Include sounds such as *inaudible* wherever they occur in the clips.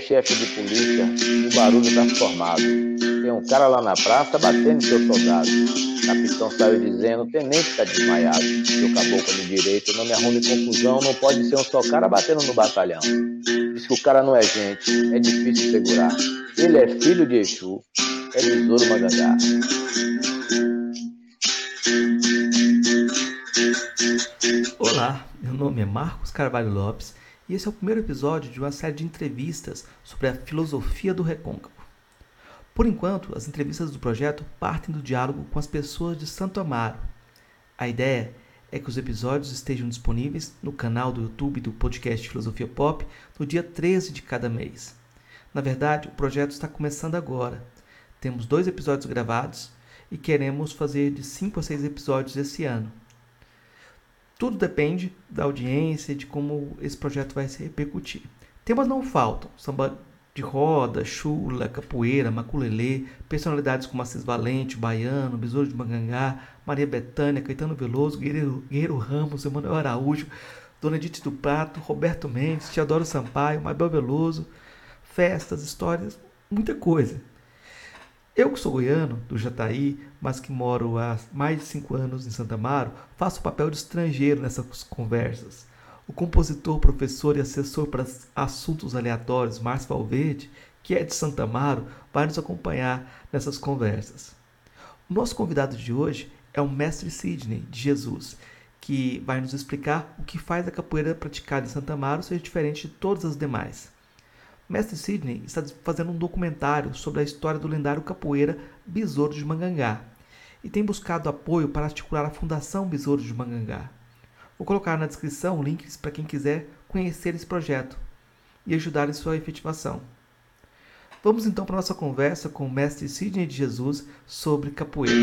chefe de polícia, o barulho está formado. Tem um cara lá na praça batendo seu soldado. O capitão saiu dizendo, o tenente está desmaiado. Seu caboclo no direito, não me arrume confusão, não pode ser um só cara batendo no batalhão. Diz que o cara não é gente, é difícil segurar. Ele é filho de Exu, é besouro Magangá. Olá, meu nome é Marcos Carvalho Lopes e esse é o primeiro episódio de uma série de entrevistas sobre a filosofia do recôncavo. Por enquanto, as entrevistas do projeto partem do diálogo com as pessoas de Santo Amaro. A ideia é que os episódios estejam disponíveis no canal do YouTube do podcast Filosofia Pop no dia 13 de cada mês. Na verdade, o projeto está começando agora. Temos dois episódios gravados e queremos fazer de 5 a 6 episódios esse ano. Tudo depende da audiência de como esse projeto vai se repercutir. Temas não faltam: samba de roda, chula, capoeira, maculelê, personalidades como Assis Valente, Baiano, Besouro de Mangangá, Maria Bethânia, Caetano Veloso, Guerreiro, Guerreiro Ramos, Emanuel Araújo, Dona Edith do Prato, Roberto Mendes, Teodoro Sampaio, Mabel Veloso, festas, histórias, muita coisa. Eu que sou goiano, do Jataí, mas que moro há mais de cinco anos em Santa Amaro, faço o papel de estrangeiro nessas conversas. O compositor, professor e assessor para assuntos aleatórios, Márcio Valverde, que é de Santa Amaro, vai nos acompanhar nessas conversas. O nosso convidado de hoje é o mestre Sidney de Jesus, que vai nos explicar o que faz a capoeira praticada em Santa Amaro ser diferente de todas as demais. Mestre Sidney está fazendo um documentário sobre a história do lendário capoeira Besouro de Mangangá e tem buscado apoio para articular a Fundação Besouro de Mangangá. Vou colocar na descrição links para quem quiser conhecer esse projeto e ajudar em sua efetivação. Vamos então para a nossa conversa com o mestre Sidney de Jesus sobre capoeira.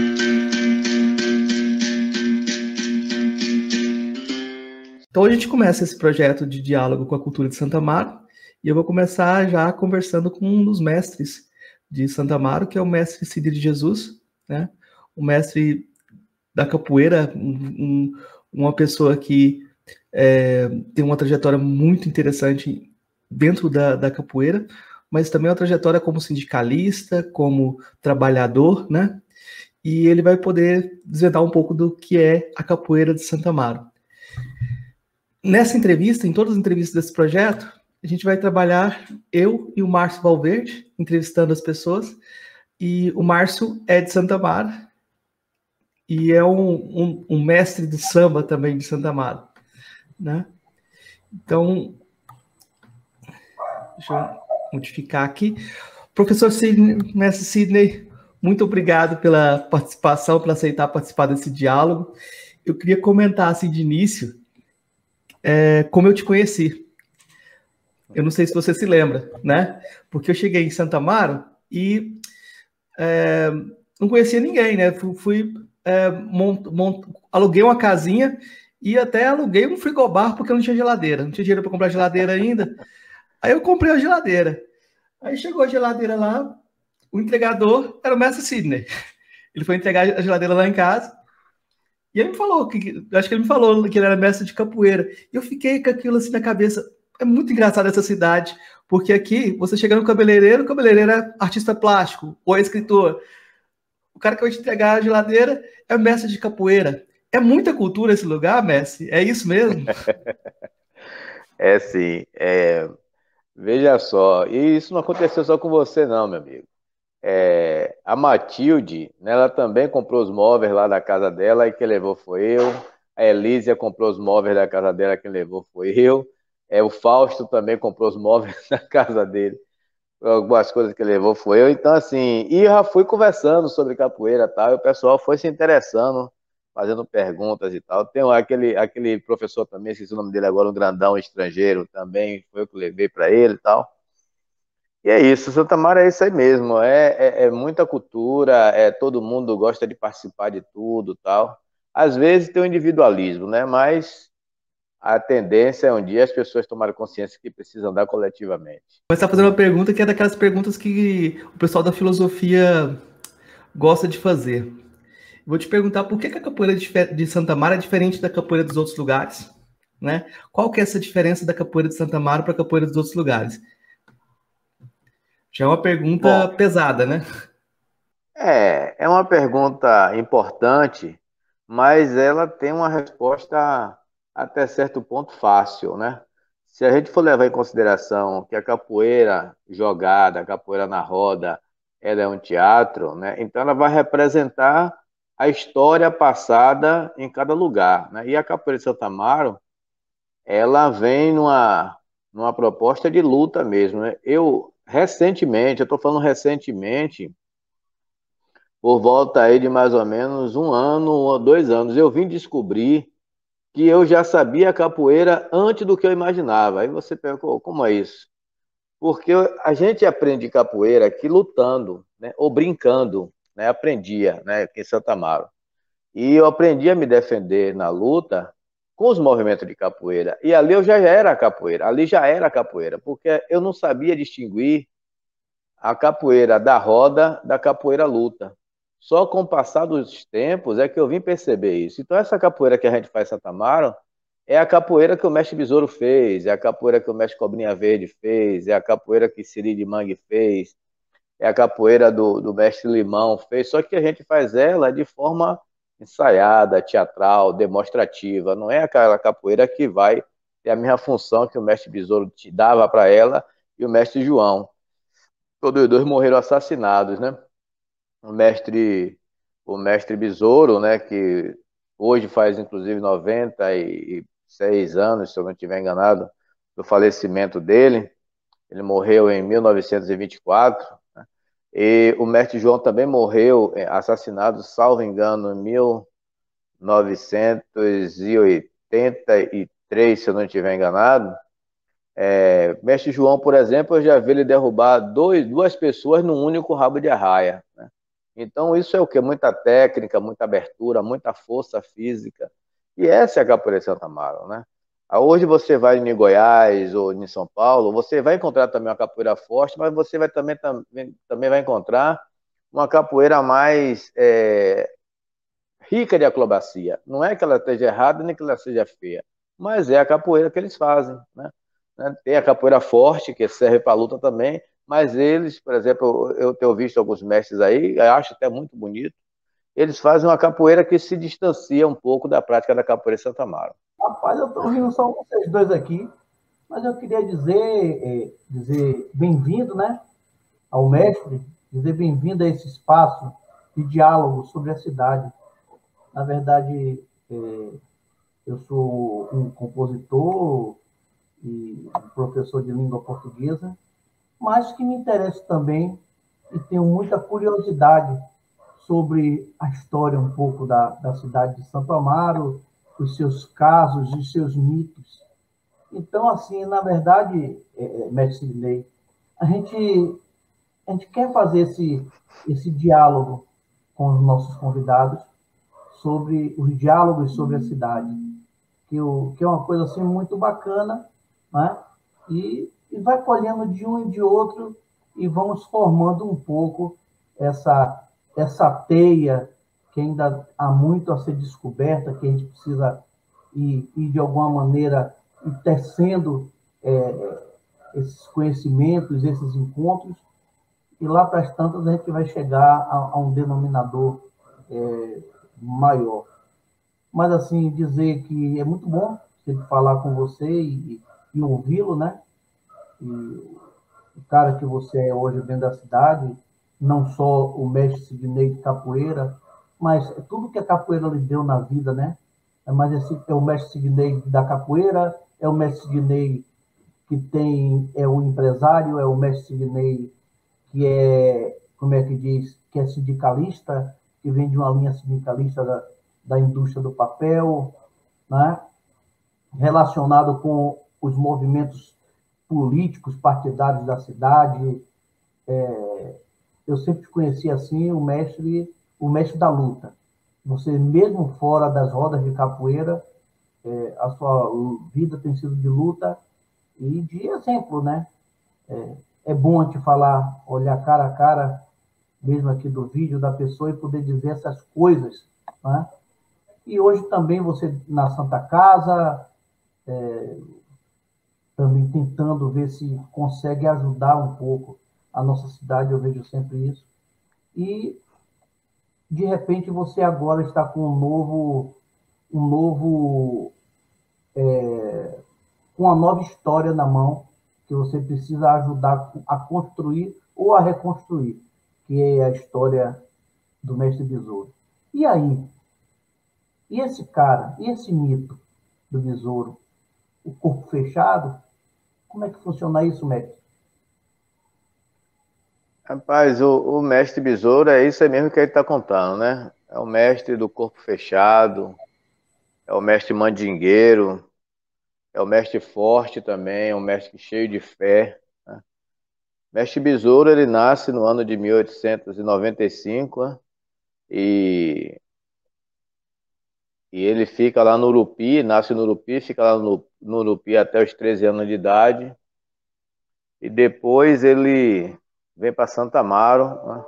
Então a gente começa esse projeto de diálogo com a cultura de Santa Amaro e eu vou começar já conversando com um dos mestres de Santa Amaro, que é o mestre Cid de Jesus, né? O mestre da capoeira, um, uma pessoa que é, tem uma trajetória muito interessante dentro da, da capoeira, mas também uma trajetória como sindicalista, como trabalhador, né? E ele vai poder desvendar um pouco do que é a capoeira de Santa Amaro. Nessa entrevista, em todas as entrevistas desse projeto, a gente vai trabalhar eu e o Márcio Valverde, entrevistando as pessoas. E o Márcio é de Santa Mara e é um, um, um mestre de samba também de Santa Mara, né? Então, deixa eu modificar aqui. Professor Sidney, mestre Sidney, muito obrigado pela participação, por aceitar participar desse diálogo. Eu queria comentar assim de início é, como eu te conheci. Eu não sei se você se lembra, né? Porque eu cheguei em Santa Amaro e é, não conhecia ninguém, né? Fui, é, mont, mont, aluguei uma casinha e até aluguei um frigobar porque eu não tinha geladeira, não tinha dinheiro para comprar geladeira ainda. Aí eu comprei a geladeira. Aí chegou a geladeira lá, o entregador era o mestre Sidney. Ele foi entregar a geladeira lá em casa. E ele me falou que acho que ele me falou que ele era mestre de capoeira. E eu fiquei com aquilo assim na cabeça é muito engraçado essa cidade, porque aqui você chega no cabeleireiro, o cabeleireiro é artista plástico ou é escritor. O cara que vai te entregar a geladeira é mestre de capoeira. É muita cultura esse lugar, Messi? É isso mesmo? *laughs* é sim. É... Veja só, e isso não aconteceu só com você, não, meu amigo. É... A Matilde, né, ela também comprou os móveis lá da casa dela e quem levou foi eu. A Elísia comprou os móveis da casa dela, quem levou foi eu. É, o Fausto também comprou os móveis *laughs* na casa dele. Algumas coisas que levou foi eu. Então, assim, e já fui conversando sobre capoeira e tal, e o pessoal foi se interessando, fazendo perguntas e tal. Tem aquele, aquele professor também, esqueci o nome dele agora, um grandão estrangeiro também, foi eu que levei para ele e tal. E é isso, Santa Mara é isso aí mesmo, é, é, é, muita cultura, é todo mundo gosta de participar de tudo tal. Às vezes tem o individualismo, né? Mas a tendência é um dia as pessoas tomarem consciência que precisam andar coletivamente. Você está fazendo uma pergunta que é daquelas perguntas que o pessoal da filosofia gosta de fazer. Vou te perguntar por que a capoeira de Santa Mara é diferente da capoeira dos outros lugares, né? Qual que é essa diferença da capoeira de Santa Mara para a capoeira dos outros lugares? Já é uma pergunta Bom, pesada, né? É, é uma pergunta importante, mas ela tem uma resposta até certo ponto fácil, né? Se a gente for levar em consideração que a capoeira jogada, a capoeira na roda, ela é um teatro, né? Então ela vai representar a história passada em cada lugar, né? E a capoeira de Santa Amaro, ela vem numa, numa proposta de luta mesmo, né? Eu recentemente, eu estou falando recentemente, por volta aí de mais ou menos um ano ou dois anos, eu vim descobrir que eu já sabia capoeira antes do que eu imaginava. Aí você perguntou, como é isso? Porque a gente aprende capoeira aqui lutando, né? ou brincando, né? aprendia né? aqui em Santa Amaro. E eu aprendi a me defender na luta com os movimentos de capoeira. E ali eu já era capoeira, ali já era capoeira, porque eu não sabia distinguir a capoeira da roda da capoeira luta. Só com o passar dos tempos é que eu vim perceber isso. Então, essa capoeira que a gente faz em Santa é a capoeira que o mestre Besouro fez, é a capoeira que o mestre Cobrinha Verde fez, é a capoeira que Siri de Mangue fez, é a capoeira do, do mestre Limão fez, só que a gente faz ela de forma ensaiada, teatral, demonstrativa. Não é aquela capoeira que vai ter a mesma função que o mestre Besouro te dava para ela e o mestre João. Todos os dois morreram assassinados, né? O mestre, o mestre Besouro, né, que hoje faz inclusive 96 anos, se eu não estiver enganado, do falecimento dele. Ele morreu em 1924. Né? E o mestre João também morreu é, assassinado, salvo engano, em 1983, se eu não estiver enganado. É, mestre João, por exemplo, eu já vi ele derrubar dois, duas pessoas num único rabo de arraia. Né? Então, isso é o que? Muita técnica, muita abertura, muita força física. E essa é a capoeira de Santa Amaro, né? Ah, hoje você vai em Goiás ou em São Paulo, você vai encontrar também uma capoeira forte, mas você vai também, também, também vai encontrar uma capoeira mais é, rica de acrobacia. Não é que ela esteja errada, nem que ela seja feia, mas é a capoeira que eles fazem, né? Tem a capoeira forte, que serve para luta também, mas eles, por exemplo, eu tenho visto alguns mestres aí, acho até muito bonito, eles fazem uma capoeira que se distancia um pouco da prática da capoeira Santa Mara. Rapaz, eu estou ouvindo só vocês dois aqui, mas eu queria dizer, é, dizer bem-vindo, né, ao mestre, dizer bem-vindo a esse espaço de diálogo sobre a cidade. Na verdade, é, eu sou um compositor e professor de língua portuguesa, mas que me interessa também e tenho muita curiosidade sobre a história um pouco da, da cidade de Santo Amaro, os seus casos e seus mitos. Então, assim, na verdade, é, é, mestre Sidney, a gente, a gente quer fazer esse, esse diálogo com os nossos convidados sobre os diálogos sobre a cidade, que, o, que é uma coisa assim muito bacana, né? e e vai colhendo de um e de outro e vamos formando um pouco essa, essa teia que ainda há muito a ser descoberta, que a gente precisa ir, ir de alguma maneira ir tecendo é, esses conhecimentos, esses encontros, e lá para as tantas a gente vai chegar a, a um denominador é, maior. Mas, assim, dizer que é muito bom sempre falar com você e, e ouvi-lo, né? E o cara que você é hoje dentro da cidade, não só o mestre Sidney de capoeira, mas é tudo que a capoeira lhe deu na vida, né? É Mas esse é o mestre Sidney da capoeira, é o mestre Sidney que tem é o empresário, é o mestre Sidney que é, como é que diz, que é sindicalista, que vem de uma linha sindicalista da, da indústria do papel, né? relacionado com os movimentos políticos partidários da cidade. É, eu sempre conheci assim o mestre, o mestre da luta. Você mesmo fora das rodas de capoeira, é, a sua vida tem sido de luta e de exemplo, né? É, é bom gente falar, olhar cara a cara, mesmo aqui do vídeo da pessoa e poder dizer essas coisas, né? E hoje também você na Santa Casa, é, também tentando ver se consegue ajudar um pouco a nossa cidade, eu vejo sempre isso. E, de repente, você agora está com um novo, um novo, é, com uma nova história na mão, que você precisa ajudar a construir ou a reconstruir, que é a história do mestre Besouro. E aí? E esse cara, e esse mito do Besouro? O corpo fechado? Como é que funciona isso, mestre? Rapaz, o, o mestre Besouro é isso mesmo que ele está contando, né? É o mestre do corpo fechado, é o mestre mandingueiro, é o mestre forte também, é um mestre cheio de fé. Né? Mestre Besouro, ele nasce no ano de 1895 né? e, e ele fica lá no Urupi, nasce no Urupi, fica lá no, no Urupi até os 13 anos de idade. E depois ele vem para Santa Amaro. Né?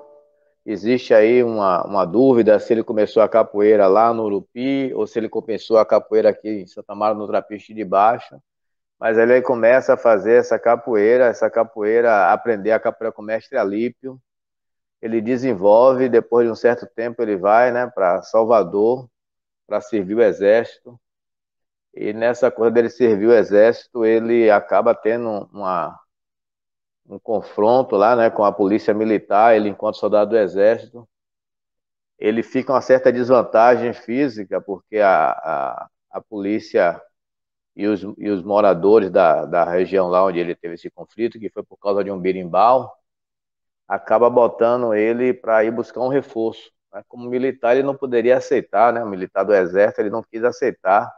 Existe aí uma, uma dúvida se ele começou a capoeira lá no Urupi ou se ele começou a capoeira aqui em Santa Amaro, no Trapiche de Baixo. Mas ele começa a fazer essa capoeira, essa capoeira, aprender a capoeira com o mestre Alípio. Ele desenvolve, depois de um certo tempo ele vai né, para Salvador para servir o exército. E nessa coisa dele servir o exército, ele acaba tendo uma, um confronto lá, né, com a polícia militar, ele enquanto soldado do exército, ele fica uma certa desvantagem física, porque a, a, a polícia e os, e os moradores da, da região lá onde ele teve esse conflito, que foi por causa de um birimbau, acaba botando ele para ir buscar um reforço. Né? Como militar, ele não poderia aceitar, né? O militar do exército, ele não quis aceitar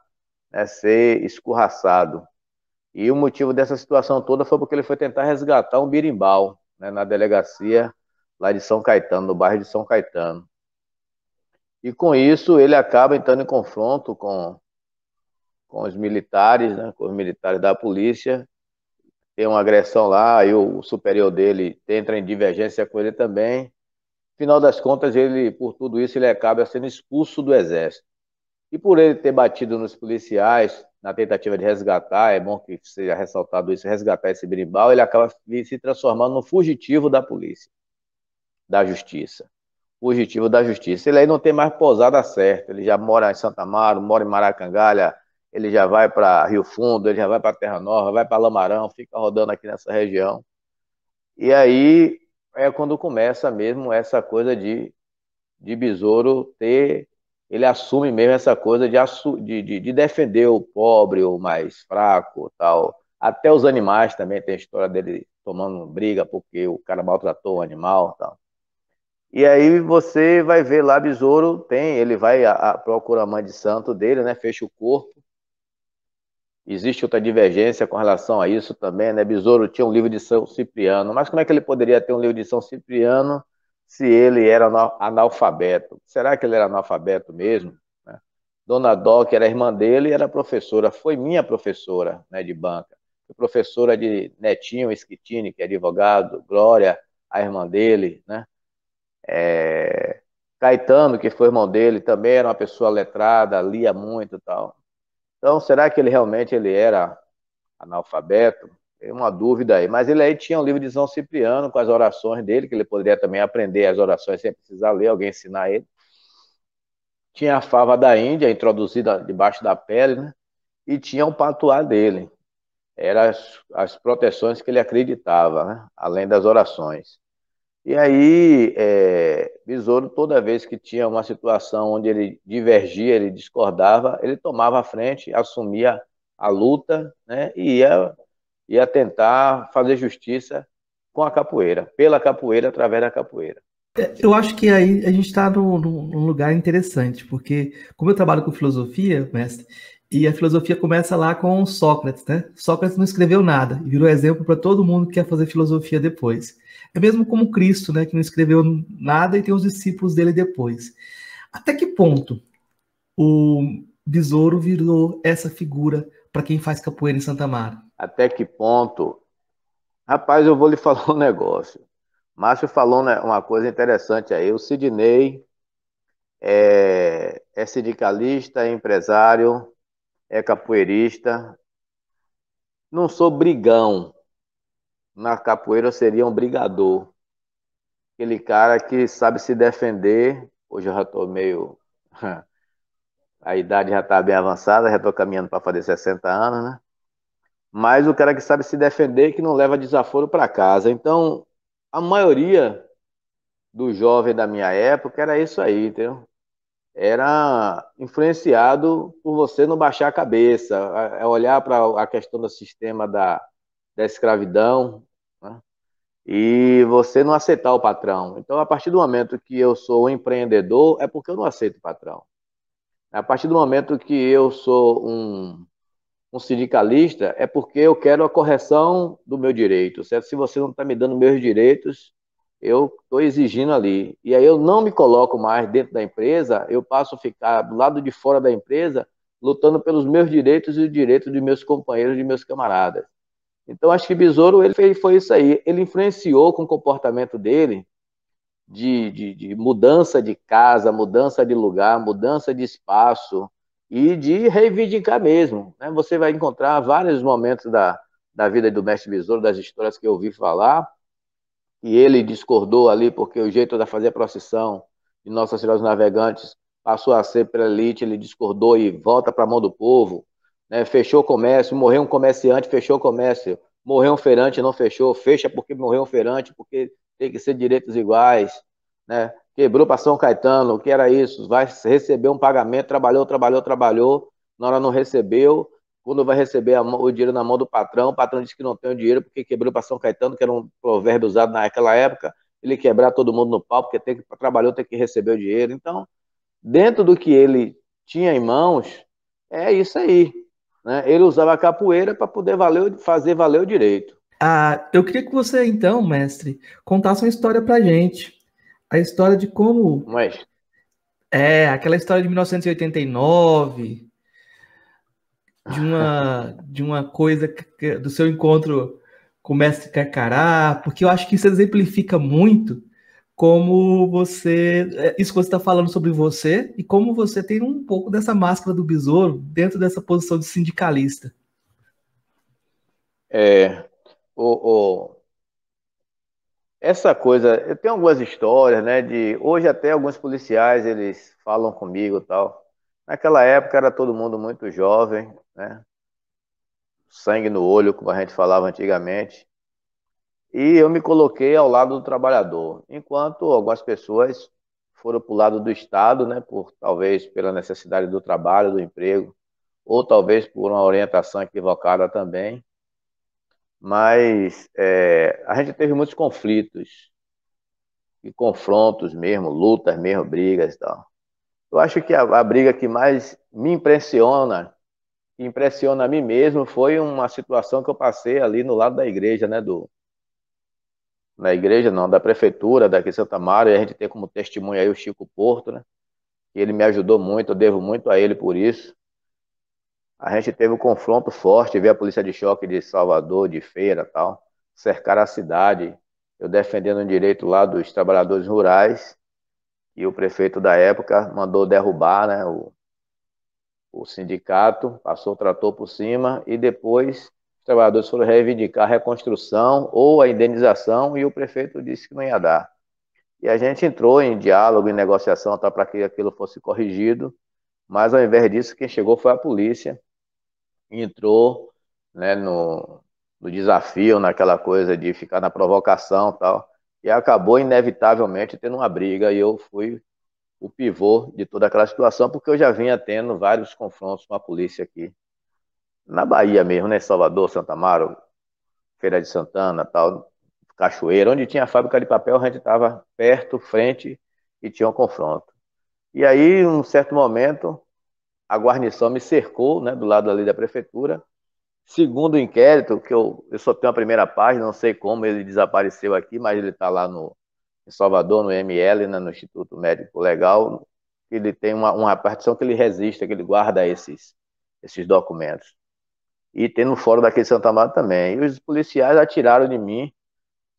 né, ser escorraçado. E o motivo dessa situação toda foi porque ele foi tentar resgatar um birimbau né, na delegacia lá de São Caetano, no bairro de São Caetano. E com isso ele acaba entrando em confronto com, com os militares, né, com os militares da polícia. Tem uma agressão lá, e o superior dele entra em divergência com ele também. Final das contas, ele, por tudo isso, ele acaba sendo expulso do exército. E por ele ter batido nos policiais, na tentativa de resgatar, é bom que seja ressaltado isso, resgatar esse berimbau, ele acaba se transformando no fugitivo da polícia, da justiça. Fugitivo da justiça. Ele aí não tem mais pousada certa, ele já mora em Santa Amaro, mora em Maracangalha, ele já vai para Rio Fundo, ele já vai para Terra Nova, vai para Lamarão, fica rodando aqui nessa região. E aí é quando começa mesmo essa coisa de, de Besouro ter ele assume mesmo essa coisa de, de, de, defender o pobre, o mais fraco, tal. Até os animais também tem a história dele tomando briga porque o cara maltratou o animal, tal. E aí você vai ver lá, Besouro tem, ele vai a, a, procura a mãe de santo dele, né? Fecha o corpo. Existe outra divergência com relação a isso também, né? Besouro tinha um livro de São Cipriano, mas como é que ele poderia ter um livro de São Cipriano se ele era analfabeto. Será que ele era analfabeto mesmo? Né? Dona que era irmã dele, era professora, foi minha professora né, de banca. Foi professora de Netinho Esquitini, que é advogado, Glória, a irmã dele, né? É... Caetano, que foi irmão dele, também era uma pessoa letrada, lia muito e tal. Então, será que ele realmente ele era analfabeto? Tem uma dúvida aí. Mas ele aí tinha um livro de São Cipriano com as orações dele, que ele poderia também aprender as orações sem precisar ler, alguém ensinar ele. Tinha a fava da Índia introduzida debaixo da pele, né? E tinha o patuá dele. Eram as, as proteções que ele acreditava, né? Além das orações. E aí, é, Besouro, toda vez que tinha uma situação onde ele divergia, ele discordava, ele tomava a frente, assumia a luta, né? E ia e a tentar fazer justiça com a capoeira, pela capoeira, através da capoeira. É, eu acho que aí a gente está num, num, lugar interessante, porque como eu trabalho com filosofia, mestre, e a filosofia começa lá com Sócrates, né? Sócrates não escreveu nada e virou exemplo para todo mundo que quer fazer filosofia depois. É mesmo como Cristo, né? Que não escreveu nada e tem os discípulos dele depois. Até que ponto o besouro virou essa figura para quem faz capoeira em Santa Mara? até que ponto. Rapaz, eu vou lhe *laughs* falar um negócio. Márcio falou né, uma coisa interessante aí. O Sidney é, é sindicalista, é empresário, é capoeirista. Não sou brigão, na capoeira seria um brigador. Aquele cara que sabe se defender. Hoje eu já estou meio. *laughs* A idade já está bem avançada, já estou caminhando para fazer 60 anos, né? Mas o cara que sabe se defender que não leva desaforo para casa. Então, a maioria do jovem da minha época era isso aí, entendeu? Era influenciado por você não baixar a cabeça, olhar para a questão do sistema da, da escravidão? E você não aceitar o patrão. Então, a partir do momento que eu sou um empreendedor, é porque eu não aceito o patrão. A partir do momento que eu sou um, um sindicalista, é porque eu quero a correção do meu direito, certo? Se você não está me dando meus direitos, eu estou exigindo ali. E aí eu não me coloco mais dentro da empresa, eu passo a ficar do lado de fora da empresa, lutando pelos meus direitos e os direitos de meus companheiros, de meus camaradas. Então, acho que Besouro ele fez, foi isso aí. Ele influenciou com o comportamento dele de, de, de, mudança de casa, mudança de lugar, mudança de espaço e de reivindicar mesmo. Né? Você vai encontrar vários momentos da, da vida do mestre Besouro, das histórias que eu ouvi falar, e ele discordou ali porque o jeito de fazer a procissão de Nossa Senhora dos Navegantes passou a ser para elite, ele discordou e volta para a mão do povo né? fechou o comércio, morreu um comerciante, fechou o comércio, morreu um feirante, não fechou, fecha porque morreu um feirante, porque tem que ser direitos iguais, né? quebrou para São Caetano, o que era isso? Vai receber um pagamento, trabalhou, trabalhou, trabalhou, na hora não recebeu, quando vai receber o dinheiro na mão do patrão, o patrão disse que não tem o dinheiro porque quebrou para São Caetano, que era um provérbio usado naquela época, ele quebrar todo mundo no pau, porque tem que, trabalhou, tem que receber o dinheiro. Então, dentro do que ele tinha em mãos, é isso aí. Né? Ele usava a capoeira para poder valer, fazer valer o direito. Ah, eu queria que você, então, mestre, contasse uma história para gente. A história de como. Mas... É, aquela história de 1989, de uma, *laughs* de uma coisa que, do seu encontro com o mestre Carcará, porque eu acho que isso exemplifica muito como você. É, isso que você está falando sobre você e como você tem um pouco dessa máscara do besouro dentro dessa posição de sindicalista. É. O, o, essa coisa, eu tenho algumas histórias, né? De hoje até alguns policiais eles falam comigo tal. Naquela época era todo mundo muito jovem, né? Sangue no olho, como a gente falava antigamente e eu me coloquei ao lado do trabalhador, enquanto algumas pessoas foram para o lado do Estado, né, por talvez pela necessidade do trabalho, do emprego, ou talvez por uma orientação equivocada também. Mas é, a gente teve muitos conflitos e confrontos mesmo, lutas mesmo, brigas e tal. Eu acho que a, a briga que mais me impressiona, que impressiona a mim mesmo, foi uma situação que eu passei ali no lado da igreja, né, do, na igreja, não, da prefeitura daqui de Santa Maria, e a gente tem como testemunha aí o Chico Porto, né? Que ele me ajudou muito, eu devo muito a ele por isso. A gente teve um confronto forte, vi a polícia de choque de Salvador, de Feira tal, cercar a cidade, eu defendendo o direito lá dos trabalhadores rurais, e o prefeito da época mandou derrubar né, o, o sindicato, passou o trator por cima, e depois os trabalhadores foram reivindicar a reconstrução ou a indenização e o prefeito disse que não ia dar. E a gente entrou em diálogo, em negociação tá, para que aquilo fosse corrigido, mas ao invés disso, quem chegou foi a polícia, entrou né, no, no desafio, naquela coisa de ficar na provocação tal, e acabou inevitavelmente tendo uma briga, e eu fui o pivô de toda aquela situação, porque eu já vinha tendo vários confrontos com a polícia aqui na Bahia mesmo, né? Salvador, Santa Amaro, Feira de Santana, tal, Cachoeira, onde tinha a fábrica de papel, a gente estava perto, frente e tinha um confronto. E aí, em um certo momento, a guarnição me cercou, né, do lado ali da prefeitura. Segundo o inquérito, que eu, eu só tenho a primeira página, não sei como ele desapareceu aqui, mas ele está lá no, em Salvador, no ML, né, no Instituto Médico Legal. Ele tem uma, uma partição que ele resiste, que ele guarda esses, esses documentos e tem no fórum daqui de Santa Amaro também. E os policiais atiraram de mim,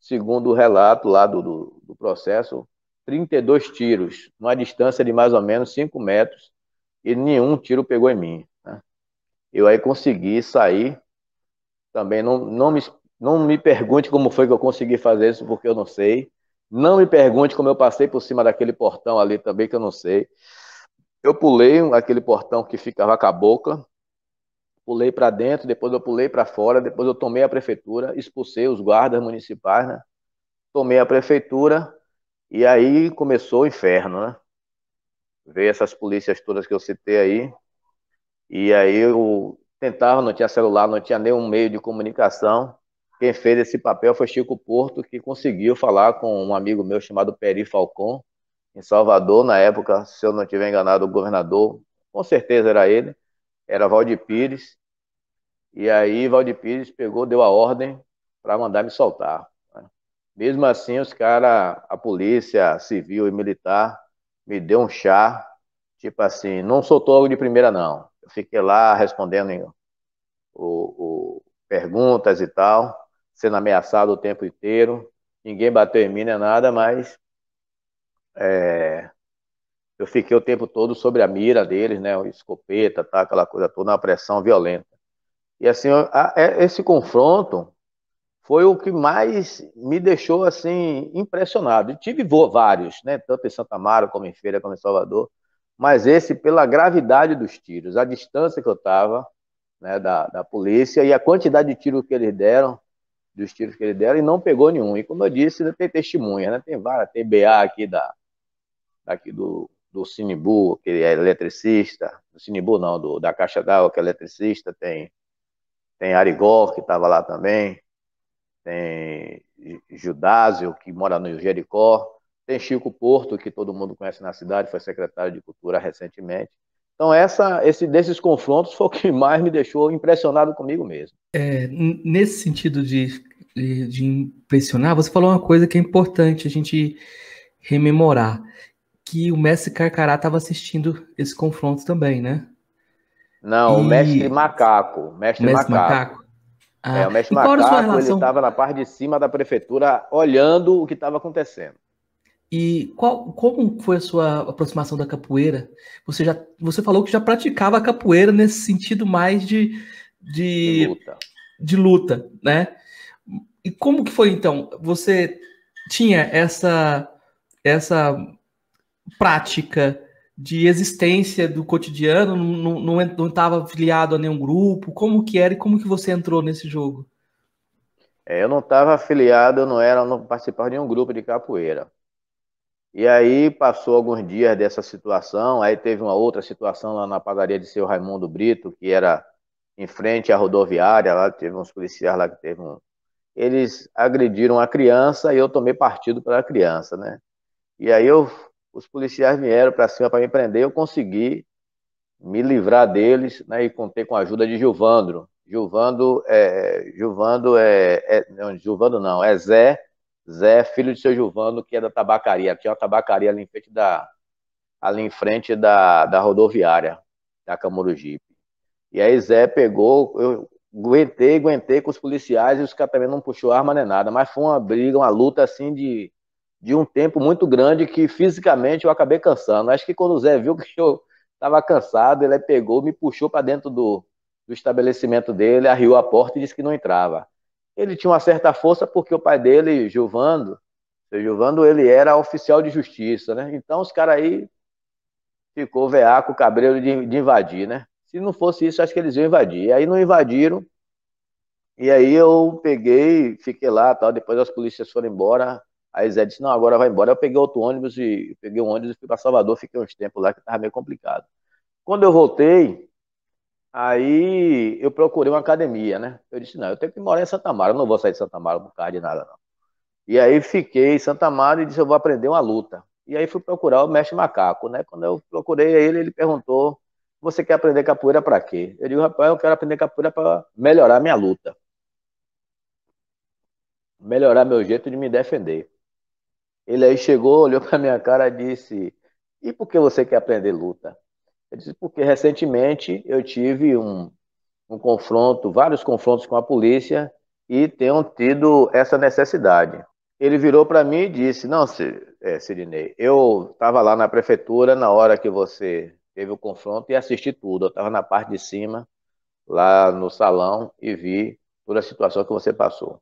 segundo o relato lá do, do, do processo, 32 tiros, numa distância de mais ou menos 5 metros, e nenhum tiro pegou em mim. Né? Eu aí consegui sair, também não, não me, Não me pergunte como foi que eu consegui fazer isso, porque eu não sei. Não me pergunte como eu passei por cima daquele portão ali também, que eu não sei. Eu pulei aquele portão que ficava com a boca, pulei para dentro, depois eu pulei para fora, depois eu tomei a prefeitura, expulsei os guardas municipais, né? Tomei a prefeitura e aí começou o inferno, né? Veio essas polícias todas que eu citei aí. E aí eu tentava, não tinha celular, não tinha nenhum meio de comunicação. Quem fez esse papel foi Chico Porto, que conseguiu falar com um amigo meu chamado Peri Falcon, em Salvador, na época, se eu não estiver enganado, o governador, com certeza era ele, era Valdir Pires. E aí Valdir Pires pegou, deu a ordem para mandar me soltar. Né? Mesmo assim, os caras, a polícia civil e militar, me deu um chá, tipo assim, não soltou algo de primeira, não. Eu fiquei lá respondendo o, o, perguntas e tal, sendo ameaçado o tempo inteiro. Ninguém bateu em mim, nem nada, mas é, eu fiquei o tempo todo sobre a mira deles, né, o escopeta, tá, aquela coisa toda, uma pressão violenta. E assim, a, é, esse confronto foi o que mais me deixou assim impressionado. tive vários, né, tanto em Santa Mara como em Feira, como em Salvador, mas esse pela gravidade dos tiros, a distância que eu estava, né, da, da polícia e a quantidade de tiros que eles deram, dos tiros que eles deram, e não pegou nenhum. E como eu disse, tem testemunha, né? Tem várias, tem BA aqui da, daqui do, do Sinibu, que é eletricista, do Sinibu não, do, da Caixa d'Água, que é eletricista, tem, tem Arigó, que estava lá também, tem Judásio, que mora no Jericó, tem Chico Porto, que todo mundo conhece na cidade, foi secretário de Cultura recentemente. Então, essa, esse, desses confrontos foi o que mais me deixou impressionado comigo mesmo. É, nesse sentido de, de, de impressionar, você falou uma coisa que é importante a gente rememorar que o mestre Carcará estava assistindo esse confronto também, né? Não, e... o mestre Macaco. Mestre, mestre Macaco. Macaco. Ah, é, o mestre Macaco ele estava na parte de cima da prefeitura olhando o que estava acontecendo. E qual, como foi a sua aproximação da capoeira? Você já você falou que já praticava a capoeira nesse sentido mais de, de, de, luta. de luta, né? E como que foi então? Você tinha essa essa prática de existência do cotidiano, não estava afiliado a nenhum grupo? Como que era e como que você entrou nesse jogo? É, eu não estava afiliado, eu não era, não participava de nenhum grupo de capoeira. E aí passou alguns dias dessa situação, aí teve uma outra situação lá na padaria de seu Raimundo Brito, que era em frente à rodoviária, lá teve uns policiais lá que teve um... Eles agrediram a criança e eu tomei partido pela criança, né? E aí eu os policiais vieram para cima para me prender, eu consegui me livrar deles, né, e contei com a ajuda de Gilvandro. Gilvando é, Gilvando é, é não, Gilvando não, é Zé, Zé, filho de seu Gilvando, que é da tabacaria. Tinha uma tabacaria ali em frente da, ali em frente da, da rodoviária, da Camurugipe. E aí Zé pegou, eu aguentei, aguentei com os policiais e os caras também não puxou arma nem nada, mas foi uma briga, uma luta assim de de um tempo muito grande que fisicamente eu acabei cansando. Acho que quando o Zé viu que *laughs* eu estava cansado, ele pegou, me puxou para dentro do, do estabelecimento dele, arriou a porta e disse que não entrava. Ele tinha uma certa força porque o pai dele, Gilvando, o Gilvando, ele era oficial de justiça, né? Então os caras aí ficou veaco, cabreiro de, de, invadir, né? Se não fosse isso, acho que eles iam invadir. Aí não invadiram. E aí eu peguei, fiquei lá, tal. Depois as polícias foram embora. Aí Zé disse, não, agora vai embora. Eu peguei outro ônibus e peguei um ônibus e fui para Salvador, fiquei uns tempos lá que estava meio complicado. Quando eu voltei, aí eu procurei uma academia, né? Eu disse, não, eu tenho que morar em Santa Mara, eu não vou sair de Santa Mara por causa de nada, não. E aí fiquei em Santa Mara e disse, eu vou aprender uma luta. E aí fui procurar o mestre macaco, né? Quando eu procurei ele, ele perguntou, você quer aprender capoeira para quê? Eu digo, rapaz, eu quero aprender capoeira para melhorar minha luta. Melhorar meu jeito de me defender. Ele aí chegou, olhou para minha cara e disse: E por que você quer aprender luta? Eu disse: Porque recentemente eu tive um, um confronto, vários confrontos com a polícia e tenho tido essa necessidade. Ele virou para mim e disse: Não, é, Sidney, eu estava lá na prefeitura na hora que você teve o confronto e assisti tudo. Eu estava na parte de cima, lá no salão, e vi toda a situação que você passou.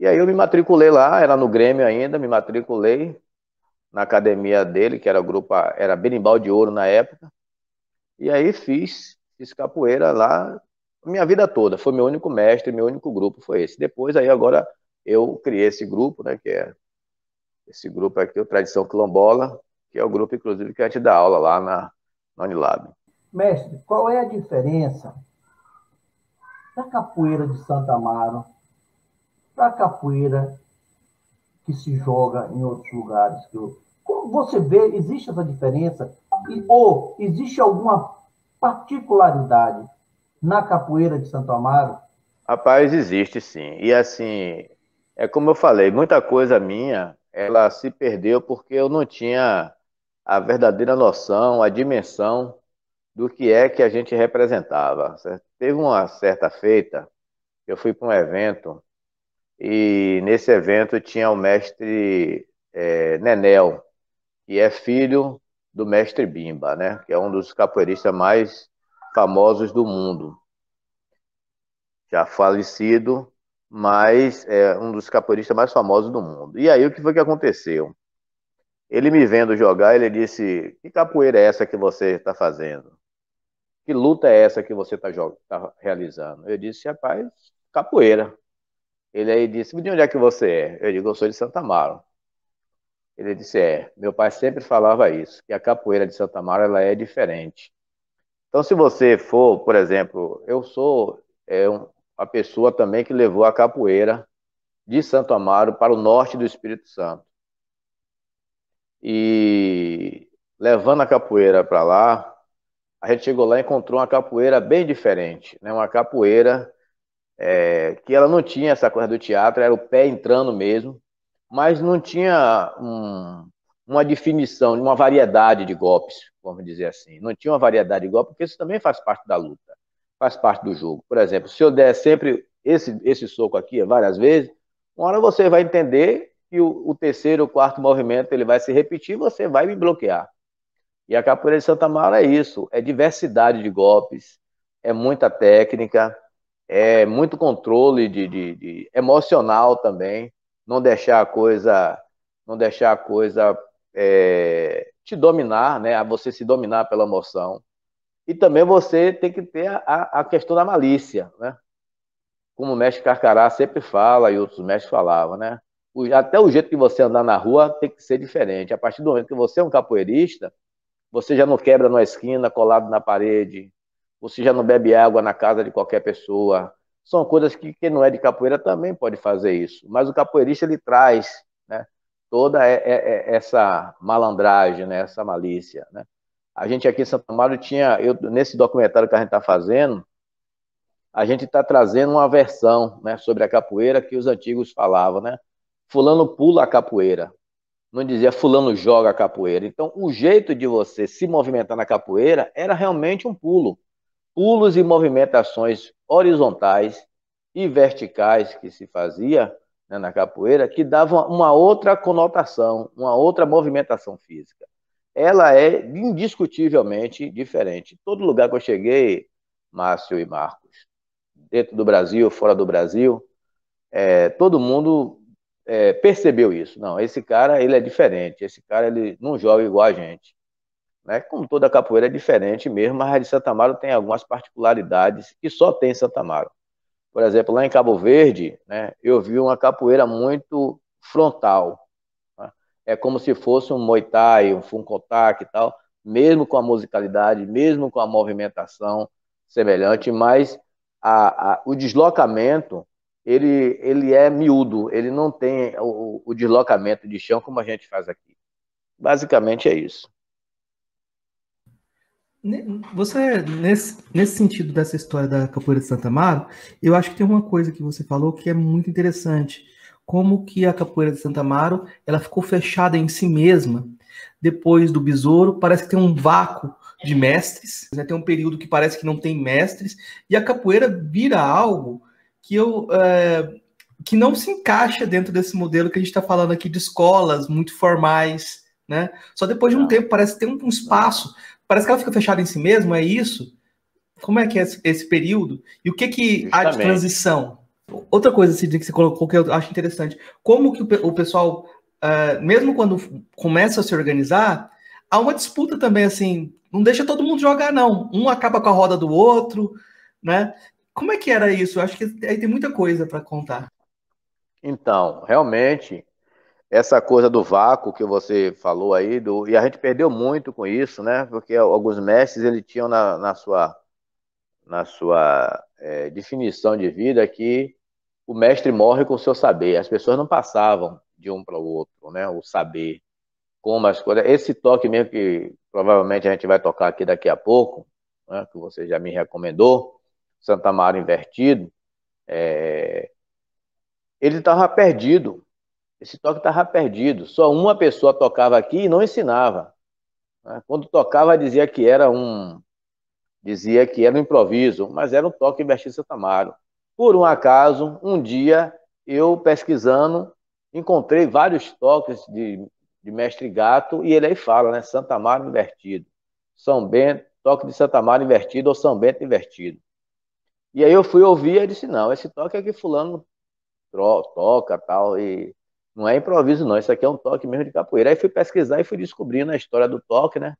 E aí eu me matriculei lá, era no Grêmio ainda, me matriculei na academia dele, que era o grupo, era Berimbau de Ouro na época. E aí fiz, fiz capoeira lá minha vida toda. Foi meu único mestre, meu único grupo foi esse. Depois aí agora eu criei esse grupo, né, que é esse grupo aqui, o Tradição Quilombola, que é o grupo, inclusive, que a gente dá aula lá na, na Unilab. Mestre, qual é a diferença da capoeira de Santa Amaro para a capoeira que se joga em outros lugares? Como você vê, existe essa diferença? Ou existe alguma particularidade na capoeira de Santo Amaro? Rapaz, existe sim. E assim, é como eu falei, muita coisa minha, ela se perdeu porque eu não tinha a verdadeira noção, a dimensão do que é que a gente representava. Teve uma certa feita, eu fui para um evento e nesse evento tinha o mestre é, Nenel, que é filho do mestre Bimba, né? Que é um dos capoeiristas mais famosos do mundo. Já falecido, mas é um dos capoeiristas mais famosos do mundo. E aí o que foi que aconteceu? Ele me vendo jogar, ele disse: Que capoeira é essa que você está fazendo? Que luta é essa que você está tá realizando? Eu disse: Rapaz, capoeira. Ele aí disse: De onde é que você é? Eu digo: Eu sou de Santa Amaro. Ele disse: É, meu pai sempre falava isso, que a capoeira de Santa Amaro ela é diferente. Então, se você for, por exemplo, eu sou é, um, a pessoa também que levou a capoeira de Santo Amaro para o norte do Espírito Santo. E levando a capoeira para lá, a gente chegou lá e encontrou uma capoeira bem diferente, né? Uma capoeira é, que ela não tinha essa coisa do teatro, era o pé entrando mesmo, mas não tinha um, uma definição, uma variedade de golpes, vamos dizer assim. Não tinha uma variedade de golpes, porque isso também faz parte da luta, faz parte do jogo. Por exemplo, se eu der sempre esse, esse soco aqui várias vezes, uma hora você vai entender que o, o terceiro, o quarto movimento ele vai se repetir, você vai me bloquear. E a capoeira de Santa Mara é isso, é diversidade de golpes, é muita técnica, é muito controle de, de, de emocional também, não deixar a coisa, não deixar a coisa é, te dominar, né? Você se dominar pela emoção. E também você tem que ter a, a questão da malícia, né? Como o mestre Carcará sempre fala e outros mestres falavam, né? O, até o jeito que você andar na rua tem que ser diferente. A partir do momento que você é um capoeirista, você já não quebra na esquina, colado na parede, você já não bebe água na casa de qualquer pessoa. São coisas que quem não é de capoeira também pode fazer isso. Mas o capoeirista ele traz toda é, é, é, essa malandragem, né, essa malícia. Né? A gente aqui em Santa Maria tinha, eu, nesse documentário que a gente está fazendo, a gente está trazendo uma versão né, sobre a capoeira que os antigos falavam, né? Fulano pula a capoeira, não dizia fulano joga a capoeira. Então, o jeito de você se movimentar na capoeira era realmente um pulo. Pulos e movimentações horizontais e verticais que se fazia né, na capoeira que dava uma outra conotação, uma outra movimentação física. Ela é indiscutivelmente diferente. Todo lugar que eu cheguei, Márcio e Marcos, dentro do Brasil, fora do Brasil, é, todo mundo é, percebeu isso. Não, esse cara ele é diferente. Esse cara ele não joga igual a gente. Né? Como toda capoeira é diferente mesmo, mas a de Santa Amaro tem algumas particularidades que só tem Santa Amaro. Por exemplo, lá em Cabo Verde, né, eu vi uma capoeira muito frontal. Né? É como se fosse um Muay Thai, um Funkotak e tal, mesmo com a musicalidade, mesmo com a movimentação semelhante, mas a, a, o deslocamento ele, ele é miúdo, ele não tem o, o deslocamento de chão como a gente faz aqui. Basicamente é isso. Você, nesse, nesse sentido dessa história da capoeira de Santa Amaro, eu acho que tem uma coisa que você falou que é muito interessante. Como que a capoeira de Santa Amaro, ela ficou fechada em si mesma. Depois do besouro, parece que tem um vácuo de mestres, né? tem um período que parece que não tem mestres, e a capoeira vira algo que eu... É, que não se encaixa dentro desse modelo que a gente está falando aqui de escolas muito formais, né? Só depois de um tempo parece ter um espaço Parece que ela fica fechada em si mesma, é isso? Como é que é esse período? E o que, que há de transição? Outra coisa, Cid, que você colocou que eu acho interessante. Como que o, pessoal, uh, mesmo quando começa a se organizar, há uma disputa também, assim, não deixa todo mundo jogar, não. Um acaba com a roda do outro, né? Como é que era isso? Eu acho que aí tem muita coisa para contar. Então, realmente, essa coisa do vácuo que você falou aí, do, e a gente perdeu muito com isso, né? Porque alguns mestres eles tinham na, na sua, na sua é, definição de vida que o mestre morre com o seu saber. As pessoas não passavam de um para o outro, né? O saber, como as coisas. Esse toque mesmo que provavelmente a gente vai tocar aqui daqui a pouco, né? que você já me recomendou, Santa Mara invertido, é... ele estava perdido esse toque estava perdido. Só uma pessoa tocava aqui e não ensinava. Né? Quando tocava, dizia que era um dizia que era um improviso, mas era um toque Bertinho Santa Amaro. Por um acaso, um dia, eu pesquisando, encontrei vários toques de, de Mestre Gato, e ele aí fala, né? Santa Amaro invertido. São Bento, toque de Santa Amaro invertido ou São Bento invertido. E aí eu fui ouvir e disse, não, esse toque é que fulano toca tal, e não é improviso, não. Isso aqui é um toque mesmo de capoeira. Aí fui pesquisar e fui descobrindo a história do toque, né?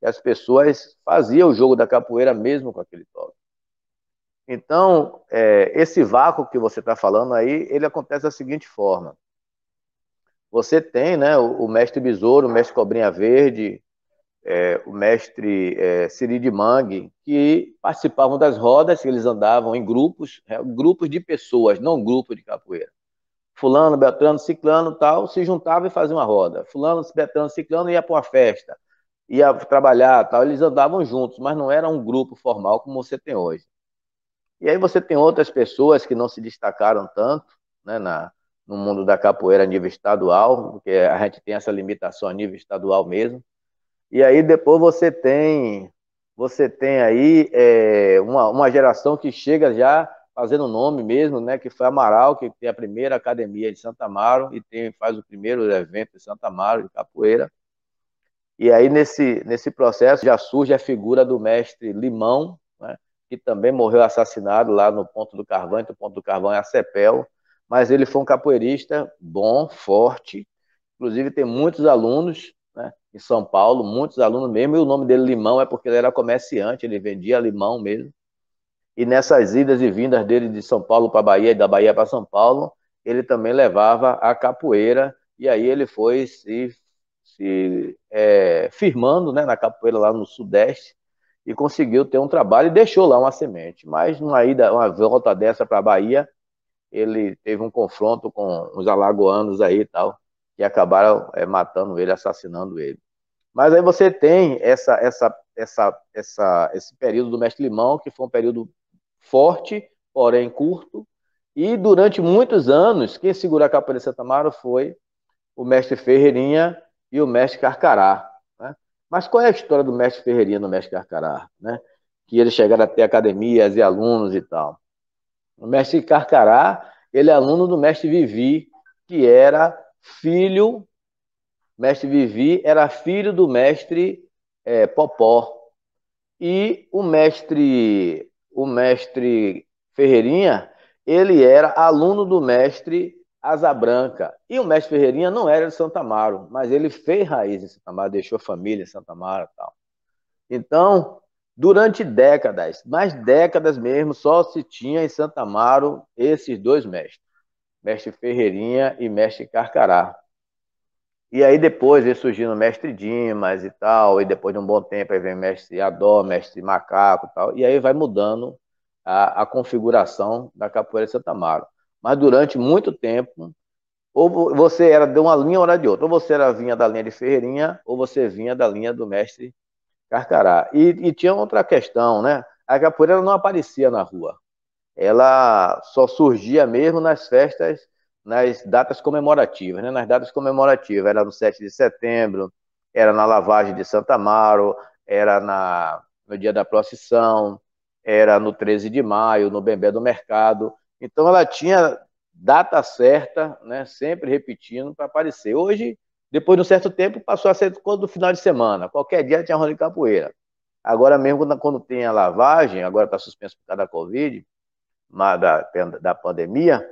Que as pessoas faziam o jogo da capoeira mesmo com aquele toque. Então, é, esse vácuo que você está falando aí, ele acontece da seguinte forma. Você tem né, o, o mestre Besouro, o mestre Cobrinha Verde, é, o mestre é, Siri de Mangue, que participavam das rodas, eles andavam em grupos, é, grupos de pessoas, não grupos de capoeira fulano, Beltrano, Ciclano, tal, se juntava e fazia uma roda. Fulano, Beltrano, Ciclano ia para uma festa, ia trabalhar, tal, eles andavam juntos, mas não era um grupo formal como você tem hoje. E aí você tem outras pessoas que não se destacaram tanto, né, na, no mundo da capoeira a nível estadual, porque a gente tem essa limitação a nível estadual mesmo. E aí depois você tem você tem aí é, uma, uma geração que chega já fazendo nome mesmo, né, que foi Amaral, que tem a primeira academia de Santa Amaro e tem, faz o primeiro evento de Santa Amaro de capoeira. E aí nesse, nesse processo já surge a figura do mestre Limão, né, que também morreu assassinado lá no Ponto do Carvão, entre o Ponto do Carvão e a Cepel, mas ele foi um capoeirista bom, forte, inclusive tem muitos alunos né, em São Paulo, muitos alunos mesmo, e o nome dele Limão é porque ele era comerciante, ele vendia limão mesmo, e nessas idas e vindas dele de São Paulo para Bahia e da Bahia para São Paulo, ele também levava a capoeira, e aí ele foi se, se é, firmando né, na capoeira lá no Sudeste, e conseguiu ter um trabalho e deixou lá uma semente. Mas numa ida, uma volta dessa para a Bahia, ele teve um confronto com os alagoanos aí e tal, que acabaram é, matando ele, assassinando ele. Mas aí você tem essa, essa, essa, essa, esse período do Mestre Limão, que foi um período forte, porém curto. E durante muitos anos, quem segurou a capoeira de Santa Amaro foi o mestre Ferreirinha e o mestre Carcará. Né? Mas qual é a história do mestre Ferreirinha e do mestre Carcará? Né? Que eles chegaram a ter academias e alunos e tal. O mestre Carcará, ele é aluno do mestre Vivi, que era filho, mestre Vivi era filho do mestre é, Popó. E o mestre o mestre Ferreirinha, ele era aluno do mestre Asa Branca. E o mestre Ferreirinha não era de Santa Amaro, mas ele fez raiz em Santa Amaro, deixou família em Santa Amaro tal. Então, durante décadas, mais décadas mesmo, só se tinha em Santa Amaro esses dois mestres, mestre Ferreirinha e mestre Carcará. E aí depois veio surgindo o mestre Dimas e tal, e depois de um bom tempo aí vem o mestre Adó, mestre Macaco e tal, e aí vai mudando a, a configuração da capoeira de Santa Amaro. Mas durante muito tempo, ou você era de uma linha ou de outra, ou você era vinha da linha de Ferreirinha, ou você vinha da linha do mestre Carcará. E, e tinha outra questão, né? A capoeira não aparecia na rua. Ela só surgia mesmo nas festas nas datas comemorativas, né? Nas datas comemorativas, era no 7 de setembro, era na lavagem de Santa Amaro, era na, no dia da procissão, era no 13 de maio, no Bembé do Mercado. Então ela tinha data certa, né? Sempre repetindo para aparecer. Hoje, depois de um certo tempo, passou a ser todo final de semana. Qualquer dia tinha roda de capoeira. Agora mesmo, quando, quando tem a lavagem, agora está suspenso por causa da Covid, da, da pandemia,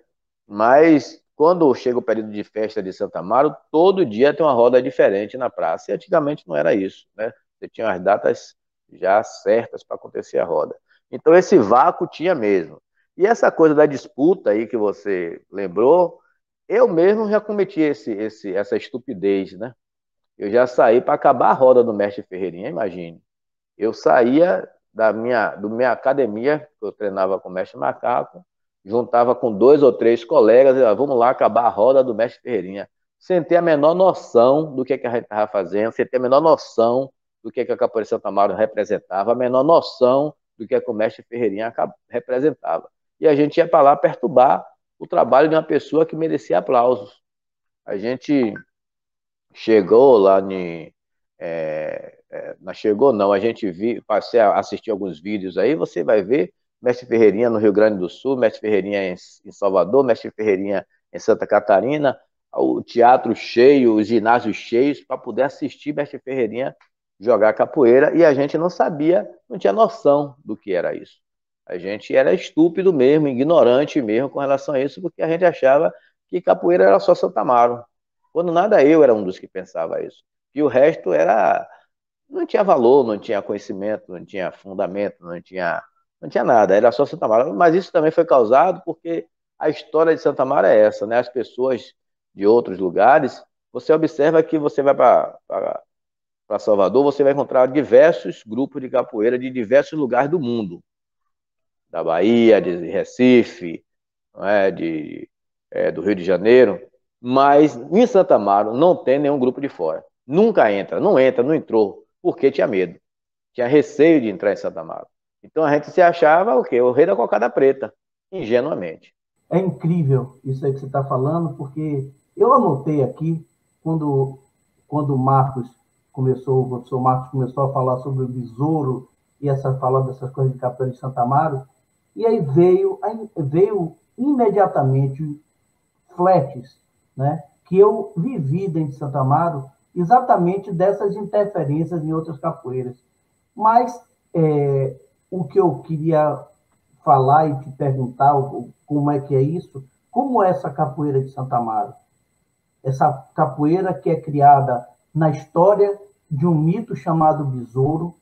mas quando chega o período de festa de Santa Amaro, todo dia tem uma roda diferente na praça. E antigamente não era isso, né? Você tinha as datas já certas para acontecer a roda. Então esse vácuo tinha mesmo. E essa coisa da disputa aí que você lembrou, eu mesmo já cometi esse, esse, essa estupidez, né? Eu já saí para acabar a roda do mestre Ferreirinha, imagine. Eu saía da minha, do minha academia, que eu treinava com o mestre Macaco, juntava com dois ou três colegas, e, vamos lá acabar a roda do mestre Ferreirinha, sem ter a menor noção do que, que a gente estava fazendo, sem ter a menor noção do que, que a Capoeira Santa Mauro representava, a menor noção do que, que o mestre Ferreirinha representava. E a gente ia para lá perturbar o trabalho de uma pessoa que merecia aplausos. A gente chegou lá em. É, é, não chegou, não. A gente vi, passei a assistir alguns vídeos aí, você vai ver Mestre Ferreirinha no Rio Grande do Sul, Mestre Ferreirinha em, Salvador, Mestre Ferreirinha em Santa Catarina, o teatro cheio, os ginásios cheios, para poder assistir Mestre Ferreirinha jogar capoeira, e a gente não sabia, não tinha noção do que era isso. A gente era estúpido mesmo, ignorante mesmo com relação a isso, porque a gente achava que capoeira era só Santa Amaro. Quando nada eu era um dos que pensava isso. E o resto era não tinha valor, não tinha conhecimento, não tinha fundamento, não tinha não tinha nada, era só Santa Mara. Mas isso também foi causado porque a história de Santa Mara é essa, né? As pessoas de outros lugares, você observa que você vai para Salvador, você vai encontrar diversos grupos de capoeira de diversos lugares do mundo. Da Bahia, de Recife, é? de, é, do Rio de Janeiro. Mas em Santa Amaro não tem nenhum grupo de fora. Nunca entra, não entra, não entrou, porque tinha medo. Tinha receio de entrar em Santa Amaro. Então a gente se achava o quê? O rei da cocada preta, ingenuamente. É incrível isso aí que você está falando, porque eu anotei aqui, quando, quando o Marcos começou, o professor Marcos começou a falar sobre o besouro e essa falando dessas coisas de Capitão de Santa Amaro, e aí veio, veio imediatamente fletes, né, que eu vivi dentro de Santa Amaro, exatamente dessas interferências em outras capoeiras. Mas é, o que eu queria falar e te perguntar como é que é isso, como é essa capoeira de Santa Amaro? Essa capoeira que é criada na história de um mito chamado besouro.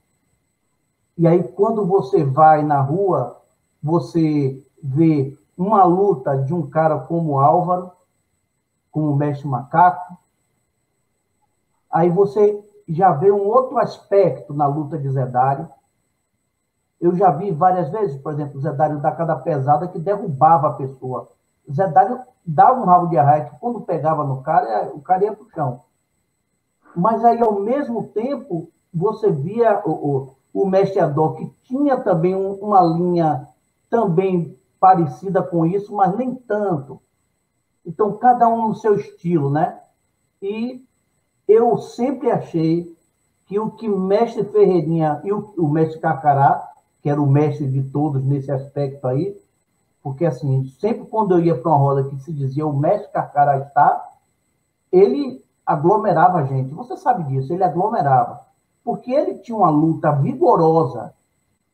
E aí, quando você vai na rua, você vê uma luta de um cara como Álvaro, como o mestre macaco. Aí você já vê um outro aspecto na luta de Zedário, eu já vi várias vezes, por exemplo, o Zé Dário dar cada pesada que derrubava a pessoa. O Zé Dário dava um rabo de arraia que quando pegava no cara, o cara ia para o chão. Mas aí, ao mesmo tempo, você via o, o, o mestre Adó, que tinha também um, uma linha também parecida com isso, mas nem tanto. Então, cada um no seu estilo, né? E eu sempre achei que o que mestre Ferreirinha e o, o mestre Cacará que era o mestre de todos nesse aspecto aí, porque assim, sempre quando eu ia para uma roda que se dizia o mestre Carcará está, ele aglomerava a gente. Você sabe disso, ele aglomerava. Porque ele tinha uma luta vigorosa,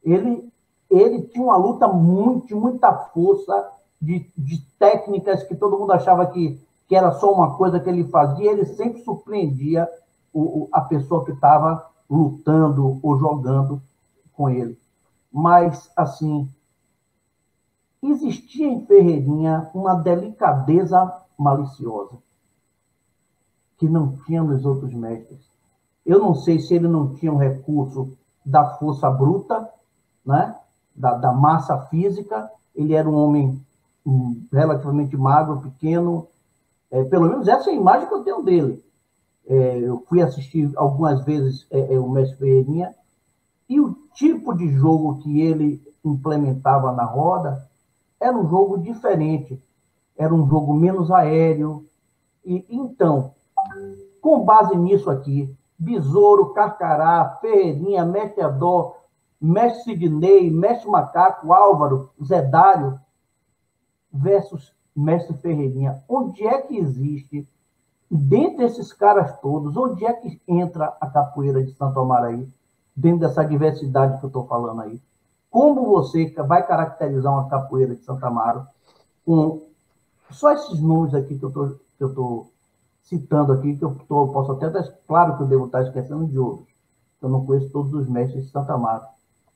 ele, ele tinha uma luta muito, muita força, de, de técnicas que todo mundo achava que, que era só uma coisa que ele fazia, ele sempre surpreendia o, o a pessoa que estava lutando ou jogando com ele mas, assim, existia em Ferreirinha uma delicadeza maliciosa que não tinha nos outros mestres. Eu não sei se ele não tinha um recurso da força bruta, né? da, da massa física. Ele era um homem um, relativamente magro, pequeno. É, pelo menos essa é a imagem que eu tenho dele. É, eu fui assistir algumas vezes é, é o mestre Ferreirinha e o tipo de jogo que ele implementava na roda era um jogo diferente, era um jogo menos aéreo. E então, com base nisso aqui, Besouro, Carcará, Ferreirinha, Mestre Adó, Mestre Sidney, Mestre Macaco, Álvaro, Zedário, versus Mestre Ferreirinha. Onde é que existe, dentre esses caras todos, onde é que entra a capoeira de Santo Amaraí? Dentro dessa diversidade que eu estou falando aí. como você vai caracterizar uma capoeira de Santa Amaro com só esses números aqui que eu estou citando aqui, que eu tô, posso até estar, claro que eu devo estar esquecendo de outros, eu não conheço todos os mestres de Santa Amaro,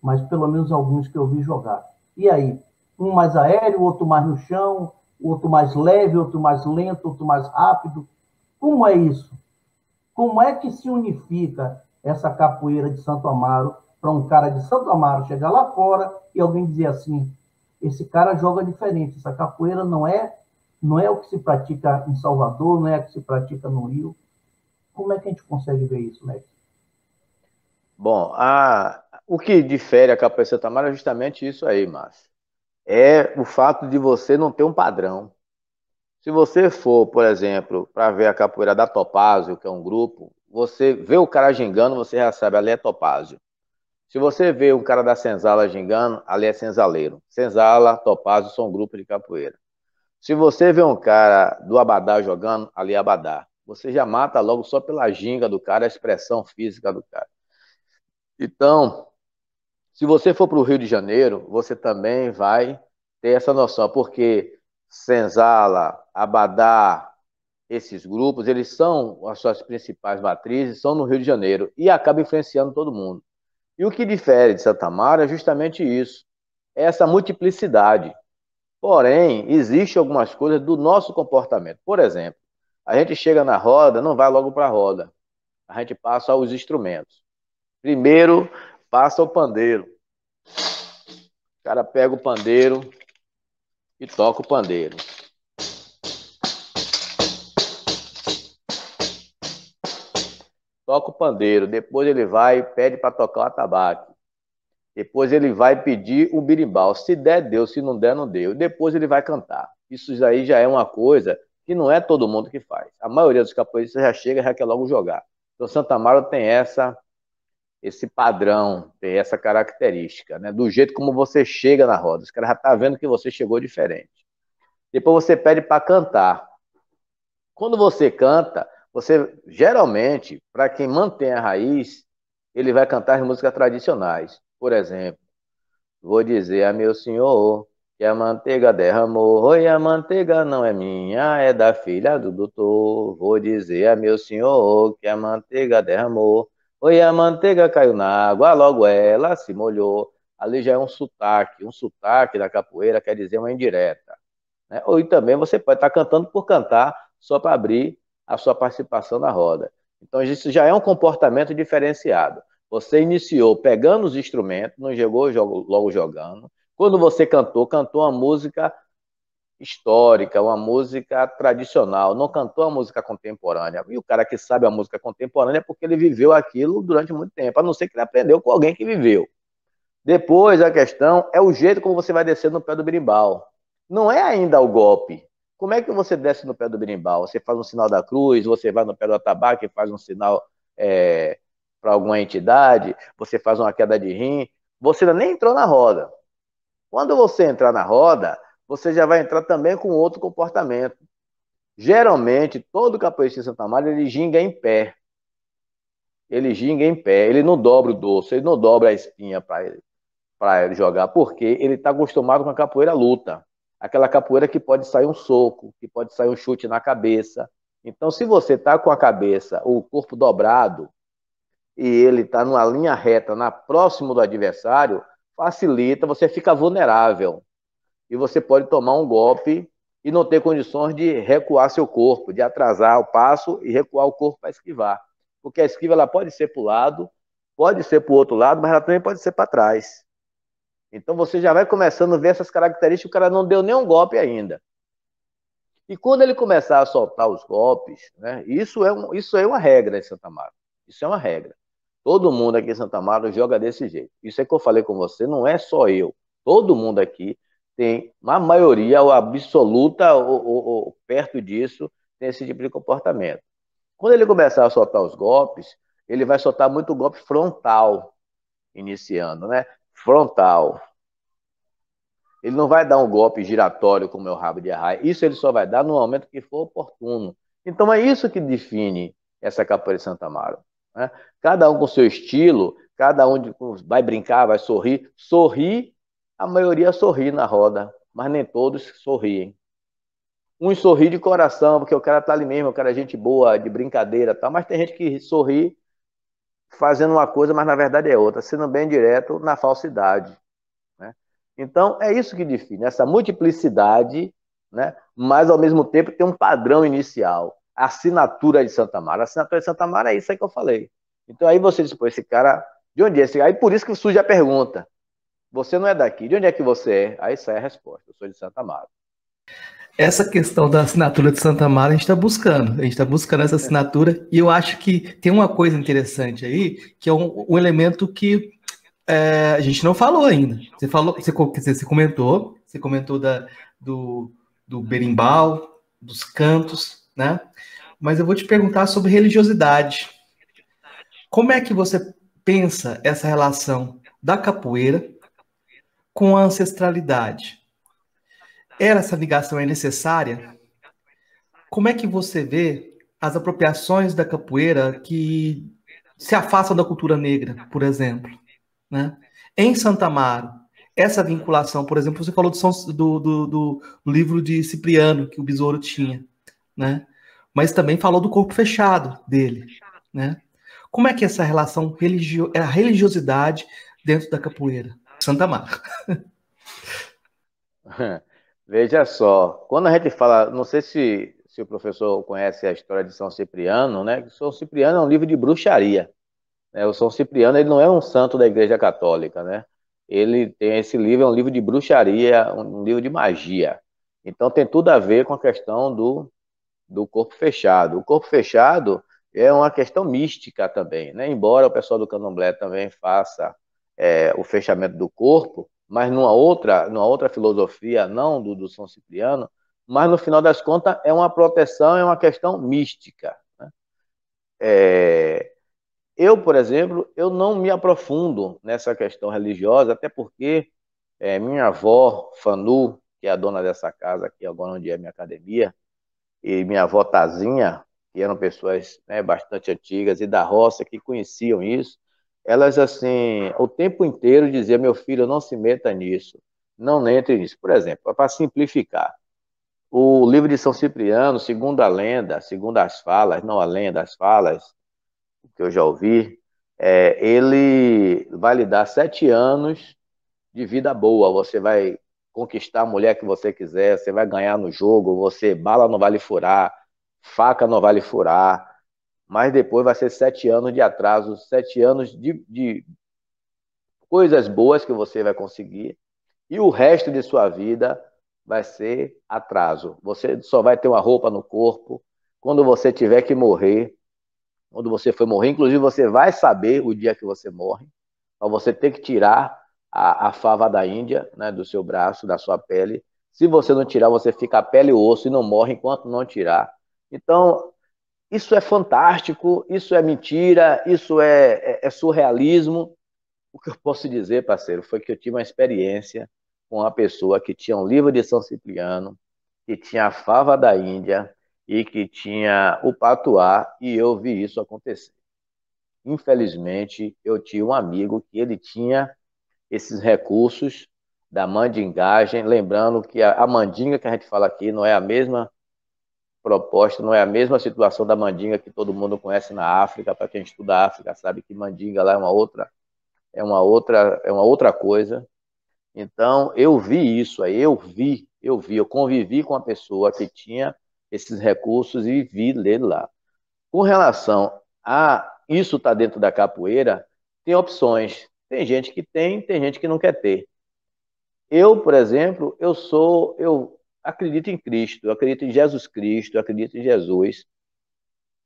mas pelo menos alguns que eu vi jogar. E aí, um mais aéreo, outro mais no chão, outro mais leve, outro mais lento, outro mais rápido. Como é isso? Como é que se unifica essa capoeira de Santo Amaro para um cara de Santo Amaro chegar lá fora e alguém dizer assim: esse cara joga diferente, essa capoeira não é não é o que se pratica em Salvador, não é o que se pratica no Rio. Como é que a gente consegue ver isso, né? Bom, a, o que difere a capoeira de Santo Amaro é justamente isso aí, Márcio. É o fato de você não ter um padrão. Se você for, por exemplo, para ver a capoeira da Topázio, que é um grupo, você vê o cara gingando, você já sabe, ali é Topázio. Se você vê um cara da Senzala gingando, ali é Senzaleiro. Senzala, Topázio são grupos de capoeira. Se você vê um cara do Abadá jogando, ali é Abadá. Você já mata logo só pela ginga do cara, a expressão física do cara. Então, se você for para o Rio de Janeiro, você também vai ter essa noção, porque Senzala, Abadá, esses grupos, eles são as suas principais matrizes, são no Rio de Janeiro e acaba influenciando todo mundo. E o que difere de Santa Mara é justamente isso, é essa multiplicidade. Porém, existe algumas coisas do nosso comportamento. Por exemplo, a gente chega na roda, não vai logo para a roda. A gente passa aos instrumentos. Primeiro, passa o pandeiro. O cara pega o pandeiro e toca o pandeiro. Toca o pandeiro, depois ele vai e pede para tocar o atabaque. Depois ele vai pedir o birimbau. Se der, deu. Se não der, não deu. Depois ele vai cantar. Isso aí já é uma coisa que não é todo mundo que faz. A maioria dos capoeiristas já chega e já quer logo jogar. Então Santa Mara tem essa esse padrão, tem essa característica, né? Do jeito como você chega na roda. Os caras já tá vendo que você chegou diferente. Depois você pede para cantar. Quando você canta, você geralmente, para quem mantém a raiz, ele vai cantar as músicas tradicionais. Por exemplo, vou dizer a meu senhor que a manteiga derramou, e a manteiga não é minha, é da filha do doutor. Vou dizer a meu senhor que a manteiga derramou, Oi, a manteiga caiu na água, logo ela se molhou. Ali já é um sotaque. Um sotaque da capoeira quer dizer uma indireta. Né? Ou também você pode estar cantando por cantar, só para abrir a sua participação na roda. Então, isso já é um comportamento diferenciado. Você iniciou pegando os instrumentos, não chegou logo jogando. Quando você cantou, cantou uma música histórica, uma música tradicional, não cantou a música contemporânea. E o cara que sabe a música contemporânea é porque ele viveu aquilo durante muito tempo, a não ser que ele aprendeu com alguém que viveu. Depois, a questão é o jeito como você vai descer no pé do berimbau. Não é ainda o golpe. Como é que você desce no pé do berimbau? Você faz um sinal da cruz, você vai no pé do atabaque faz um sinal é, para alguma entidade, você faz uma queda de rim, você ainda nem entrou na roda. Quando você entrar na roda, você já vai entrar também com outro comportamento. Geralmente, todo capoeirista de Santa Maria, ele ginga em pé. Ele ginga em pé, ele não dobra o dorso, ele não dobra a espinha para jogar, porque ele está acostumado com a capoeira luta. Aquela capoeira que pode sair um soco, que pode sair um chute na cabeça. Então, se você está com a cabeça, o corpo dobrado, e ele está numa linha reta, na próximo do adversário, facilita, você fica vulnerável e você pode tomar um golpe e não ter condições de recuar seu corpo, de atrasar o passo e recuar o corpo para esquivar. Porque a esquiva ela pode ser para o lado, pode ser para o outro lado, mas ela também pode ser para trás. Então você já vai começando a ver essas características, o cara não deu nenhum golpe ainda. E quando ele começar a soltar os golpes, né, isso, é um, isso é uma regra em Santa Marta. Isso é uma regra. Todo mundo aqui em Santa Marta joga desse jeito. Isso é que eu falei com você, não é só eu. Todo mundo aqui tem, a maioria, ou absoluta, ou, ou, ou, perto disso, tem esse tipo de comportamento. Quando ele começar a soltar os golpes, ele vai soltar muito golpe frontal, iniciando, né? Frontal. Ele não vai dar um golpe giratório como é o rabo de arraia. Isso ele só vai dar no momento que for oportuno. Então é isso que define essa capoeira de Santa Amaro. Né? Cada um com seu estilo, cada um vai brincar, vai sorrir. Sorrir, a maioria sorri na roda, mas nem todos sorriem. Uns sorri de coração, porque o cara tá ali mesmo, o cara é gente boa, de brincadeira, tá? mas tem gente que sorri fazendo uma coisa, mas na verdade é outra, sendo bem direto na falsidade. Né? Então, é isso que define, essa multiplicidade, né? mas ao mesmo tempo tem um padrão inicial, a assinatura de Santa Mara. A assinatura de Santa Mara é isso aí que eu falei. Então aí você diz, pô, esse cara, de onde é esse? Aí por isso que surge a pergunta. Você não é daqui, de onde é que você é? Aí sai a resposta, eu sou de Santa Mara. Essa questão da assinatura de Santa Mara a gente está buscando, a gente está buscando essa assinatura, e eu acho que tem uma coisa interessante aí, que é um, um elemento que é, a gente não falou ainda. Você falou, você, você comentou, você comentou da, do, do berimbau, dos cantos, né? Mas eu vou te perguntar sobre religiosidade. Como é que você pensa essa relação da capoeira com a ancestralidade? Era essa ligação é necessária? Como é que você vê as apropriações da capoeira que se afastam da cultura negra, por exemplo? Né? Em Santa Amaro, essa vinculação, por exemplo, você falou do, do, do, livro de Cipriano que o Besouro tinha, né? mas também falou do corpo fechado dele, né? Como é que essa relação religio... é a religiosidade dentro da capoeira? Santa Mar. *laughs* Veja só, quando a gente fala, não sei se, se o professor conhece a história de São Cipriano, né? São Cipriano é um livro de bruxaria. Né? O São Cipriano ele não é um santo da Igreja Católica, né? Ele tem esse livro, é um livro de bruxaria, um livro de magia. Então tem tudo a ver com a questão do, do corpo fechado. O corpo fechado é uma questão mística também, né? Embora o pessoal do Candomblé também faça é, o fechamento do corpo, mas numa outra, numa outra filosofia, não do, do São Cipriano, mas no final das contas é uma proteção, é uma questão mística. Né? É, eu, por exemplo, eu não me aprofundo nessa questão religiosa, até porque é, minha avó, Fanu, que é a dona dessa casa aqui, agora onde é minha academia, e minha avó Tazinha, que eram pessoas né, bastante antigas e da roça que conheciam isso, elas assim, o tempo inteiro diziam, meu filho, não se meta nisso, não entre nisso. Por exemplo, para simplificar, o livro de São Cipriano, segundo a lenda, segundo as falas, não a lenda, as falas, que eu já ouvi, é, ele vai lhe dar sete anos de vida boa. Você vai conquistar a mulher que você quiser, você vai ganhar no jogo, você bala não vale furar, faca não vale furar, mas depois vai ser sete anos de atraso, sete anos de, de coisas boas que você vai conseguir, e o resto de sua vida vai ser atraso. Você só vai ter uma roupa no corpo quando você tiver que morrer, quando você for morrer, inclusive você vai saber o dia que você morre, para você ter que tirar a, a fava da Índia, né, do seu braço, da sua pele. Se você não tirar, você fica a pele e osso e não morre enquanto não tirar. Então, isso é fantástico, isso é mentira, isso é, é, é surrealismo. O que eu posso dizer, parceiro, foi que eu tive uma experiência com uma pessoa que tinha um livro de São Cipriano, que tinha a fava da Índia e que tinha o patuá, e eu vi isso acontecer. Infelizmente, eu tinha um amigo que ele tinha esses recursos da mandingagem, lembrando que a, a mandinga que a gente fala aqui não é a mesma proposta, não é a mesma situação da mandinga que todo mundo conhece na África, para quem estuda a África sabe que mandinga lá é uma outra é uma outra é uma outra coisa. Então, eu vi isso aí, eu vi, eu vi, eu convivi com uma pessoa que tinha esses recursos e vi ler lá. Com relação a isso está dentro da capoeira, tem opções. Tem gente que tem, tem gente que não quer ter. Eu, por exemplo, eu sou, eu acredito em Cristo, acredito em Jesus Cristo, acredito em Jesus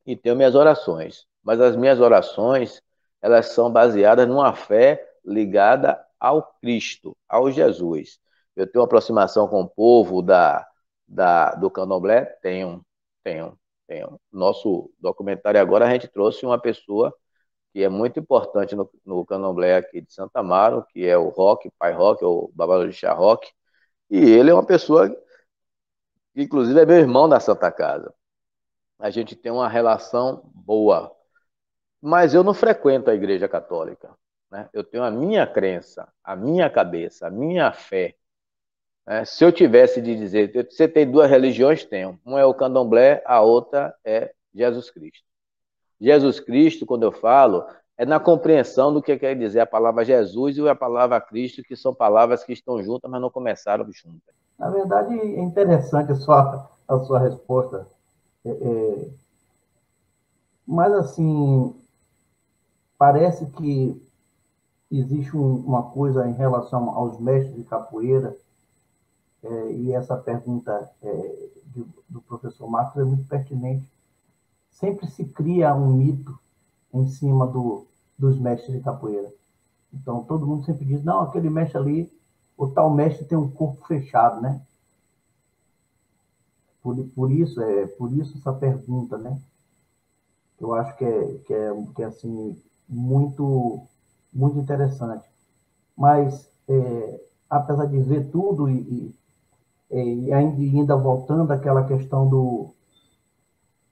e tenho minhas orações. Mas as minhas orações, elas são baseadas numa fé ligada ao Cristo, ao Jesus. Eu tenho uma aproximação com o povo da, da, do candomblé? Tenho, tenho, tenho. Nosso documentário agora a gente trouxe uma pessoa que é muito importante no, no candomblé aqui de Santa Amaro, que é o Rock, Pai Rock, ou Babalorixá Rock, e ele é uma pessoa inclusive, é meu irmão da Santa Casa. A gente tem uma relação boa. mas eu não frequento a Igreja Católica. Né? Eu tenho a minha crença, a minha cabeça, a minha fé. Né? Se eu tivesse de dizer, você tem duas religiões? Tenho. Uma é o candomblé, a outra é Jesus Cristo. Jesus Cristo, quando eu falo, é na compreensão do que quer dizer a palavra Jesus e a palavra Cristo, que são palavras que estão juntas, mas não começaram juntas. Na verdade, é interessante a sua, a sua resposta. É, é... Mas, assim, parece que existe um, uma coisa em relação aos mestres de capoeira, é, e essa pergunta é, de, do professor Marcos é muito pertinente. Sempre se cria um mito em cima do, dos mestres de capoeira. Então, todo mundo sempre diz, não, aquele mestre ali, o tal mestre tem um corpo fechado, né? Por, por isso, é, por isso essa pergunta, né? Eu acho que é, que é, que é assim, muito, muito interessante. Mas, é, apesar de ver tudo e, e, e ainda voltando àquela questão do,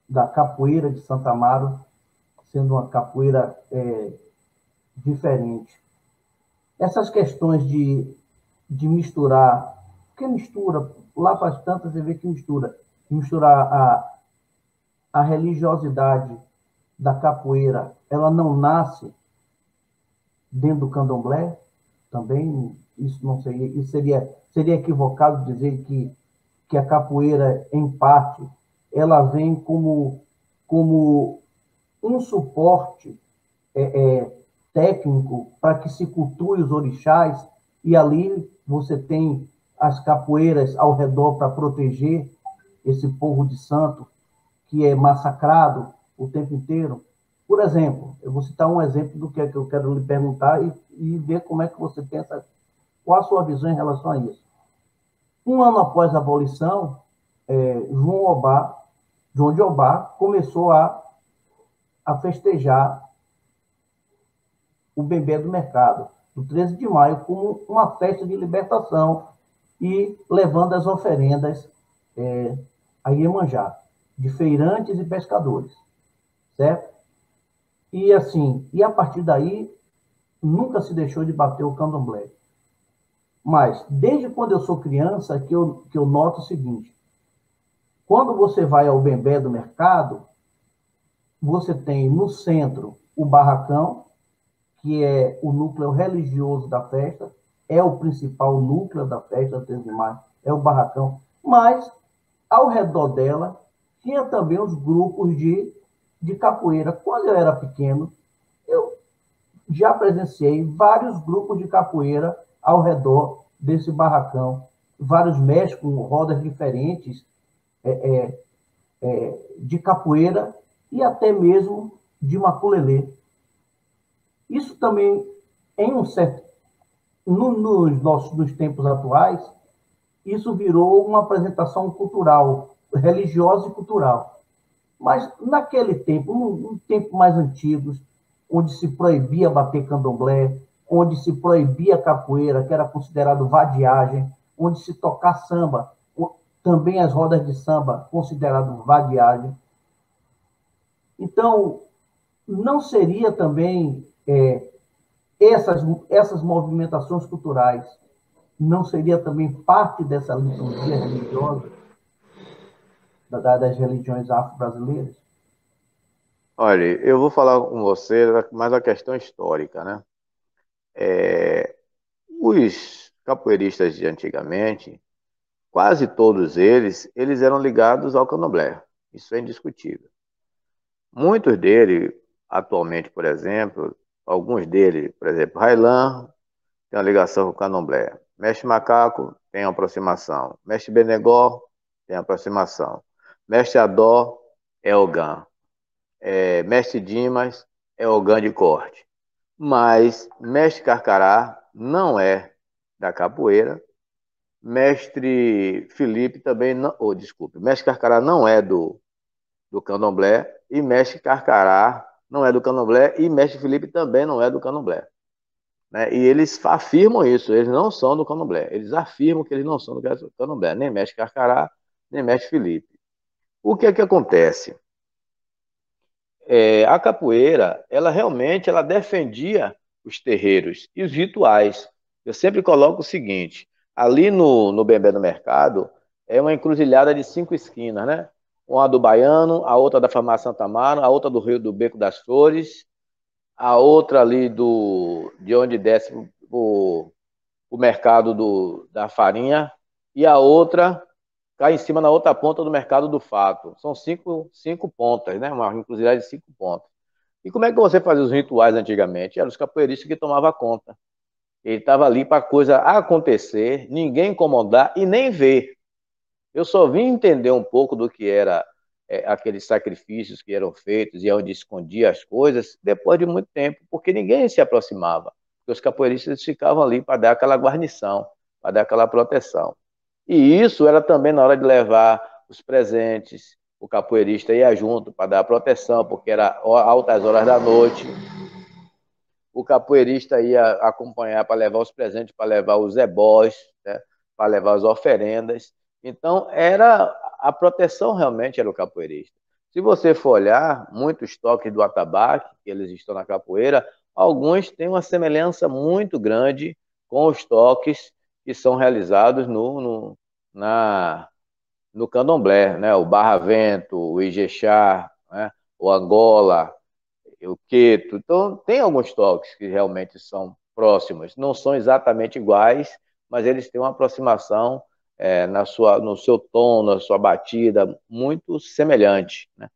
da capoeira de Santa Amaro, sendo uma capoeira é, diferente. Essas questões de, de misturar, que mistura, lá faz tantas você vê que mistura, misturar a, a religiosidade da capoeira, ela não nasce dentro do candomblé, também isso não seria, isso seria, seria equivocado dizer que, que a capoeira, em parte, ela vem como, como um suporte é, é, técnico para que se cultue os orixás, e ali você tem as capoeiras ao redor para proteger esse povo de santo que é massacrado o tempo inteiro. Por exemplo, eu vou citar um exemplo do que é que eu quero lhe perguntar e, e ver como é que você pensa, qual a sua visão em relação a isso. Um ano após a abolição, é, João Obá, João de Obá começou a a festejar o bebê do mercado, do 13 de maio, como uma festa de libertação e levando as oferendas é, a Iemanjá, de feirantes e pescadores, certo? E assim, e a partir daí, nunca se deixou de bater o candomblé. Mas, desde quando eu sou criança, que eu, que eu noto o seguinte, quando você vai ao bembé do mercado, você tem no centro o barracão, que é o núcleo religioso da festa, é o principal núcleo da festa, 13 de maio, é o barracão, mas ao redor dela tinha também os grupos de, de capoeira. Quando eu era pequeno, eu já presenciei vários grupos de capoeira ao redor desse barracão, vários mestres com rodas diferentes é, é, é, de capoeira e até mesmo de maculelê. Isso também, em um certo, no, nos nossos nos tempos atuais, isso virou uma apresentação cultural, religiosa e cultural. Mas naquele tempo, num, tempo mais antigos, onde se proibia bater candomblé, onde se proibia capoeira, que era considerado vadiagem, onde se tocar samba, também as rodas de samba, considerado vadiagem, então, não seria também é, essas, essas movimentações culturais, não seria também parte dessa liturgia religiosa das religiões afro-brasileiras? Olha, eu vou falar com você mais a questão histórica, né? É, os capoeiristas de antigamente, quase todos eles, eles eram ligados ao candomblé. Isso é indiscutível. Muitos deles, atualmente, por exemplo, alguns deles, por exemplo, Railan tem uma ligação com o Candomblé. Mestre Macaco tem aproximação. Mestre Benegó tem aproximação. Mestre Adó é Ogã. É, Mestre Dimas é Ogã de corte. Mas Mestre Carcará não é da capoeira. Mestre Felipe também não. Oh, desculpe. Mestre Carcará não é do, do candomblé e Mestre Carcará não é do Candomblé e Mestre Felipe também não é do Candomblé. Né? E eles afirmam isso, eles não são do Candomblé. Eles afirmam que eles não são do Candomblé, nem Mestre Carcará, nem Mestre Felipe. O que é que acontece? é, a capoeira, ela realmente ela defendia os terreiros e os rituais. Eu sempre coloco o seguinte: ali no, no Bembé do Mercado é uma encruzilhada de cinco esquinas, né? Uma do Baiano, a outra da Farmácia Santa Mara, a outra do Rio do Beco das Flores, a outra ali do de onde desce o, o mercado do, da farinha e a outra cai em cima na outra ponta do mercado do fato. São cinco, cinco pontas, né? Uma encruzilhada de cinco pontas. E como é que você fazia os rituais antigamente? Eram os capoeiristas que tomavam conta. Ele estava ali para a coisa acontecer, ninguém incomodar e nem ver. Eu só vim entender um pouco do que era é, aqueles sacrifícios que eram feitos e onde escondia as coisas depois de muito tempo, porque ninguém se aproximava. Porque os capoeiristas ficavam ali para dar aquela guarnição, para dar aquela proteção. E isso era também na hora de levar os presentes, o capoeirista ia junto para dar proteção, porque era altas horas da noite. O capoeirista ia acompanhar para levar os presentes, para levar os ebós, né, para levar as oferendas. Então, era a proteção realmente era o capoeirista. Se você for olhar, muitos toques do atabaque, que eles estão na capoeira, alguns têm uma semelhança muito grande com os toques que são realizados no, no, na, no candomblé, né? o barra-vento, o ijexá, né? o angola, o queto. Então, tem alguns toques que realmente são próximos. Não são exatamente iguais, mas eles têm uma aproximação é, na sua, no seu tom, na sua batida, muito semelhante. Né?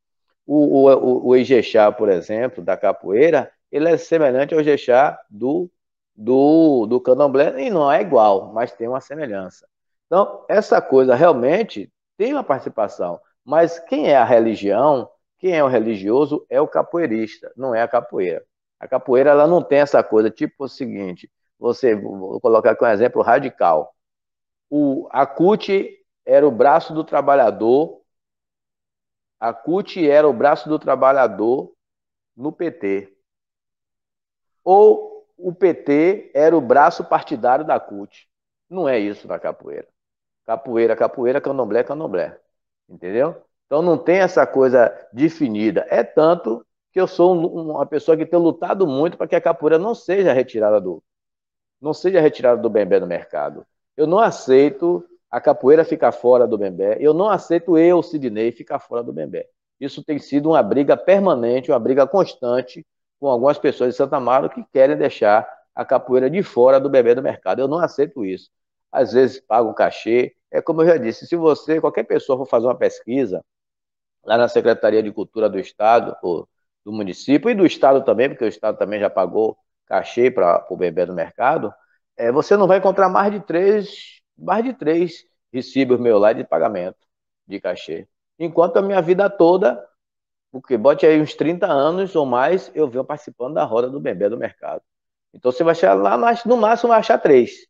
O, o, o Ijexá, por exemplo, da capoeira, ele é semelhante ao Ijexá do do, do candomblé e não é igual, mas tem uma semelhança. Então, essa coisa realmente tem uma participação, mas quem é a religião, quem é o religioso é o capoeirista, não é a capoeira. A capoeira ela não tem essa coisa, tipo o seguinte, você, vou colocar aqui um exemplo radical. O, a CUT era o braço do trabalhador, a CUT era o braço do trabalhador no PT. Ou o PT era o braço partidário da CUT. Não é isso na capoeira. Capoeira, capoeira, candomblé, candomblé. Entendeu? Então não tem essa coisa definida. É tanto que eu sou uma pessoa que tem lutado muito para que a capoeira não seja retirada do não seja retirada do bembé no mercado. Eu não aceito a capoeira ficar fora do bembé. Eu não aceito eu, Sidney, ficar fora do bembé. Isso tem sido uma briga permanente, uma briga constante com algumas pessoas de Santa Amaro que querem deixar a capoeira de fora do bebê do mercado. Eu não aceito isso. Às vezes pago um cachê. É como eu já disse, se você, qualquer pessoa for fazer uma pesquisa lá na Secretaria de Cultura do Estado, ou do município, e do Estado também, porque o Estado também já pagou cachê para o bebê do mercado, é, você não vai encontrar mais de três, mais de três recibos meu lá de pagamento de cachê. Enquanto a minha vida toda porque bote aí uns 30 anos ou mais, eu venho participando da roda do bebê do mercado. Então você vai achar lá, no máximo vai achar três.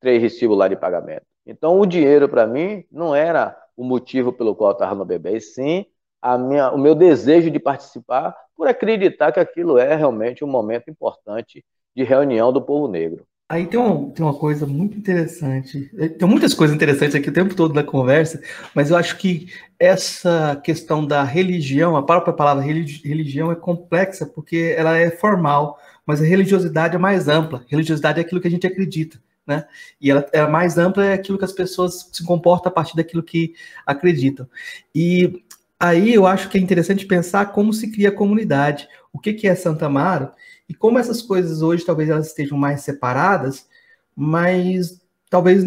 Três recibos lá de pagamento. Então o dinheiro para mim não era o motivo pelo qual eu estava no bebê, e sim a minha, o meu desejo de participar por acreditar que aquilo é realmente um momento importante de reunião do povo negro. Aí tem, tem uma coisa muito interessante. Eh, tem muitas coisas interessantes aqui o tempo todo na conversa, mas eu acho que essa questão da religião, a própria palavra religião é complexa porque ela é formal, mas a religiosidade é mais ampla. Religiosidade é aquilo que a gente acredita, né? E ela é mais ampla é aquilo que as pessoas se comportam a partir daquilo que acreditam. E aí eu acho que é interessante pensar como se cria a comunidade. O que, que é Santa Amaro? E como essas coisas hoje talvez elas estejam mais separadas, mas talvez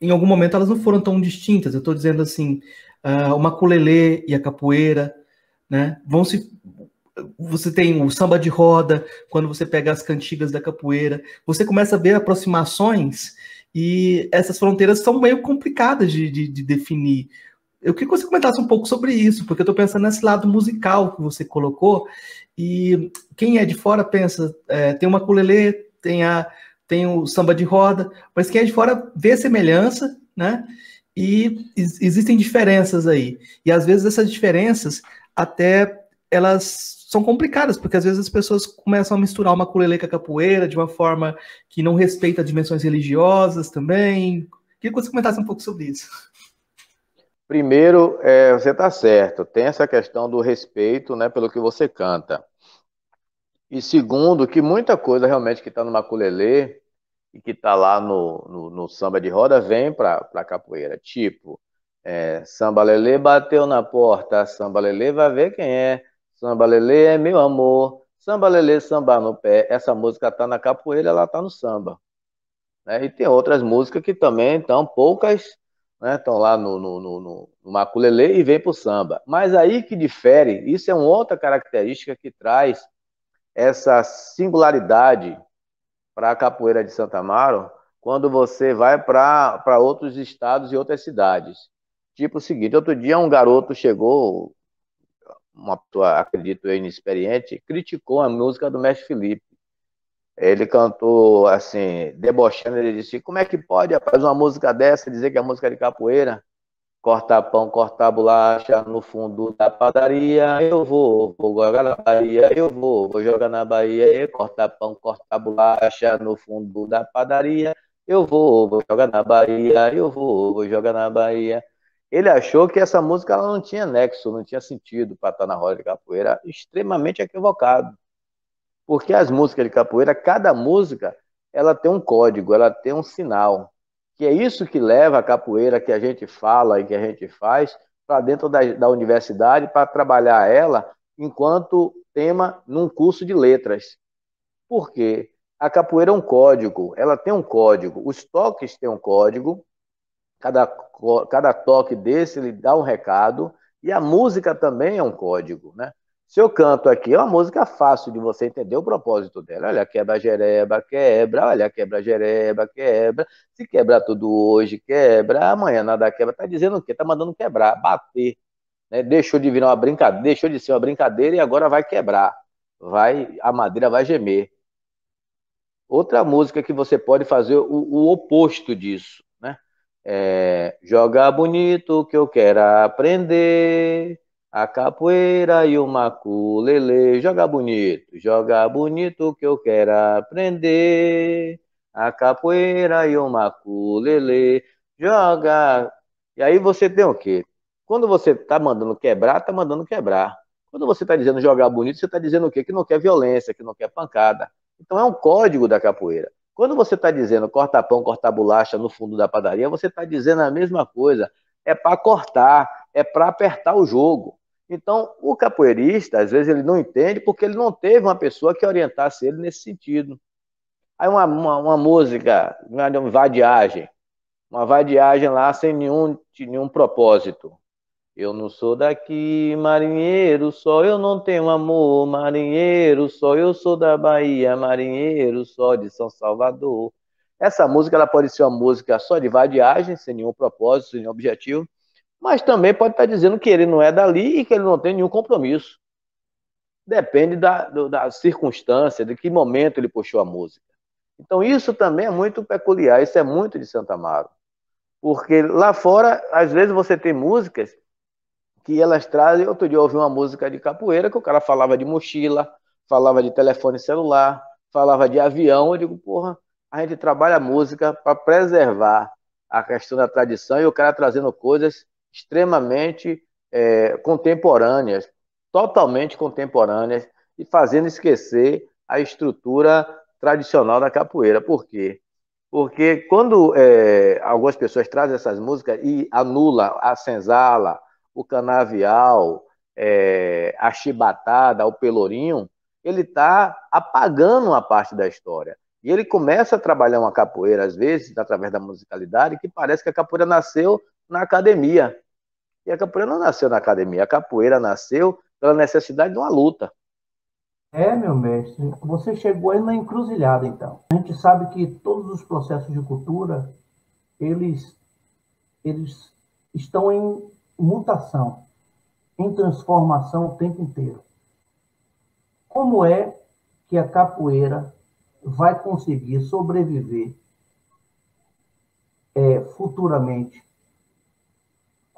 em algum momento elas não foram tão distintas. Eu estou dizendo assim, uh, o maculelê e a capoeira, né? Vão se você tem o samba de roda, quando você pega as cantigas da capoeira, você começa a ver aproximações e essas fronteiras são meio complicadas de, de, de definir. Eu queria que você comentasse um pouco sobre isso, porque eu estou pensando nesse lado musical que você colocou, e quem é de fora pensa, é, tem uma culelê, tem, a, tem o samba de roda, mas quem é de fora vê semelhança, né? E existem diferenças aí. E às vezes essas diferenças até elas são complicadas, porque às vezes as pessoas começam a misturar uma culelê com a capoeira de uma forma que não respeita dimensões religiosas também. Queria que você comentasse um pouco sobre isso. Primeiro, é, você está certo, tem essa questão do respeito né, pelo que você canta. E segundo, que muita coisa realmente que está no maculelê e que está lá no, no, no, samba de roda vem para a capoeira. Tipo, é, samba lelê bateu na porta, samba lelê vai ver quem é. Samba lelê é meu amor, samba lelê samba no pé. Essa música está na capoeira, ela está no samba. Né? E tem outras músicas que também estão poucas né? Estão lá no, no, no, no maculelê e vem para o samba. Mas aí que difere, isso é uma outra característica que traz essa singularidade para a capoeira de Santa Amaro quando você vai para outros estados e outras cidades. Tipo o seguinte, outro dia um garoto chegou, uma pessoa, acredito eu, inexperiente, criticou a música do Mestre Felipe. Ele cantou assim, debochando, ele disse: Como é que pode, rapaz, uma música dessa dizer que é música de capoeira? Cortar pão, cortar bolacha no fundo da padaria, eu vou, vou jogar na Bahia, eu vou, vou jogar na Bahia, cortar pão, cortar bolacha no fundo da padaria, eu vou, vou jogar na Bahia, eu vou, vou jogar na Bahia. Ele achou que essa música ela não tinha nexo, não tinha sentido para estar na roda de capoeira, extremamente equivocado. Porque as músicas de capoeira, cada música, ela tem um código, ela tem um sinal. Que é isso que leva a capoeira que a gente fala e que a gente faz para dentro da, da universidade para trabalhar ela enquanto tema num curso de letras. Por quê? A capoeira é um código, ela tem um código. Os toques têm um código, cada, cada toque desse ele dá um recado, e a música também é um código, né? Se eu canto aqui, é uma música fácil de você entender o propósito dela. Olha, quebra, jereba, quebra, olha, quebra, jereba, quebra. Se quebra tudo hoje, quebra, amanhã nada quebra. Tá dizendo o quê? Tá mandando quebrar, bater. Né? Deixou de virar uma brincadeira, deixou de ser uma brincadeira e agora vai quebrar. Vai, a madeira vai gemer. Outra música que você pode fazer o, o oposto disso, né? É, joga bonito que eu quero aprender a capoeira e o maculele. Joga bonito, joga bonito que eu quero aprender. A capoeira e o maculele. Joga. E aí você tem o quê? Quando você tá mandando quebrar, tá mandando quebrar. Quando você está dizendo jogar bonito, você está dizendo o quê? Que não quer violência, que não quer pancada. Então é um código da capoeira. Quando você está dizendo corta pão, corta bolacha no fundo da padaria, você está dizendo a mesma coisa. É para cortar, é para apertar o jogo. Então, o capoeirista, às vezes, ele não entende porque ele não teve uma pessoa que orientasse ele nesse sentido. Aí uma, uma, uma música, uma vadiagem, uma vadiagem lá sem nenhum, nenhum propósito. Eu não sou daqui, marinheiro, só eu não tenho amor, marinheiro, só eu sou da Bahia, marinheiro, só de São Salvador. Essa música ela pode ser uma música só de vadiagem, sem nenhum propósito, sem nenhum objetivo, mas também pode estar dizendo que ele não é dali e que ele não tem nenhum compromisso. Depende da, da circunstância, de que momento ele puxou a música. Então, isso também é muito peculiar, isso é muito de Santa Amaro. Porque lá fora, às vezes, você tem músicas que elas trazem. Outro dia eu ouvi uma música de capoeira que o cara falava de mochila, falava de telefone celular, falava de avião. Eu digo, porra, a gente trabalha a música para preservar a questão da tradição e o cara trazendo coisas extremamente é, contemporâneas, totalmente contemporâneas, e fazendo esquecer a estrutura tradicional da capoeira. Por quê? Porque quando é, algumas pessoas trazem essas músicas e anula a senzala, o canavial, é, a chibatada, o pelourinho, ele está apagando uma parte da história. E ele começa a trabalhar uma capoeira, às vezes, através da musicalidade, que parece que a capoeira nasceu na academia. E a capoeira não nasceu na academia, a capoeira nasceu pela necessidade de uma luta. É, meu mestre, você chegou aí na encruzilhada, então. A gente sabe que todos os processos de cultura, eles, eles estão em mutação, em transformação o tempo inteiro. Como é que a capoeira vai conseguir sobreviver é, futuramente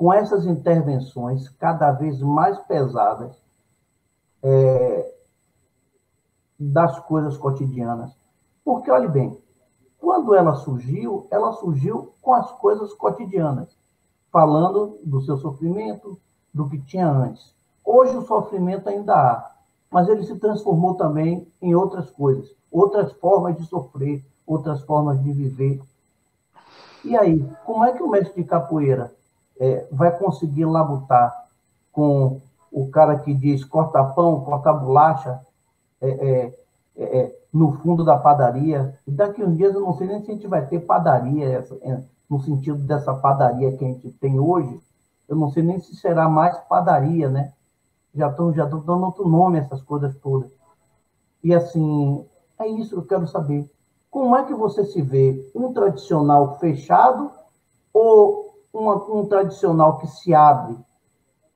com essas intervenções cada vez mais pesadas é, das coisas cotidianas. Porque, olhe bem, quando ela surgiu, ela surgiu com as coisas cotidianas. falando do seu sofrimento, do que tinha antes. Hoje o sofrimento ainda há, mas ele se transformou também em outras coisas, outras formas de sofrer, outras formas de viver. E aí, como é que o mestre de capoeira é, vai conseguir labutar com o cara que diz corta pão, corta bolacha é, é, é, é no fundo da padaria? E daqui uns dias eu não sei nem se a gente vai ter padaria, é, no sentido dessa padaria que a gente tem hoje. Eu não sei nem se será mais padaria, né? Já estou já dando outro nome a essas coisas todas. E assim, é isso que eu quero saber. Como é que você se vê? Um tradicional fechado ou um tradicional que se abre?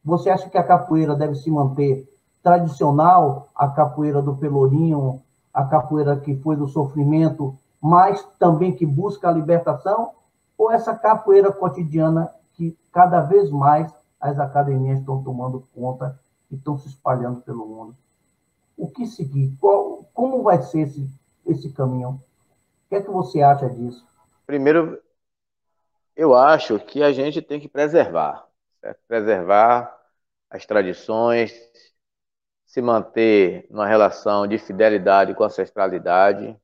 Você acha que a capoeira deve se manter tradicional, a capoeira do Pelourinho, a capoeira que foi do sofrimento, mas também que busca a libertação? Ou essa capoeira cotidiana que cada vez mais as academias estão tomando conta e estão se espalhando pelo mundo? O que seguir? Qual, como vai ser esse, esse caminho? O que é que você acha disso? Primeiro, eu acho que a gente tem que preservar, certo? preservar as tradições, se manter numa relação de fidelidade com a ancestralidade,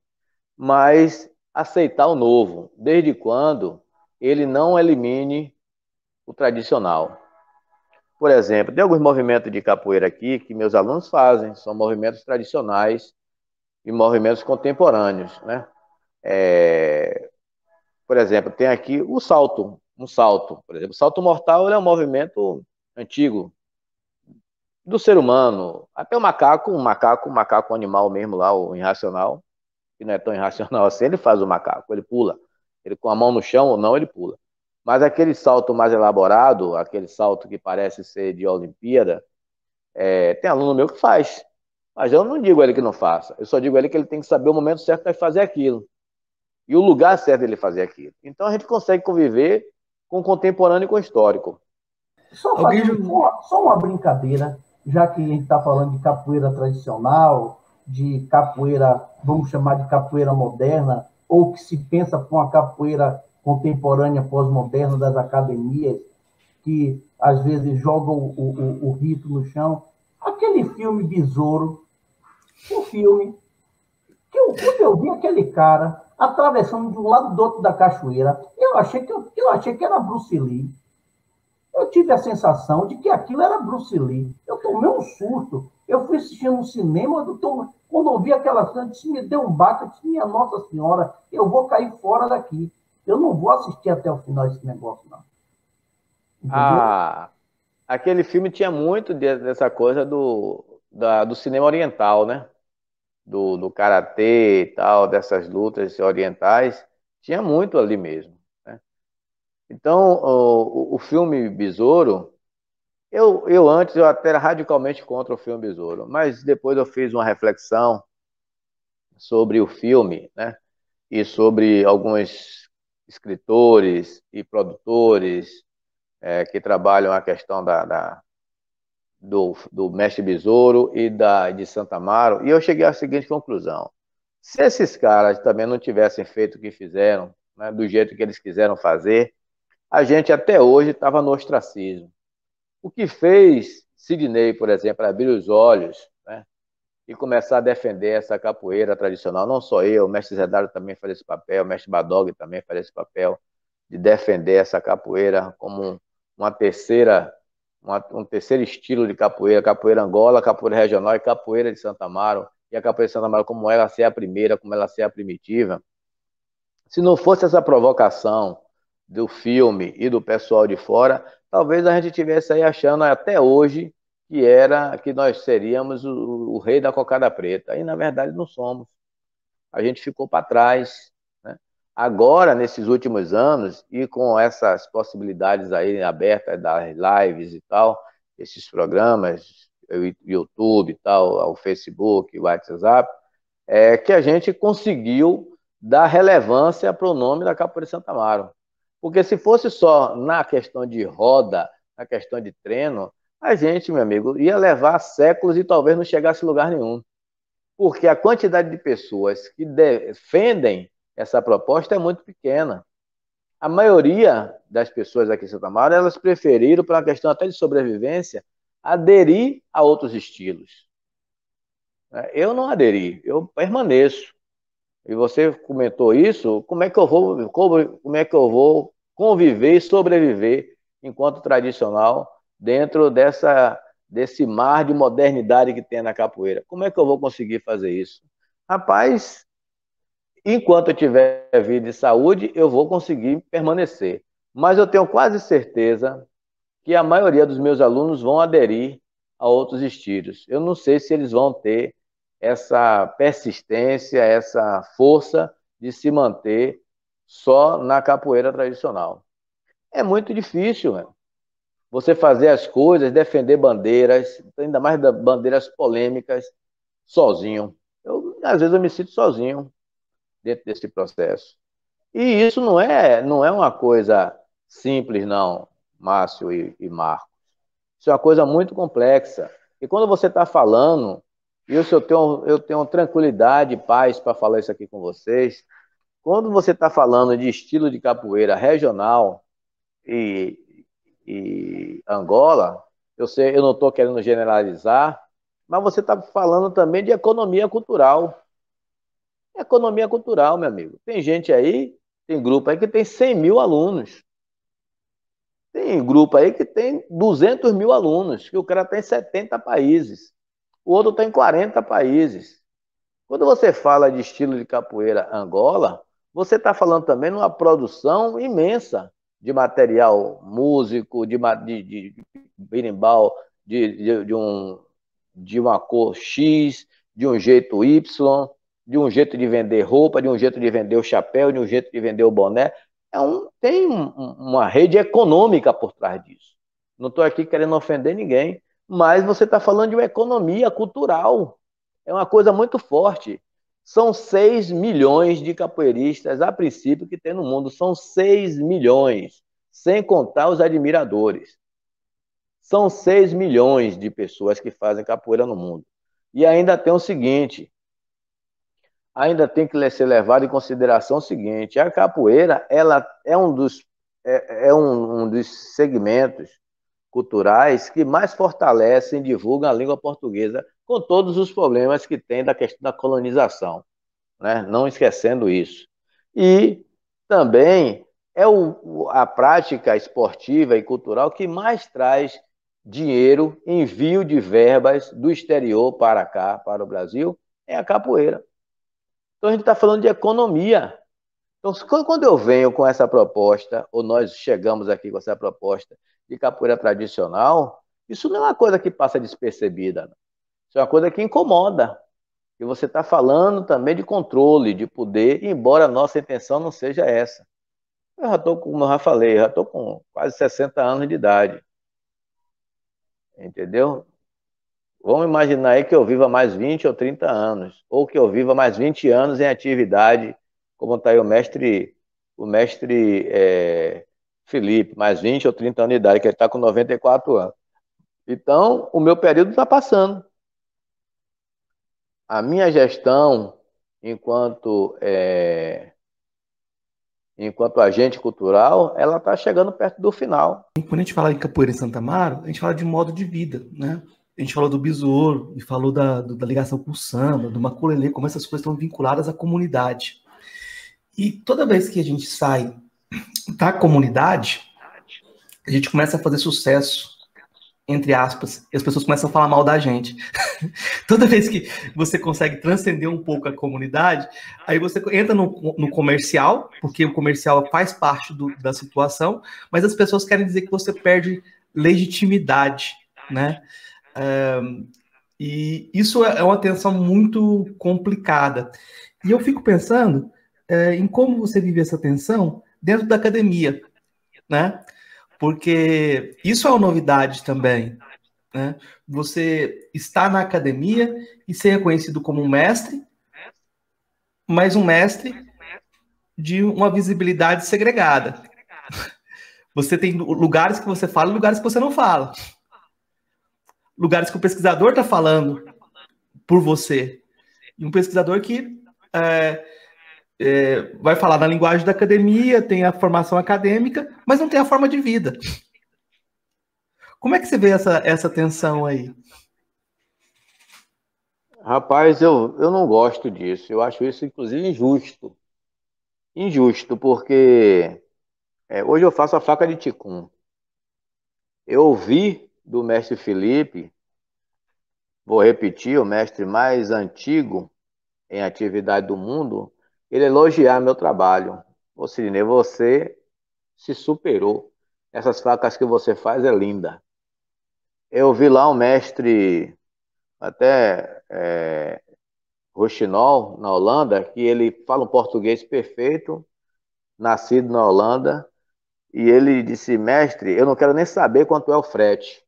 mas aceitar o novo, desde quando ele não elimine o tradicional. Por exemplo, tem alguns movimentos de capoeira aqui que meus alunos fazem, são movimentos tradicionais e movimentos contemporâneos, né? É, por exemplo, tem aqui o salto, um salto, por exemplo, o salto mortal é um movimento antigo do ser humano, até o macaco, um macaco, um macaco animal mesmo lá, o irracional, que não é tão *laughs* irracional assim, ele faz o macaco, ele pula, ele com a mão no chão ou não, ele pula. Mas aquele salto mais elaborado, aquele salto que parece ser de Olimpíada, é, tem aluno meu que faz. Mas eu não digo ele que não faça. Eu só digo ele que ele tem que saber o momento certo para fazer aquilo. E o lugar certo dele fazer aquilo. Então a gente consegue conviver com o contemporâneo e com o histórico. Só, Alguém... uma, só uma brincadeira, já que a gente está falando de capoeira tradicional, de capoeira, vamos chamar de capoeira moderna, ou que se pensa com a capoeira contemporânea pós-moderna das academias, que às vezes jogam o, o, o, rito no chão. Aquele filme Besouro, o filme, que eu, quando eu vi aquele cara atravessando de um lado do outro da cachoeira, eu achei que, eu, eu achei que era Bruce Lee. Eu tive a sensação de que aquilo era Bruce Lee. Eu tomei um susto. Eu fui assistir no cinema, quando eu vi aquela cena, disse, me deu um baque, eu disse, minha Nossa Senhora, eu vou cair fora daqui. Eu não vou assistir até o final esse negócio, não. Ah, aquele filme tinha muito dessa coisa do, da, do cinema oriental, né? Do, do karatê e tal, dessas lutas orientais, tinha muito ali mesmo. Né? Então, o, o filme Besouro, eu, eu antes eu até era radicalmente contra o filme Besouro, mas depois eu fiz uma reflexão sobre o filme, né? E sobre algumas escritores e produtores é, que trabalham a questão da, da do, do, Mestre Besouro e da, de Santa Amaro, e eu cheguei à seguinte conclusão. Se esses caras também não tivessem feito o que fizeram, né, do jeito que eles quiseram fazer, a gente até hoje estava no ostracismo. O que fez Sidney, por exemplo, abrir os olhos e começar a defender essa capoeira tradicional. Não só eu, o mestre Zedário também faz esse papel, o mestre Badog também faz esse papel de defender essa capoeira como uma terceira, uma, um terceiro estilo de capoeira, capoeira Angola, capoeira regional e capoeira de Santa Amaro. E a capoeira de Santa Amaro como ela ser a primeira, como ela ser a primitiva. Se não fosse essa provocação do filme e do pessoal de fora, talvez a gente tivesse aí achando até hoje que era que nós seríamos o, o rei da cocada preta. E na verdade não somos. A gente ficou para trás. Agora, nesses últimos anos, e com essas possibilidades aí abertas das lives e tal, esses programas, YouTube e tal, o Facebook, o WhatsApp, é que a gente conseguiu dar relevância para o nome da Capoeira Santa Amaro. Porque se fosse só na questão de roda, na questão de treino, a gente, meu amigo, ia levar séculos e talvez não chegasse a lugar nenhum. Porque a quantidade de pessoas que defendem essa proposta é muito pequena. a maioria das pessoas aqui em Santa Maria, elas preferiram, por uma questão até de sobrevivência, aderir a outros estilos. Eu não aderi, eu permaneço. E você comentou isso, como é que eu vou, como, é que eu vou conviver e sobreviver enquanto tradicional dentro dessa desse mar de modernidade que tem na capoeira? Como é que eu vou conseguir fazer isso? Rapaz, enquanto eu tiver vida e saúde, eu vou conseguir permanecer. Mas eu tenho quase certeza que a maioria dos meus alunos vão aderir a outros estilos. Eu não sei se eles vão ter essa persistência, essa força de se manter só na capoeira tradicional. É muito difícil, né? você fazer as coisas, defender bandeiras, ainda mais bandeiras polêmicas, sozinho. Eu, às vezes eu me sinto sozinho dentro desse processo. E isso não é, não é uma coisa simples, não, Márcio e, e Marcos. Isso é uma coisa muito complexa. E quando você está falando isso eu tenho, eu tenho tranquilidade e paz para falar isso aqui com vocês. Quando você está falando de estilo de capoeira regional e, e Angola, eu sei, eu não estou querendo generalizar, mas você está falando também de economia cultural. Economia cultural, meu amigo. Tem gente aí, tem grupo aí que tem 100 mil alunos. Tem grupo aí que tem 200 mil alunos, que o cara tem 70 países o outro está em 40 países. Quando você fala de estilo de capoeira Angola, você está falando também numa produção imensa de material músico, de, de, de berimbau, de, de, de, um, de uma cor X, de um jeito Y, de um jeito de vender roupa, de um jeito de vender o chapéu, de um jeito de vender o boné. É um, tem um, uma rede econômica por trás disso. Não estou aqui querendo ofender ninguém, mas você está falando de uma economia cultural. É uma coisa muito forte. São 6 milhões de capoeiristas, a princípio, que tem no mundo. São 6 milhões, sem contar os admiradores. São 6 milhões de pessoas que fazem capoeira no mundo. E ainda tem o seguinte: ainda tem que ser levado em consideração o seguinte: a capoeira ela é um dos, é, é um, um dos segmentos culturais que mais fortalecem e divulgam a língua portuguesa, com todos os problemas que tem da questão da colonização, né? não esquecendo isso. E também é o, a prática esportiva e cultural que mais traz dinheiro, envio de verbas do exterior para cá, para o Brasil, é a capoeira. Então a gente está falando de economia. Então, quando eu venho com essa proposta, ou nós chegamos aqui com essa proposta de capoeira tradicional, isso não é uma coisa que passa despercebida. Isso é uma coisa que incomoda. E você está falando também de controle, de poder, embora a nossa intenção não seja essa. Eu já estou, como eu já falei, já estou com quase 60 anos de idade. Entendeu? Vamos imaginar aí que eu viva mais 20 ou 30 anos, ou que eu viva mais 20 anos em atividade, como está aí o mestre, o mestre é, Felipe, mais 20 ou 30 anos de idade, que ele está com 94 anos. Então, o meu período está passando. A minha gestão, enquanto, é, enquanto agente cultural, ela está chegando perto do final. Quando a gente fala em capoeira em Santa Amaro, a gente fala de modo de vida, né? A gente falou do besouro e falou da, da ligação com o samba, do maculelê, como essas coisas estão vinculadas à comunidade. E toda vez que a gente sai da comunidade, a gente começa a fazer sucesso, entre aspas, e as pessoas começam a falar mal da gente. *laughs* Toda vez que você consegue transcender um pouco a comunidade, aí você entra no, no comercial, porque o comercial faz parte do, da situação, mas as pessoas querem dizer que você perde legitimidade, né? Um, e isso é, é uma tensão muito complicada. E eu fico pensando é, em como você vive essa tensão dentro da academia, né? Porque isso é uma novidade também, né? Você está na academia e ser reconhecido como um mestre, mas um mestre de uma visibilidade segregada. Você tem lugares que você fala e lugares que você não fala. Lugares que o pesquisador está falando por você. E um pesquisador que é, é, vai falar na linguagem da academia, tem a formação acadêmica, mas não tem a forma de vida. Como é que você vê essa, essa tensão aí? Rapaz, eu, eu não gosto disso. Eu acho isso, inclusive, injusto. Injusto, porque é, hoje eu faço a faca de ticum. Eu ouvi do mestre Felipe, vou repetir, o mestre mais antigo em atividade do mundo, ele elogiar meu trabalho. Ô Sirinei, você se superou. Essas facas que você faz é linda. Eu vi lá um mestre, até é, Rochinol, na Holanda, que ele fala um português perfeito, nascido na Holanda, e ele disse, mestre, eu não quero nem saber quanto é o frete.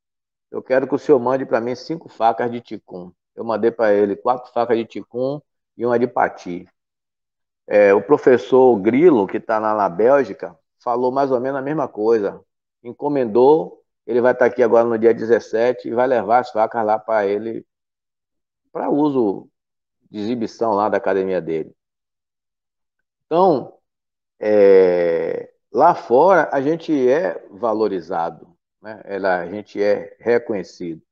Eu quero que o senhor mande para mim cinco facas de ticum. Eu mandei para ele quatro facas de ticum e uma de pati. É, o professor Grilo, que está lá na Bélgica, falou mais ou menos a mesma coisa. Encomendou ele vai estar aqui agora no dia 17 e vai levar as facas lá para ele, para uso de exibição lá da academia dele. Então, é, lá fora a gente é valorizado, né? Ela, a gente é reconhecido.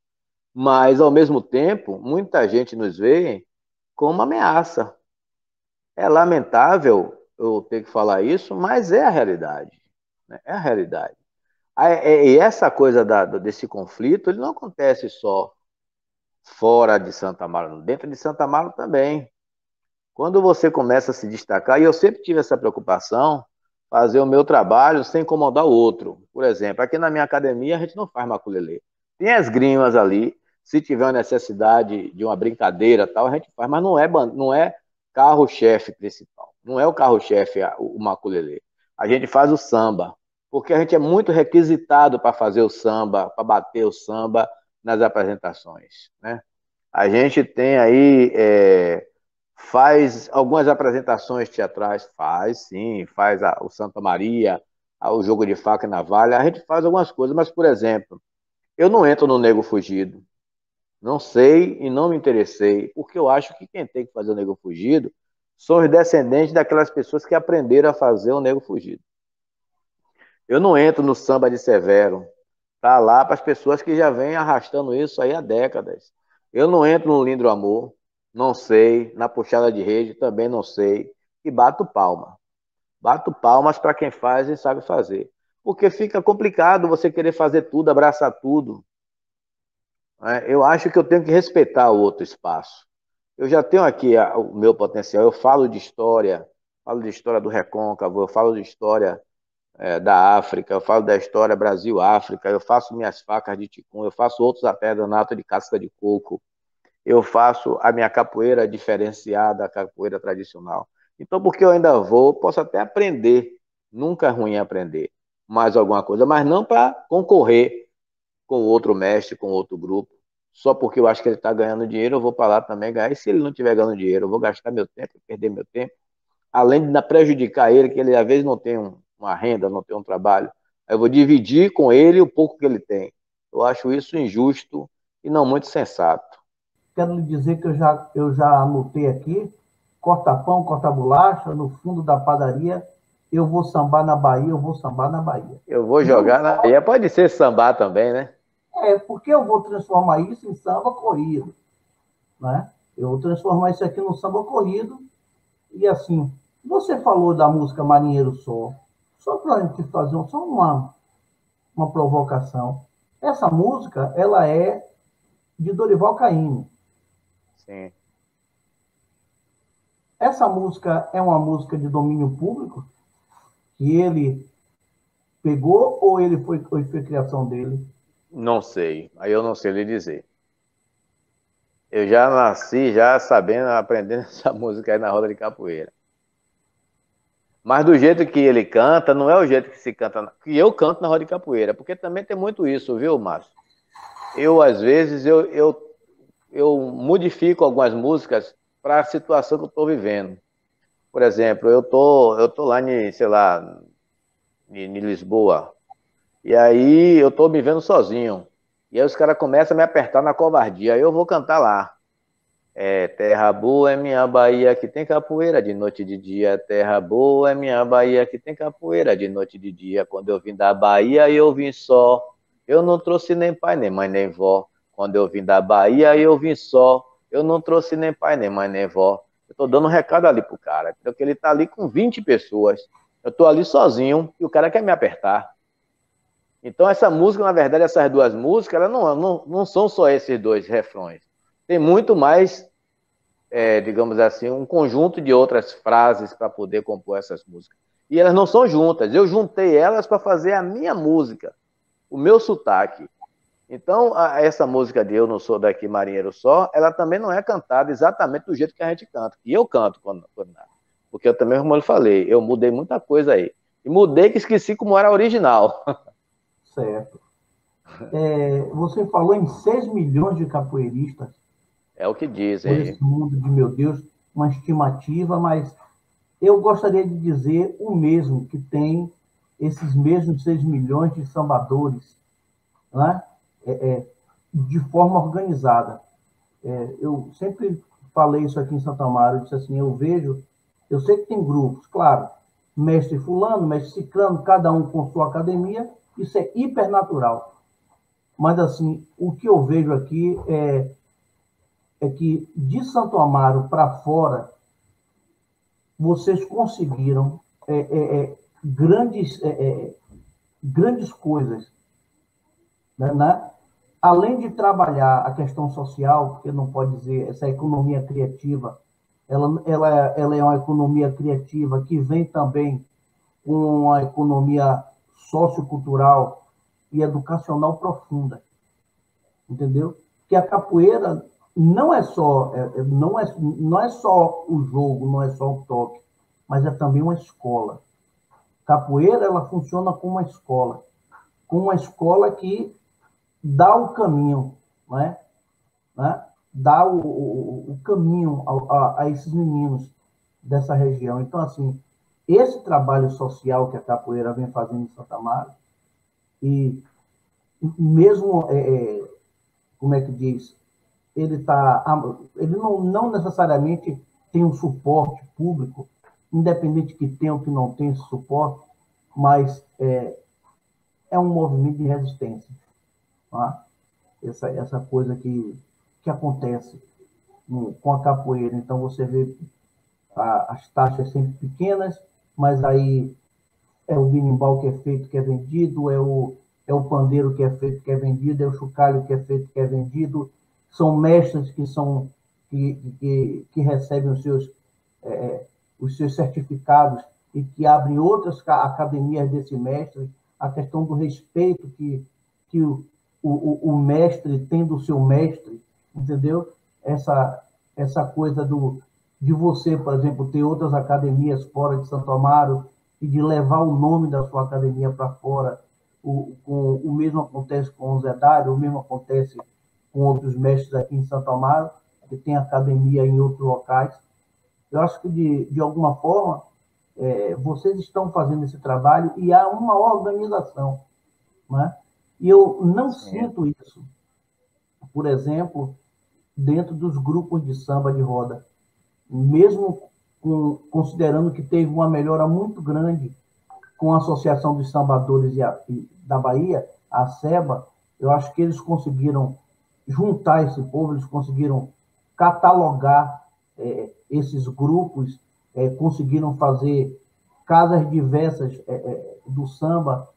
Mas, ao mesmo tempo, muita gente nos vê como ameaça. É lamentável eu ter que falar isso, mas é a realidade. Né? É a realidade. É, e essa coisa da, desse conflito, ele não acontece só fora de Santa Amaro, dentro de Santa Amaro também. Quando você começa a se destacar, e eu sempre tive essa preocupação, fazer o meu trabalho sem incomodar o outro. Por exemplo, aqui na minha academia a gente não faz maculelê. Tem as grimas ali, se tiver uma necessidade de uma brincadeira tal, a gente faz, mas não é, não é carro-chefe principal. Não é o carro-chefe o maculelê. A gente faz o samba, porque a gente é muito requisitado para fazer o samba, para bater o samba nas apresentações. Né? A gente tem aí, é, faz algumas apresentações teatrais, faz sim, faz a, o Santa Maria, a, o jogo de faca e navalha, a gente faz algumas coisas, mas, por exemplo, eu não entro no Nego Fugido, não sei e não me interessei, porque eu acho que quem tem que fazer o Nego Fugido são os descendentes daquelas pessoas que aprenderam a fazer o Nego Fugido. Eu não entro no samba de Severo. Tá lá para as pessoas que já vêm arrastando isso aí há décadas. Eu não entro no Lindo Amor, não sei. Na puxada de rede também não sei. E bato palma. Bato palmas para quem faz e sabe fazer. Porque fica complicado você querer fazer tudo, abraçar tudo. É, eu acho que eu tenho que respeitar o outro espaço. Eu já tenho aqui o meu potencial. Eu falo de história, falo de história do Recôncavo, eu falo de história é, da África, eu falo da história Brasil-África, eu faço minhas facas de ticum, eu faço outros artesanatos de casca de coco, eu faço a minha capoeira diferenciada, a capoeira tradicional. Então, porque eu ainda vou, posso até aprender, nunca é ruim aprender mais alguma coisa, mas não para concorrer com outro mestre, com outro grupo, só porque eu acho que ele está ganhando dinheiro, eu vou para lá também ganhar, e se ele não estiver ganhando dinheiro, eu vou gastar meu tempo, perder meu tempo, além de prejudicar ele, que ele às vezes não tem um, uma renda, não tem um trabalho. Eu vou dividir com ele o pouco que ele tem. Eu acho isso injusto e não muito sensato. Quero lhe dizer que eu já, eu já anotei aqui, corta pão, corta bolacha, no fundo da padaria, eu vou sambar na Bahia, eu vou sambar na Bahia. Eu vou jogar na Bahia, pode ser sambar também, né? É, porque eu vou transformar isso em samba corrido, né? Eu vou transformar isso aqui no samba corrido, e assim, você falou da música Marinheiro Sol, só para a gente fazer só uma, uma provocação. Essa música, ela é de Dorival Caymmi. Sim. Essa música é uma música de domínio público que ele pegou ou ele foi, foi, foi criação dele? Não sei. Aí eu não sei lhe dizer. Eu já nasci já sabendo, aprendendo *laughs* essa música aí na roda de capoeira. Mas do jeito que ele canta, não é o jeito que se canta, que eu canto na roda de capoeira, porque também tem muito isso, viu, Márcio? Eu, às vezes, eu, eu, eu modifico algumas músicas para a situação que eu estou vivendo. Por exemplo, eu tô, eu tô lá em, sei lá, em, Lisboa, e aí eu tô me vendo sozinho. E aí os caras começam a me apertar na covardia, aí eu vou cantar lá. É, terra boa é minha Bahia que tem capoeira de noite e de dia. Terra boa é minha Bahia que tem capoeira de noite e de dia. Quando eu vim da Bahia eu vim só. Eu não trouxe nem pai, nem mãe, nem vó. Quando eu vim da Bahia eu vim só. Eu não trouxe nem pai, nem mãe, nem vó. Eu tô dando um recado ali pro cara, porque ele tá ali com 20 pessoas. Eu tô ali sozinho e o cara quer me apertar. Então essa música, na verdade, essas duas músicas, elas não, não, não são só esses dois refrões tem muito mais, é, digamos assim, um conjunto de outras frases para poder compor essas músicas. E elas não são juntas. Eu juntei elas para fazer a minha música, o meu sotaque. Então, a, essa música de Eu Não Sou Daqui Marinheiro Só, ela também não é cantada exatamente do jeito que a gente canta. E eu canto quando, quando Porque eu também, como eu falei, eu mudei muita coisa aí. E mudei que esqueci como era original. *laughs* Certo. É, você falou em 6 milhões de capoeiristas. É o que dizem. Esse mundo de meu Deus, uma estimativa, mas eu gostaria de dizer o mesmo, que tem esses mesmos 6 milhões de sambadores, né? É, é, de forma organizada. É, eu sempre falei isso aqui em Santa Amaro, eu disse assim, eu vejo, eu sei que tem grupos, claro, mestre fulano, mestre ciclano, cada um com sua academia, isso é hipernatural. Mas, assim, o que eu vejo aqui é é que de Santo Amaro para fora, vocês conseguiram é, é, é grandes, grandes coisas. Né, né? Além de trabalhar a questão social, porque não pode dizer, essa economia criativa, ela, ela, ela é uma economia criativa que vem também com uma economia sociocultural e educacional profunda. Entendeu? Que a capoeira não é só é, é, não é não é só o jogo, não é só o toque, mas é também uma escola. Capoeira ela funciona como uma escola, como uma escola que dá o caminho, né? né? Dá o, o, o caminho a, a, a esses meninos dessa região. Então assim, esse trabalho social que a capoeira vem fazendo em Santa Maria e mesmo é, é como é que diz ele tá, ele não, não necessariamente tem um suporte público, independente que tenha ou que não tenha esse suporte, mas é, é um movimento de resistência. Tá? Essa, essa coisa que, que acontece com a capoeira. Então, você vê a, as taxas sempre pequenas, mas aí é o binimbau que é feito, que é vendido, é o, é o pandeiro que é feito, que é vendido, é o chocalho que é feito, que é vendido, são mestres que são que, que, que recebem os seus, é, os seus certificados e que abrem outras academias desse mestre, a questão do respeito que, que o, o, o mestre tem do seu mestre, entendeu? Essa, essa coisa do, de você, por exemplo, ter outras academias fora de Santo Amaro e de levar o nome da sua academia para fora. O, o, o mesmo acontece com o Zé Dário, o mesmo acontece com outros mestres aqui em Santo Amaro, que tem academia em outros locais. Eu acho que, de, de alguma forma, é, vocês estão fazendo esse trabalho e há uma organização. Né? E eu não sinto isso, por exemplo, dentro dos grupos de samba de roda. Mesmo com, considerando que teve uma melhora muito grande com a Associação dos Sambadores da Bahia, a SEBA, eu acho que eles conseguiram juntar esse povo, eles conseguiram catalogar é, esses grupos, é, conseguiram fazer casas diversas é, é, do samba,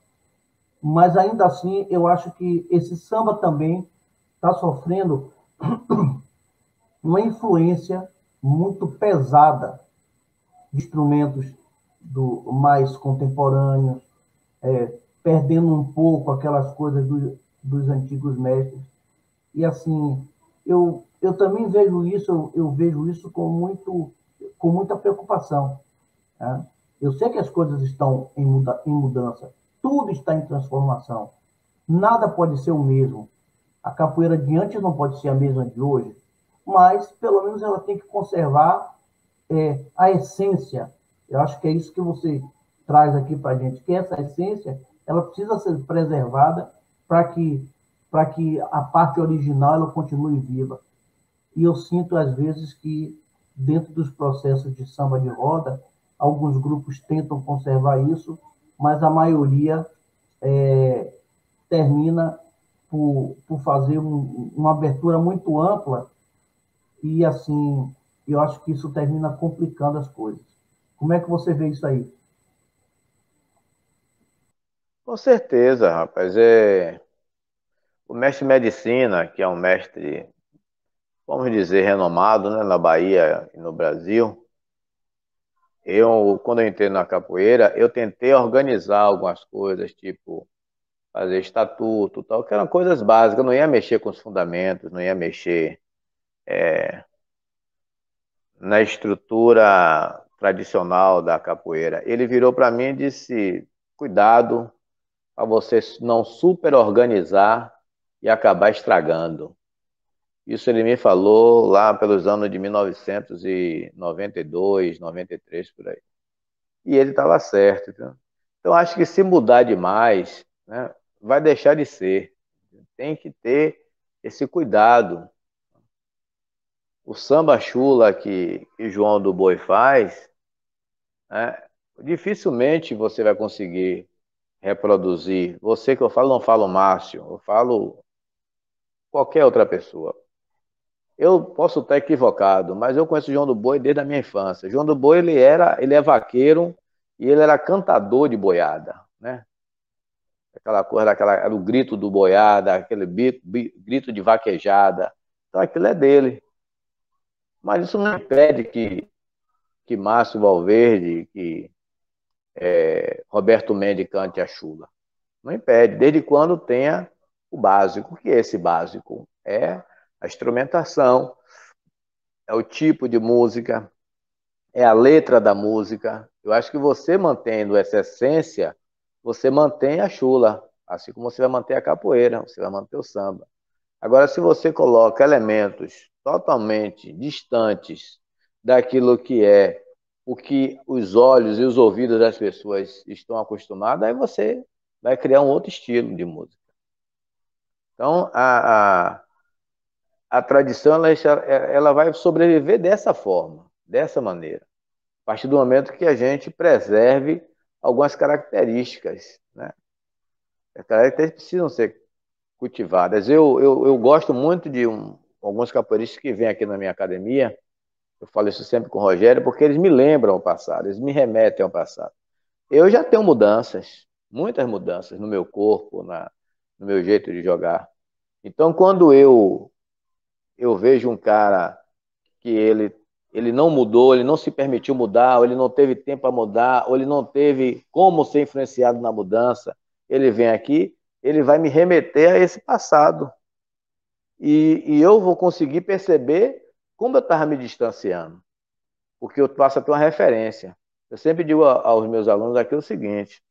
mas ainda assim eu acho que esse samba também está sofrendo *clears throat* uma influência muito pesada de instrumentos do mais contemporâneos, é, perdendo um pouco aquelas coisas do, dos antigos mestres. E assim, eu, eu também vejo isso, eu, eu vejo isso com, muito, com muita preocupação. Né? Eu sei que as coisas estão em, muda, em mudança, tudo está em transformação. Nada pode ser o mesmo. A capoeira de antes não pode ser a mesma de hoje, mas pelo menos ela tem que conservar é, a essência. Eu acho que é isso que você traz aqui para a gente, que essa essência ela precisa ser preservada para que para que a parte original ela continue viva. e eu sinto às vezes que dentro dos processos de samba de roda, alguns grupos tentam conservar isso, mas a maioria é, termina por, por fazer um, uma abertura muito ampla e assim eu acho que isso termina complicando as coisas. Como é que você vê isso aí? Com certeza, rapaz. É... O mestre medicina, que é um mestre, vamos dizer, renomado né, na Bahia e no Brasil, eu, quando eu entrei na capoeira, eu tentei organizar algumas coisas, tipo fazer estatuto, tal, que eram coisas básicas, não ia mexer com os fundamentos, não ia mexer é, na estrutura tradicional da capoeira. Ele virou para mim e disse: cuidado para você não super organizar e acabar estragando. Isso ele me falou lá pelos anos de 1992, 93, por aí. E ele estava certo. Então, então, acho que se mudar demais, né, vai deixar de ser. Tem que ter esse cuidado. O samba chula que, que João do Boi faz, né, dificilmente você vai conseguir reproduzir. Você que eu falo, não falo Márcio, eu falo qualquer outra pessoa. Eu posso estar equivocado, mas eu conheço João do Boi desde a minha infância. João do Boi ele era, ele é vaqueiro e ele era cantador de boiada, né? Aquela coisa, aquela, era o grito do boiada, aquele grito de vaquejada. Então aquilo é dele. Mas isso não impede que, que Márcio Valverde, que é, Roberto Mendes cante a chula. Não impede, desde quando tenha o básico. O que é esse básico? É a instrumentação, é o tipo de música, é a letra da música. Eu acho que você mantendo essa essência, você mantém a chula, assim como você vai manter a capoeira, você vai manter o samba. Agora, se você coloca elementos totalmente distantes daquilo que é o que os olhos e os ouvidos das pessoas estão acostumados, aí você vai criar um outro estilo de música. Então, a, a, a tradição ela, ela vai sobreviver dessa forma, dessa maneira. A partir do momento que a gente preserve algumas características. Né? As características precisam ser cultivadas. Eu, eu, eu gosto muito de um, alguns capoeiristas que vêm aqui na minha academia, eu falo isso sempre com o Rogério, porque eles me lembram o passado, eles me remetem ao passado. Eu já tenho mudanças, muitas mudanças no meu corpo, na, no meu jeito de jogar. Então, quando eu eu vejo um cara que ele, ele não mudou, ele não se permitiu mudar, ou ele não teve tempo para mudar, ou ele não teve como ser influenciado na mudança, ele vem aqui, ele vai me remeter a esse passado. E, e eu vou conseguir perceber como eu estava me distanciando. Porque eu passo a ter uma referência. Eu sempre digo aos meus alunos aqui o seguinte: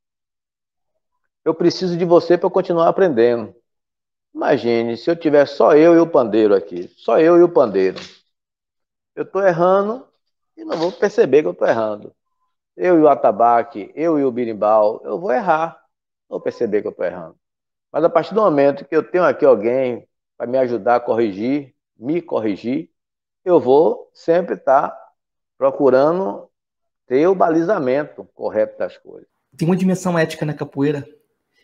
eu preciso de você para continuar aprendendo. Imagine se eu tiver só eu e o pandeiro aqui, só eu e o pandeiro. Eu estou errando e não vou perceber que eu estou errando. Eu e o atabaque, eu e o birimbau, eu vou errar, não vou perceber que eu estou errando. Mas a partir do momento que eu tenho aqui alguém para me ajudar a corrigir, me corrigir, eu vou sempre estar tá procurando ter o balizamento correto das coisas. Tem uma dimensão ética na capoeira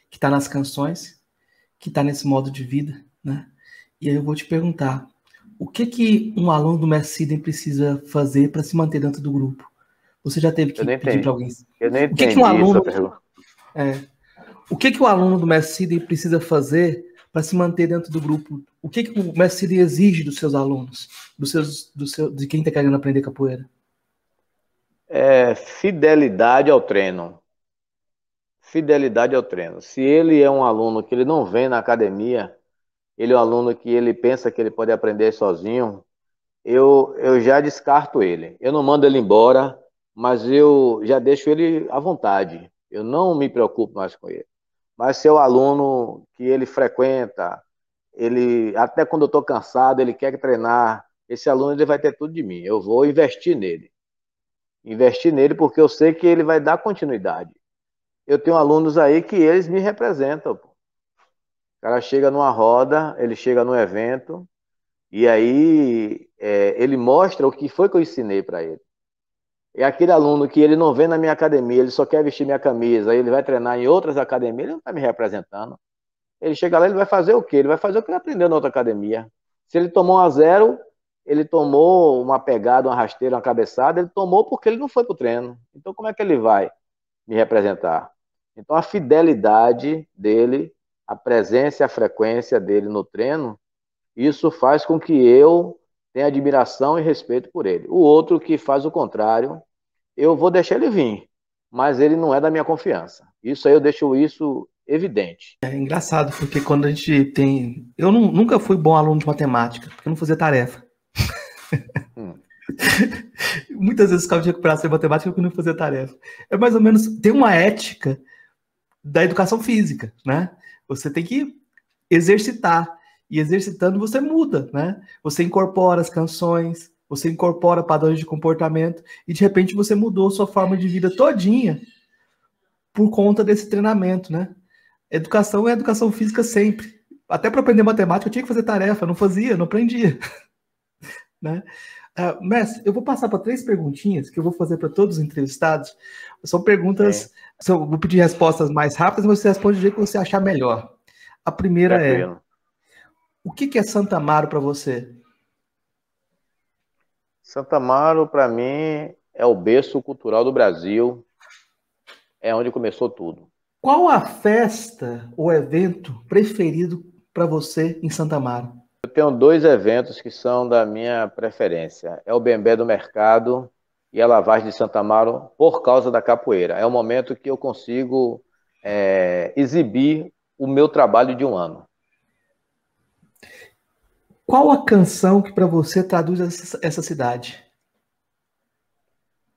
que está nas canções que está nesse modo de vida, né? E aí eu vou te perguntar, o que que um aluno do Mestre precisa fazer para se manter dentro do grupo? Você já teve que pedir para alguém? Eu nem o que, que um aluno, é, o que que o aluno do Mestre precisa fazer para se manter dentro do grupo? O que que o Mestre exige dos seus alunos, dos seus, do seu, de quem está querendo aprender capoeira? É fidelidade ao treino fidelidade ao treino. Se ele é um aluno que ele não vem na academia, ele é um aluno que ele pensa que ele pode aprender sozinho, eu, eu já descarto ele. Eu não mando ele embora, mas eu já deixo ele à vontade. Eu não me preocupo mais com ele. Mas se é o aluno que ele frequenta, ele até quando eu estou cansado, ele quer treinar, esse aluno ele vai ter tudo de mim. Eu vou investir nele. Investir nele porque eu sei que ele vai dar continuidade eu tenho alunos aí que eles me representam. Pô. O cara chega numa roda, ele chega num evento, E aí é, ele mostra o que foi que eu ensinei para ele. É aquele aluno que ele não vem na minha academia, ele só quer vestir minha camisa, ele vai treinar em outras academias, ele não está me representando. Ele chega lá, ele vai fazer o quê? Ele vai fazer o que ele aprendeu na outra academia. Se ele tomou um a zero, ele tomou uma pegada, uma rasteira, uma cabeçada, ele tomou porque ele não foi para o treino. Então, como é que ele vai me representar? Então, a fidelidade dele, a presença e a frequência dele no treino, isso faz com que eu tenha admiração e respeito por ele. O outro que faz o contrário, eu vou deixar ele vir, mas ele não é da minha confiança. Isso aí eu deixo isso evidente. É engraçado, porque quando a gente tem. Eu não, nunca fui bom aluno de matemática, porque eu não fazia tarefa. *laughs* *laughs* Muitas vezes ficava de recuperação em matemática porque não fazia tarefa. É mais ou menos. Tem uma ética da educação física, né? Você tem que exercitar. E exercitando você muda, né? Você incorpora as canções, você incorpora padrões de comportamento e de repente você mudou sua forma de vida todinha por conta desse treinamento, né? Educação é educação física sempre. Até para aprender matemática eu tinha que fazer tarefa, não fazia, não aprendia. *laughs* né? Uh, mestre, eu vou passar para três perguntinhas que eu vou fazer para todos os entrevistados. São perguntas, é. vou pedir respostas mais rápidas, mas você responde do jeito que você achar melhor. A primeira é: o que, que é Santa Amaro para você? Santa Amaro, para mim, é o berço cultural do Brasil, é onde começou tudo. Qual a festa ou evento preferido para você em Santa Amaro? Eu tenho dois eventos que são da minha preferência. É o Bembé do Mercado e a Lavagem de Santa Amaro por causa da capoeira. É o momento que eu consigo é, exibir o meu trabalho de um ano. Qual a canção que para você traduz essa, essa cidade?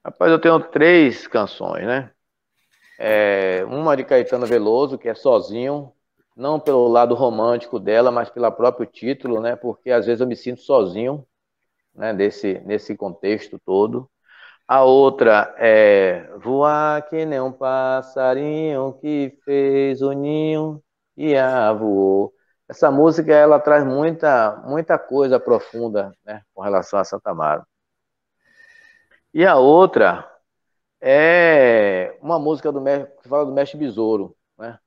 Rapaz, eu tenho três canções, né? É, uma de Caetano Veloso, que é Sozinho, não pelo lado romântico dela, mas pelo próprio título, né? Porque às vezes eu me sinto sozinho, né? Desse, nesse contexto todo. A outra é Voar que nem um passarinho que fez o ninho e a voou. Essa música ela traz muita, muita coisa profunda né, com relação a Santa Amaro. E a outra é uma música do que fala do mestre Besouro, né?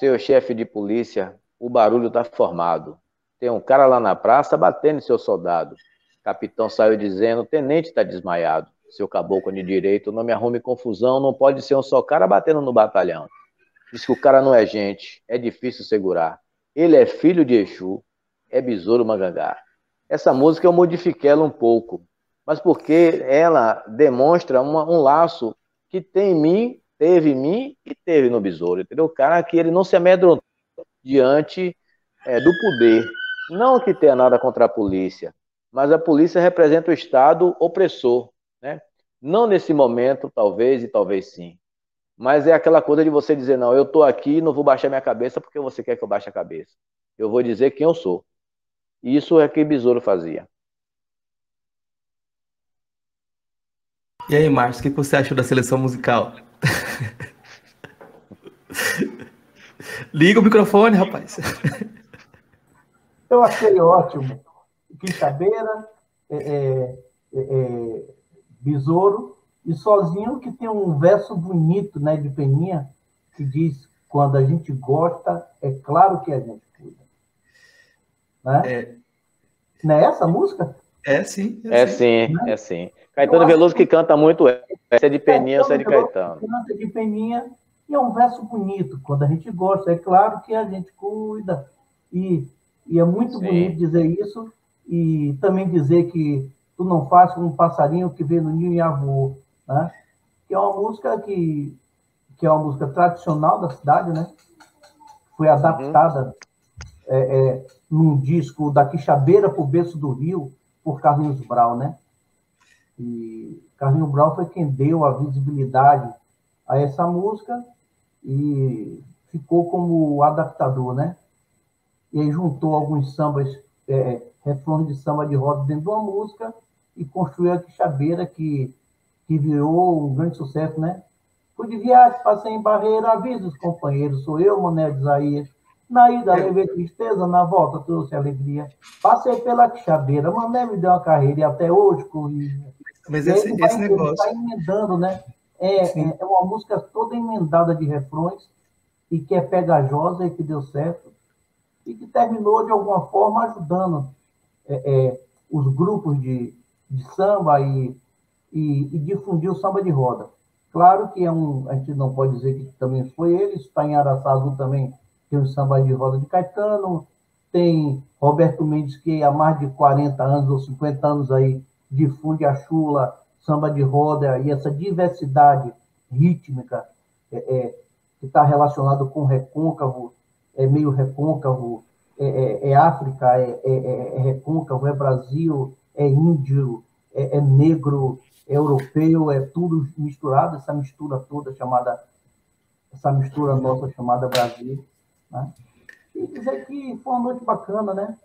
Seu chefe de polícia, o barulho está formado. Tem um cara lá na praça batendo seu soldado. capitão saiu dizendo: tenente está desmaiado. Seu caboclo de direito, não me arrume confusão, não pode ser um só cara batendo no batalhão. Diz que o cara não é gente, é difícil segurar. Ele é filho de Exu, é besouro mangangá. Essa música eu modifiquei ela um pouco mas porque ela demonstra uma, um laço que tem em mim, teve em mim e teve no besouro, entendeu? O cara que ele não se amedrontou diante é, do poder. Não que tenha nada contra a polícia, mas a polícia representa o Estado opressor, né? Não nesse momento, talvez, e talvez sim. Mas é aquela coisa de você dizer, não, eu estou aqui não vou baixar minha cabeça porque você quer que eu baixe a cabeça. Eu vou dizer quem eu sou. Isso é que Besouro fazia. E aí, Márcio, o que você achou da seleção musical? *laughs* Liga o microfone, rapaz. Eu achei ótimo. Quinta-beira, é, é, é, é, Besouro, e sozinho que tem um verso bonito né, de Peninha, que diz: quando a gente gosta, é claro que a gente cuida. Né? É... Não é essa a música? É sim. É, é sim, né? é sim. Caetano Veloso que canta muito essa é de Peninha, essa é de Caetano. Canta de Peninha e é um verso bonito. Quando a gente gosta, é claro que a gente cuida. E, e é muito Sim. bonito dizer isso e também dizer que tu não faz como um passarinho que vê no ninho e avô, né? Que é uma música que, que é uma música tradicional da cidade, né? Foi uhum. adaptada uhum. é, é, num disco da Quixabeira para o Berço do Rio, por Carlinhos Brau, né? E Carlinho Brau foi quem deu a visibilidade a essa música e ficou como adaptador, né? E aí juntou alguns sambas, é, refrões de samba de roda dentro de uma música e construiu a Quixabeira, que, que virou um grande sucesso, né? Fui de viagem, passei em Barreira, aviso os companheiros, sou eu, Mané de Isaías, Na ida levei tristeza, na volta trouxe alegria. Passei pela quixabeira, Mané me deu uma carreira e até hoje corrige. Mas esse, esse negócio. Está emendando, né? É, é, é, uma música toda emendada de refrões e que é pegajosa e que deu certo e que terminou de alguma forma ajudando é, é, os grupos de, de samba e, e, e, difundir o samba de roda. Claro que é um, a gente não pode dizer que também foi ele, está em Araçazu também tem o samba de roda de Caetano, tem Roberto Mendes, que há mais de 40 anos ou 50 anos aí difunde a chula, samba de roda e essa diversidade rítmica é, é, que está relacionado com recôncavo, é meio recôncavo, é, é, é África, é, é, é, recôncavo, é Brasil, é índio, é, negro, é europeu, é tudo misturado, essa mistura toda chamada, essa mistura nossa chamada Brasil. Né? E dizer que foi uma noite bacana, né?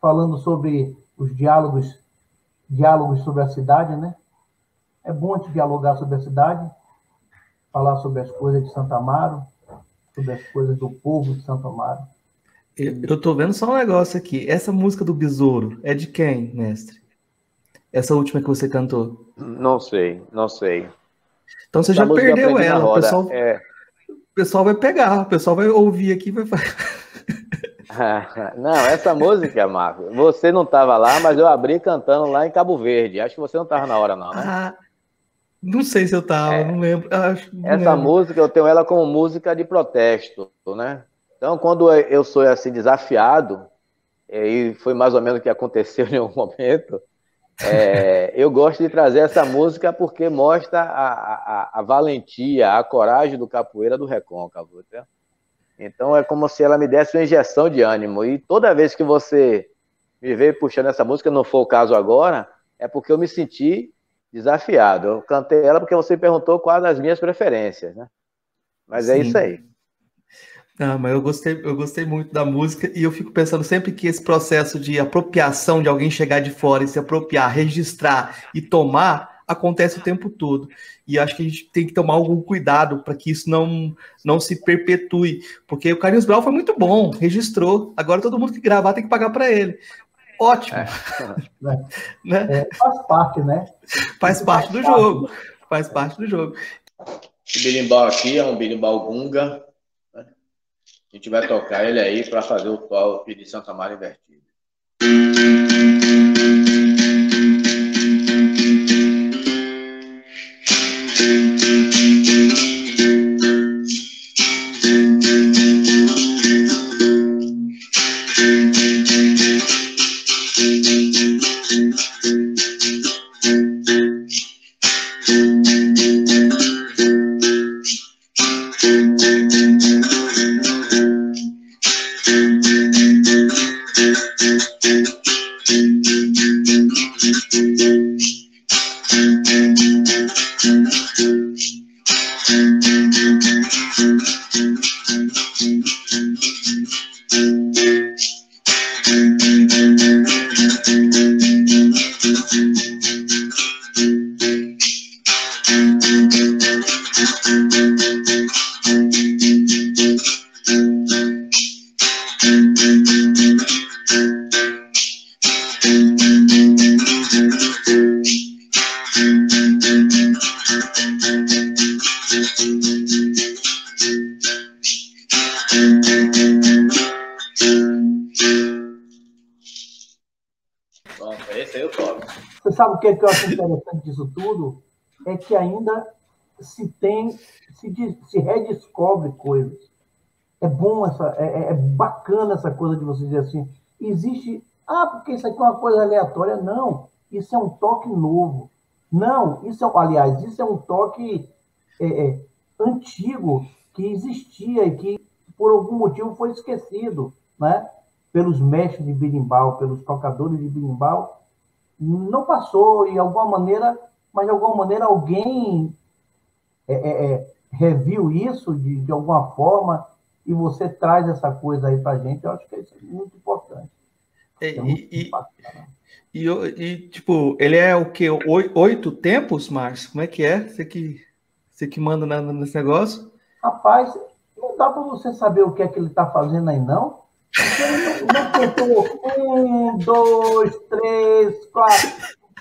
Falando sobre os diálogos, diálogos sobre a cidade, né? É bom te dialogar sobre a cidade, falar sobre as coisas de Santa Amaro, sobre as coisas do povo de Santo Amaro. Eu estou vendo só um negócio aqui. Essa música do Besouro é de quem, mestre? Essa última que você cantou? Não sei, não sei. Então você Essa já perdeu ela. O pessoal, é pessoal vai pegar, o pessoal vai ouvir aqui vai *laughs* Não, essa música, Marco, você não estava lá, mas eu abri cantando lá em Cabo Verde. Acho que você não estava na hora, não, né? Ah, não sei se eu estava, é, não lembro. Acho, não essa lembro. música, eu tenho ela como música de protesto, né? Então, quando eu sou assim desafiado, e foi mais ou menos o que aconteceu *laughs* em um momento, é, eu gosto de trazer essa música porque mostra a, a, a, valentia, a coragem do capoeira do recôncavo. Tá? Então é como se ela me desse uma injeção de ânimo. E toda vez que você me vê puxando essa música, não for o caso agora, é porque eu me senti desafiado. Eu cantei ela porque você perguntou quais as minhas preferências, né? Mas Sim. é isso aí. Ah, mas eu gostei, eu gostei muito da música e eu fico pensando sempre que esse processo de apropriação de alguém chegar de fora e se apropriar, registrar e tomar acontece o tempo todo. E acho que a gente tem que tomar algum cuidado para que isso não, não se perpetue. Porque o Carlinhos Brau foi muito bom, registrou. Agora todo mundo que gravar tem que pagar para ele. Ótimo. É. *laughs* né? É, faz parte, né? Faz parte do jogo. Faz parte do jogo. Esse berimbau aqui é um berimbau gunga a gente vai tocar ele aí para fazer o top de Santa Maria invertido. que, que eu acho interessante disso tudo é que ainda se tem, se, se redescobre coisas. É bom essa, é, é, é bacana essa coisa de você dizer assim, existe, ah, porque isso aqui é uma coisa aleatória. Não, isso é um toque novo. Não, isso é, aliás, isso é um toque é, é, antigo que existia e que por algum motivo foi esquecido, né? Pelos mestres de birimbau, pelos tocadores de birimbau, não passou e de alguma maneira, mas de alguma maneira alguém é, é, é, reviu isso de, de alguma forma e você traz essa coisa aí para gente, eu acho que isso é muito importante. É, é muito e, e, e, tipo, ele é o que? Oito tempos, Márcio? Como é que é? Você que, você que manda nesse negócio? Rapaz, Não dá para você saber o que é que ele está fazendo aí, não. Um, dois, três, quatro.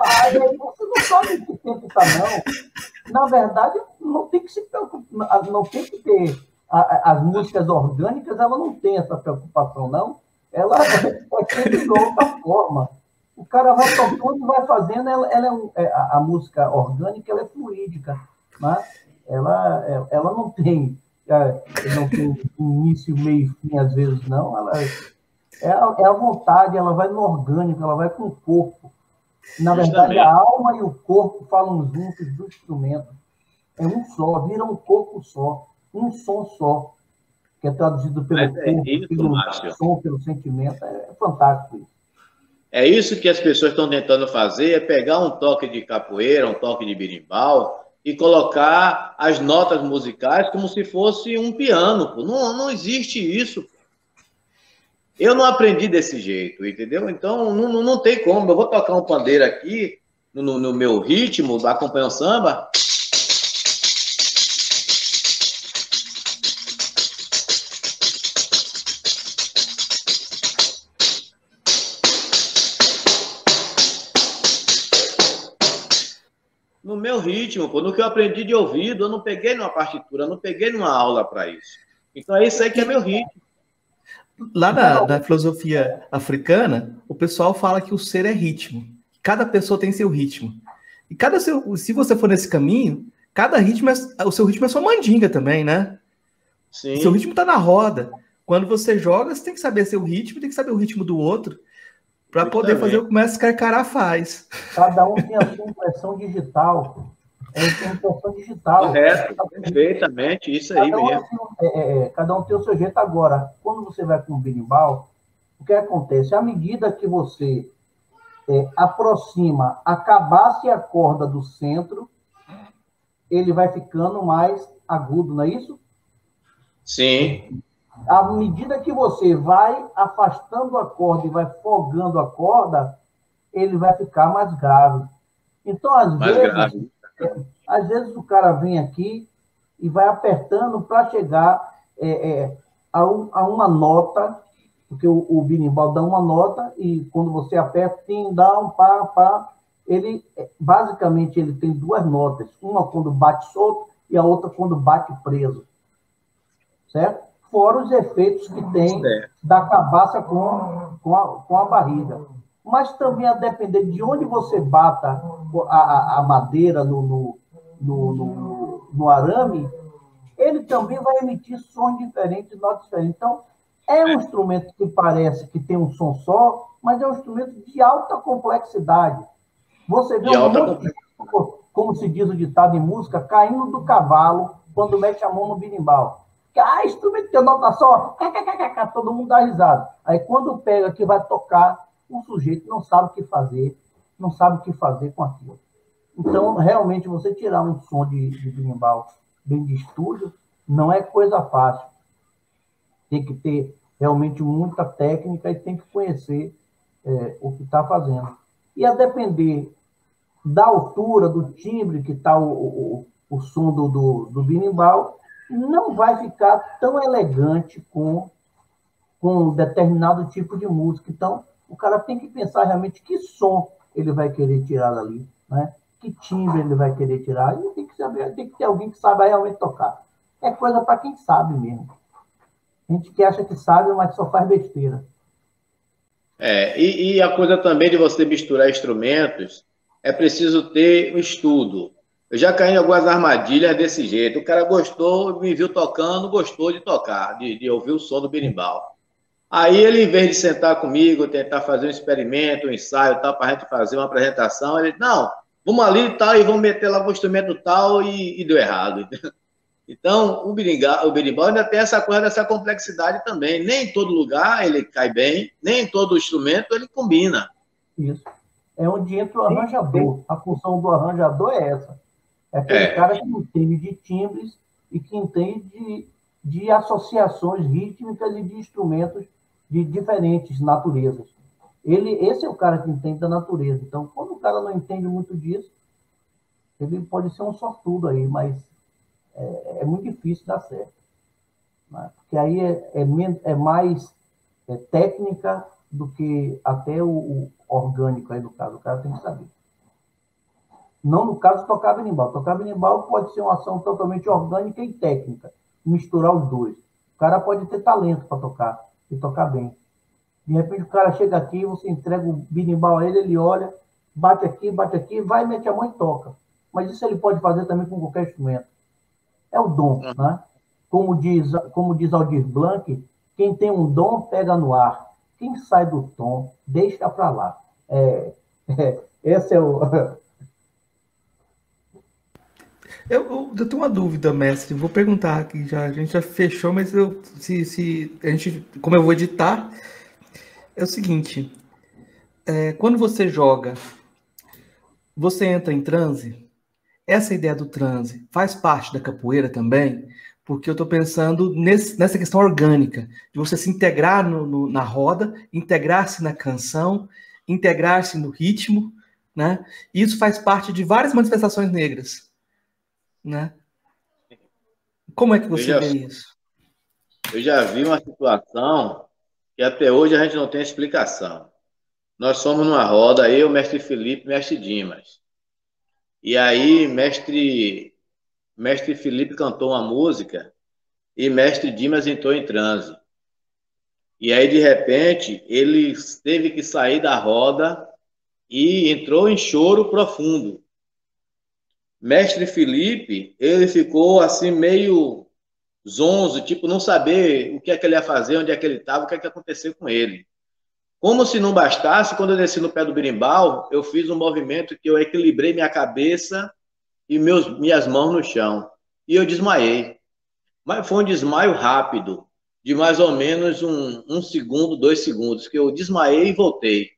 Aí você não sabe que tempo está, não. Na verdade, não tem que se preocupar, não tem que ter. As músicas orgânicas, ela não tem essa preocupação, não. Ela *laughs* é de outra forma. O cara vai tocando vai fazendo, ela, ela é, é, a, a, música orgânica ela é fluídica, né? ela, é, ela não tem é, não tem início, meio fim, às vezes não, ela é a, é a vontade, ela vai no orgânico, ela vai com o corpo. Na verdade, a alma e o corpo falam juntos do instrumento. É um só, vira um corpo só, um som só, que é traduzido pelo é corpo, isso, pelo Márcio. som, pelo sentimento. É, é fantástico isso. É isso que as pessoas estão tentando fazer, é pegar um toque de capoeira, um toque de berimbau, e colocar as notas musicais como se fosse um piano. Pô. Não, não existe isso. Eu não aprendi desse jeito, entendeu? Então não, não tem como. Eu vou tocar um pandeiro aqui no, no meu ritmo, acompanhando samba. Meu ritmo, pô, no que eu aprendi de ouvido, eu não peguei numa partitura, eu não peguei numa aula para isso. Então é isso aí que é meu ritmo. Lá na, na, filosofia africana, o pessoal fala que o ser é ritmo. Cada pessoa tem seu ritmo. E cada seu, se você for nesse caminho, cada ritmo é, o seu ritmo é sua mandinga também, né? Sim. O seu ritmo tá na roda. Quando você joga, você tem que saber seu ritmo, tem que saber o ritmo do outro para poder fazer o que o mestre Carcará faz. Cada um tem a sua impressão digital. É impressão digital. Correto, perfeitamente, isso aí cada um mesmo. É, é, é, cada um tem o seu jeito. Agora, quando você vai com o berimbau, o que acontece? À medida que você é, aproxima a cabaça e a corda do centro, ele vai ficando mais agudo, não é isso? Sim à medida que você vai afastando a corda e vai folgando a corda, ele vai ficar mais grave. Então, às mais vezes, grave. às vezes o cara vem aqui e vai apertando para chegar é, é, a, um, a, uma nota, porque o, o birimbau dá uma nota e quando você aperta, tem, dá um pá, pá. Ele, basicamente, ele tem duas notas. Uma quando bate solto e a outra quando bate preso. Certo? Fora os efeitos que tem da cabaça com, com, a, com a barriga. Mas também a depender de onde você bata a, a madeira no, no, no, no, no arame, ele também vai emitir sons diferentes, notas diferentes. Então, é um instrumento que parece que tem um som só, mas é um instrumento de alta complexidade. Você vê um monte de, como se diz o ditado em música, caindo do cavalo quando mete a mão no birimbau. Ah, instrumento de nota só, todo mundo dá risada. Aí quando pega que vai tocar, o sujeito não sabe o que fazer, não sabe o que fazer com aquilo. Então, realmente, você tirar um som de, de berimbau bem de estúdio, não é coisa fácil. Tem que ter realmente muita técnica e tem que conhecer é, o que está fazendo. E a depender da altura, do timbre que está o, o, o, som do, do, do berimbau, não vai ficar tão elegante com, com um determinado tipo de música. Então, o cara tem que pensar realmente que som ele vai querer tirar dali, né? que timbre ele vai querer tirar. E tem que, saber, tem que ter alguém que saiba realmente tocar. É coisa para quem sabe mesmo. A gente que acha que sabe, mas só faz besteira. É, e, e a coisa também de você misturar instrumentos, é preciso ter um estudo. Eu já caí em algumas armadilhas desse jeito. O cara gostou, me viu tocando, gostou de tocar, de, de ouvir o som do berimbau. Aí ele, em vez de sentar comigo, tentar fazer um experimento, um ensaio tal, para a gente fazer uma apresentação, ele não, vamos ali e tal, e vamos meter lá o instrumento tal, e, e deu errado. *laughs* Então, o berimbau, o berimbau ainda tem essa coisa dessa complexidade também. Nem em todo lugar ele cai bem, nem em todo instrumento ele combina. Isso. É onde entra o arranjador. A função do arranjador é essa é aquele é. cara que entende de timbres e que entende de, de associações rítmicas e de instrumentos de diferentes naturezas. Ele, esse é o cara que entende da natureza. Então, quando o cara não entende muito disso, ele pode ser um sortudo aí, mas é, é muito difícil dar certo. Né? Porque aí é, é, é mais é, técnica do que até o, o, orgânico aí do caso. O cara tem que saber. Não no caso tocar berimbau. Tocar berimbau pode ser uma ação totalmente orgânica e técnica. Misturar os dois. O cara pode ter talento para tocar e tocar bem. De repente o cara chega aqui, você entrega o berimbau a ele, ele olha, bate aqui, bate aqui, vai, mete a mão e toca. Mas isso ele pode fazer também com qualquer instrumento. É o dom, uhum. né? Como diz, como diz Aldir Blanc, quem tem um dom pega no ar. Quem sai do tom, deixa para lá. É, *laughs* é, esse é o. *laughs* Eu, eu, eu, tenho uma dúvida, mestre. Vou perguntar aqui. Já, a gente já fechou, mas eu, se, se a gente, como eu vou editar, é o seguinte: é, quando você joga, você entra em transe. Essa ideia do transe faz parte da capoeira também, porque eu estou pensando nesse, nessa questão orgânica, de você se integrar no, no, na roda, integrar-se na canção, integrar-se no ritmo, né? Isso faz parte de várias manifestações negras, né? Como é que você já, vê isso? Eu já vi uma situação que até hoje a gente não tem explicação. Nós somos numa roda, eu, mestre Felipe, mestre Dimas. E aí, mestre, mestre Felipe cantou uma música e mestre Dimas entrou em transe. E aí, de repente, ele teve que sair da roda e entrou em choro profundo. Mestre Felipe, ele ficou assim meio zonzo, tipo, não saber o que é que ele ia fazer, onde é que ele estava, o que é que ia acontecer com ele. Como se não bastasse, quando eu desci no pé do berimbau, eu fiz um movimento que eu equilibrei minha cabeça e meus, minhas mãos no chão. E eu desmaiei. Mas foi um desmaio rápido, de mais ou menos um, um segundo, dois segundos, que eu desmaiei e voltei.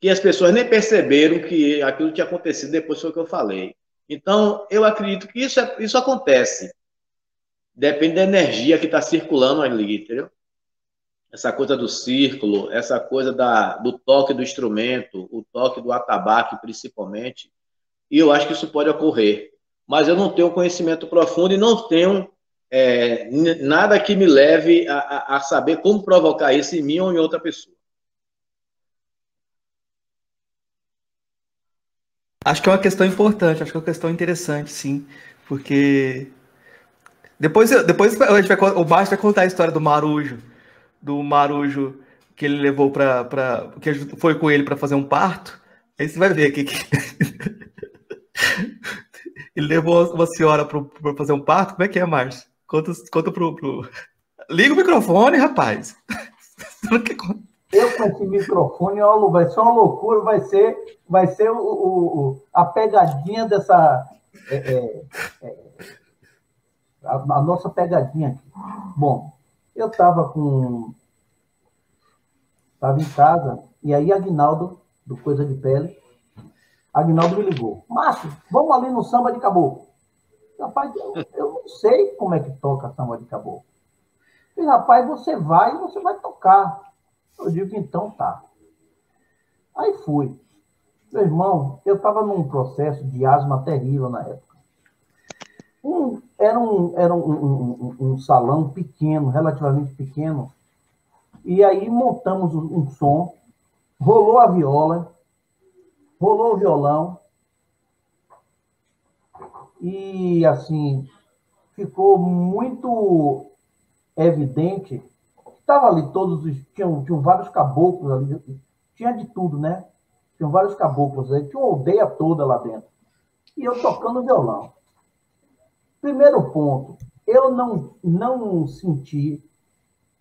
Que as pessoas nem perceberam que aquilo tinha acontecido depois foi o que eu falei. Então, eu acredito que isso, é, isso acontece. Depende da energia que está circulando ali, entendeu? essa coisa do círculo, essa coisa da, do toque do instrumento, o toque do atabaque, principalmente. E eu acho que isso pode ocorrer. Mas eu não tenho conhecimento profundo e não tenho é, nada que me leve a, a, saber como provocar isso em mim ou em outra pessoa. Acho que é uma questão importante, acho que é uma questão interessante, sim, porque depois, depois a gente vai, o Márcio vai contar a história do Marujo, do Marujo que ele levou para que foi com ele para fazer um parto. Aí você vai ver aqui que *laughs* ele levou uma senhora para fazer um parto. Como é que é, Márcio? Conta, conta pro, pro, Liga o microfone, rapaz. *laughs* Eu com esse microfone, ó, vai ser uma loucura, vai ser, vai ser o, o a pegadinha dessa. É, é, é, a, a, nossa pegadinha aqui. Bom, eu estava com. Estava em casa, e aí Agnaldo, do Coisa de Pele, Agnaldo me ligou. Márcio, vamos ali no samba de caboclo. Rapaz, eu, eu não sei como é que toca samba de caboclo. Rapaz, você vai você vai tocar. Eu digo, então tá. Aí fui. Meu irmão, eu estava num processo de asma terrível na época. Um, era um, era um, um, um, salão pequeno, relativamente pequeno, e aí montamos um som, rolou a viola, rolou o violão, e assim, ficou muito evidente, estava ali todos os, tinham, tinham vários caboclos ali, tinha de tudo, né? Tinham vários caboclos aí, tinha uma aldeia toda lá dentro. E eu tocando violão. Primeiro ponto, eu não, não senti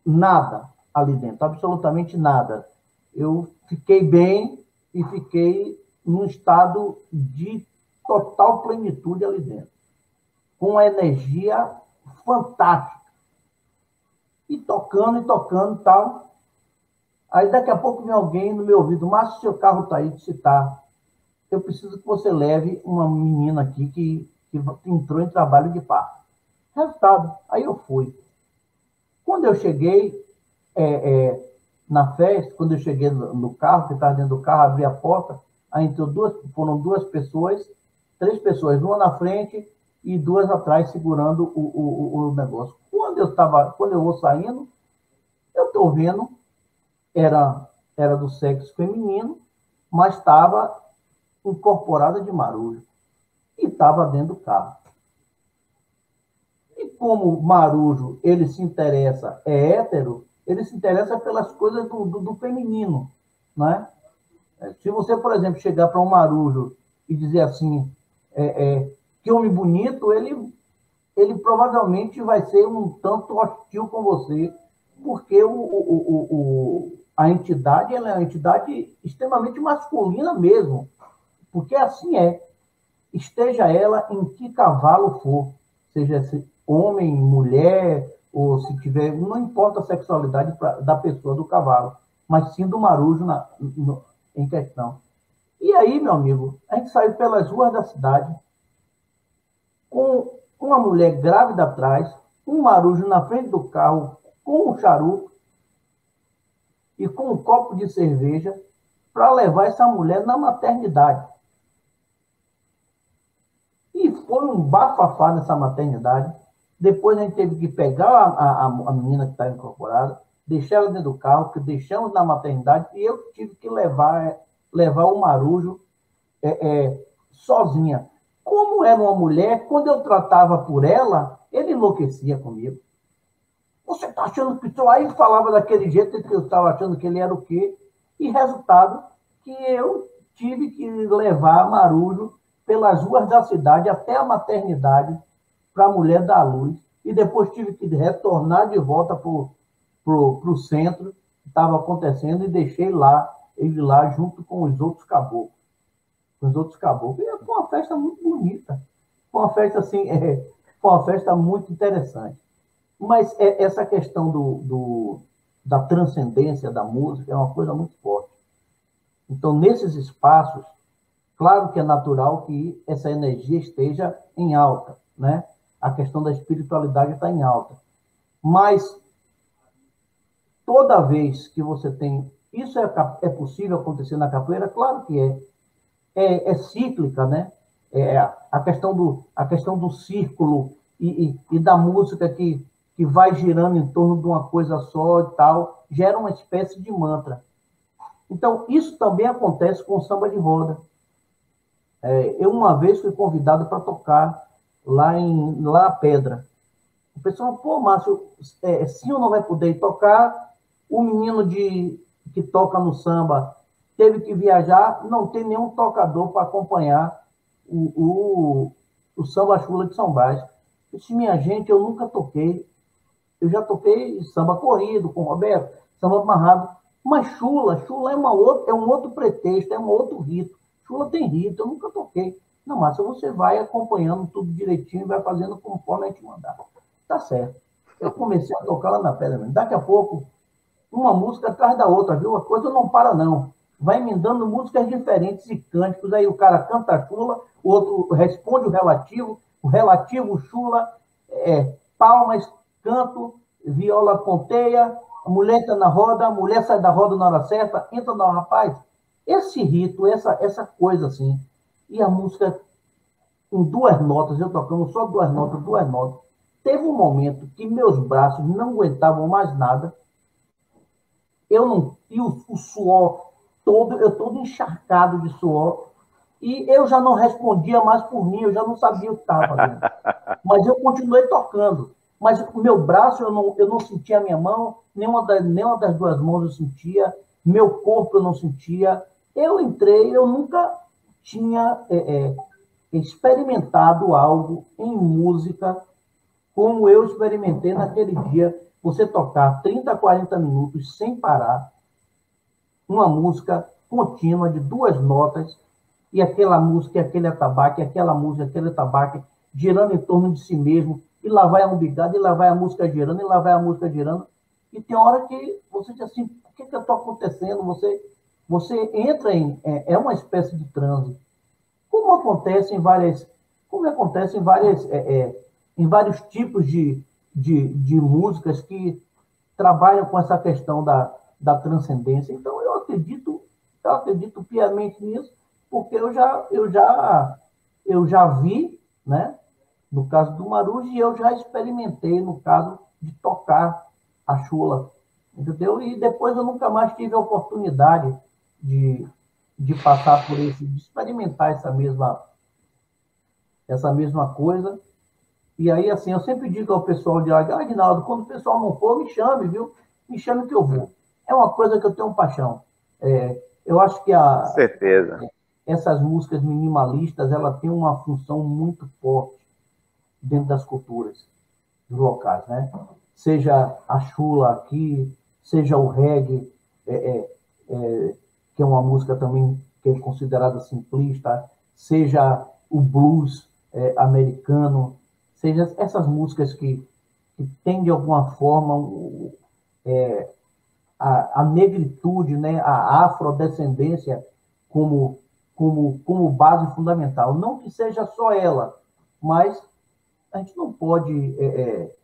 nada ali dentro, absolutamente nada. Eu fiquei bem e fiquei num estado de total plenitude ali dentro, com uma energia fantástica. E tocando e tocando tal. Aí daqui a pouco vem alguém no meu ouvido, mas seu carro está aí, se tá. Eu preciso que você leve uma menina aqui que que entrou em trabalho de parto. Resultado, aí eu fui. Quando eu cheguei é, é, na festa, quando eu cheguei no, no carro, que estava dentro do carro, abri a porta, aí entrou duas, foram duas pessoas, três pessoas, uma na frente e duas atrás segurando o, o, o negócio. quando eu estava, quando eu vou saindo, eu estou vendo, era, era do sexo feminino, mas estava incorporada de marujo. E estava dentro do carro. E como marujo, ele se interessa, é hétero, ele se interessa pelas coisas do, do, do feminino, né? Se você, por exemplo, chegar para um marujo e dizer assim, é, é, que homem bonito, ele, ele provavelmente vai ser um tanto hostil com você, porque o, o, o, o a entidade ela é uma entidade extremamente masculina mesmo, porque assim é. Esteja ela em que cavalo for, seja homem, mulher, ou se tiver, não importa a sexualidade pra, da pessoa, do cavalo, mas sim do marujo na, no, em questão. E aí, meu amigo, a gente saiu pelas ruas da cidade com uma mulher grávida atrás, um marujo na frente do carro com um charuto e com um copo de cerveja para levar essa mulher na maternidade. E foi um bafafá nessa maternidade. Depois a gente teve que pegar a, a, a menina que está incorporada, deixar ela dentro do carro, que deixamos na maternidade, e eu tive que levar, levar o Marujo é, é, sozinha. Como era uma mulher, quando eu tratava por ela, ele enlouquecia comigo. Achando que só aí falava daquele jeito que eu estava achando que ele era o quê? E resultado que eu tive que levar Marujo pelas ruas da cidade até a maternidade para a mulher dar luz. E depois tive que retornar de volta para o centro que estava acontecendo e deixei lá, ele lá junto com os outros caboclos. Com os outros caboclos. E foi uma festa muito bonita. Foi uma festa assim, *laughs* é, foi uma festa muito interessante. Mas é, essa questão do, do, da transcendência da música é uma coisa muito forte. Então, nesses espaços, claro que é natural que essa energia esteja em alta, né? A questão da espiritualidade está em alta. Mas toda vez que você tem. Isso é, é possível acontecer na capoeira? Claro que é. É, é cíclica, né? É a questão do, a questão do círculo e, e, e da música que que vai girando em torno de uma coisa só e tal, gera uma espécie de mantra. Então, isso também acontece com o samba de roda. É, eu, uma vez, fui convidado para tocar lá em lá Pedra. O pessoal, pô, Márcio, é, sim ou não vai poder tocar? O menino de, que toca no samba teve que viajar, não tem nenhum tocador para acompanhar o, o, o samba chula de São Brás. Eu disse, minha gente, eu nunca toquei, eu já toquei samba corrido com o Roberto, samba amarrado. Mas chula, chula é, uma outra, é um outro pretexto, é um outro rito. Chula tem rito, eu nunca toquei. Não, Márcia, você vai acompanhando tudo direitinho e vai fazendo conforme a gente mandar. Tá certo. Eu comecei a tocar lá na pedra. Daqui a pouco, uma música atrás da outra, viu? A coisa não para, não. Vai emendando músicas diferentes e cânticos. Aí o cara canta a chula, o outro responde o relativo, o relativo chula, é, palmas, canto, viola ponteia, a mulher entra na roda, a mulher sai da roda na hora certa, entra na rapaz. Esse rito, essa, essa coisa assim, e a música com duas notas, eu tocando só duas notas, duas notas. Teve um momento que meus braços não aguentavam mais nada. Eu não, e o, o suor todo, eu todo encharcado de suor, e eu já não respondia mais por mim, eu já não sabia o que estava fazendo. *laughs* Mas eu continuei tocando mas o meu braço eu não, eu não sentia a minha mão, nenhuma das, nenhuma das duas mãos eu sentia, meu corpo eu não sentia. Eu entrei, eu nunca tinha é, é, experimentado algo em música como eu experimentei naquele dia. Você tocar 30, 40 minutos sem parar, uma música contínua de duas notas, e aquela música, aquele atabaque, aquela música, aquele atabaque, girando em torno de si mesmo, e lá vai a umbigada, e lá vai a música girando, e lá vai a música girando. E tem hora que você diz assim, o que que está acontecendo? Você, você entra em, é, é, uma espécie de transe. Como acontece em várias, como acontece em várias, é, é, em vários tipos de, de, de músicas que trabalham com essa questão da, da transcendência. Então, eu acredito, eu acredito piamente nisso, porque eu já, eu já, eu já vi, né? No caso do Marujo, e eu já experimentei no caso de tocar a chula, entendeu? E depois eu nunca mais tive a oportunidade de, de passar por esse, de experimentar essa mesma, essa mesma coisa. E aí, assim, eu sempre digo ao pessoal de ah, Aguinaldo, quando o pessoal não for, me chame, viu? Me chame que eu vou. É uma coisa que eu tenho paixão. É, eu acho que a. certeza. Essas músicas minimalistas, ela tem uma função muito forte dentro das culturas dos locais, né? Seja a chula aqui, seja o reggae, é, é, é, que é uma música também que é considerada simplista, seja o blues é, americano, seja essas músicas que, que têm de alguma forma é, a, a, negritude, né, a afrodescendência como, como, como base fundamental. Não que seja só ela, mas a gente não pode é, é,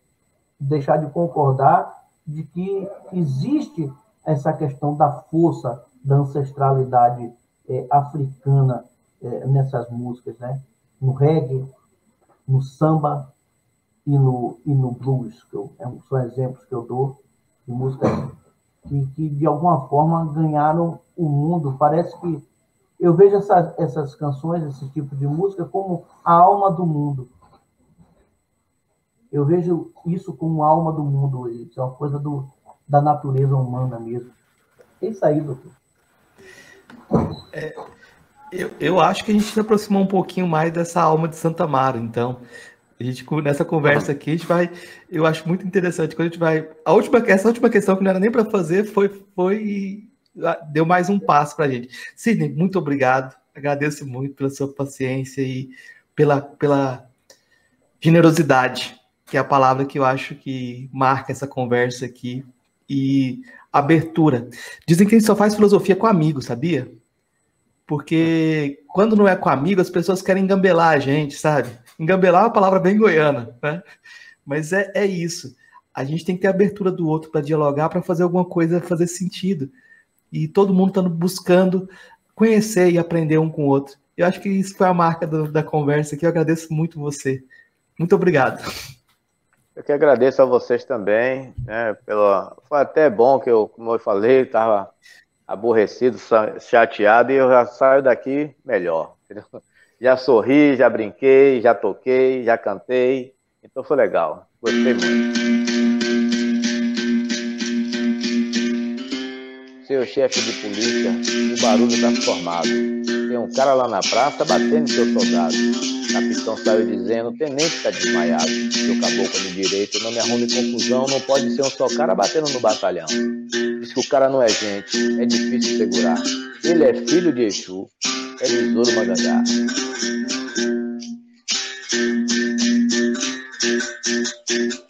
deixar de concordar de que existe essa questão da força da ancestralidade é, africana é, nessas músicas, né? no reggae, no samba e no, e no blues, que eu, é são exemplos que eu dou de músicas que, que, de alguma forma ganharam o mundo. Parece que eu vejo essa, essas canções, esse tipo de música, como a alma do mundo. Eu vejo isso como alma do mundo, isso é uma coisa do, da natureza humana mesmo. É isso aí, doutor. É, eu, eu acho que a gente se aproximou um pouquinho mais dessa alma de Santa Mara, então. A gente, nessa conversa aqui, a gente vai. Eu acho muito interessante quando a gente vai. A última, essa última questão que não era nem para fazer foi, foi. Deu mais um passo para a gente. Sidney, muito obrigado. Agradeço muito pela sua paciência e pela, pela generosidade, que é a palavra que eu acho que marca essa conversa aqui. E abertura. Dizem que a gente só faz filosofia com amigos, sabia? Porque quando não é com amigo, as pessoas querem engambelar a gente, sabe? Engambelar é uma palavra bem goiana, né? Mas é, é isso. A gente tem que ter abertura do outro para dialogar, para fazer alguma coisa fazer sentido. E todo mundo está buscando conhecer e aprender um com o outro. Eu acho que isso foi a marca do, da conversa aqui. Eu agradeço muito você. Muito obrigado. Eu que agradeço a vocês também, né, pelo... Foi até bom que eu, como eu falei, estava aborrecido, chateado, e eu já saio daqui melhor. Entendeu? *laughs* Já sorri, já brinquei, já toquei, já cantei, então foi legal. Gostei muito. Seu chefe de polícia, o barulho está formado. Tem um cara lá na praça batendo seu soldado. O capitão saiu dizendo, o tenente tá desmaiado. Seu caboclo de direito, não me arrume confusão, não pode ser um só cara batendo no batalhão. Diz que o cara não é gente, é difícil segurar. Ele é filho de Exu, é besouro magandá. thank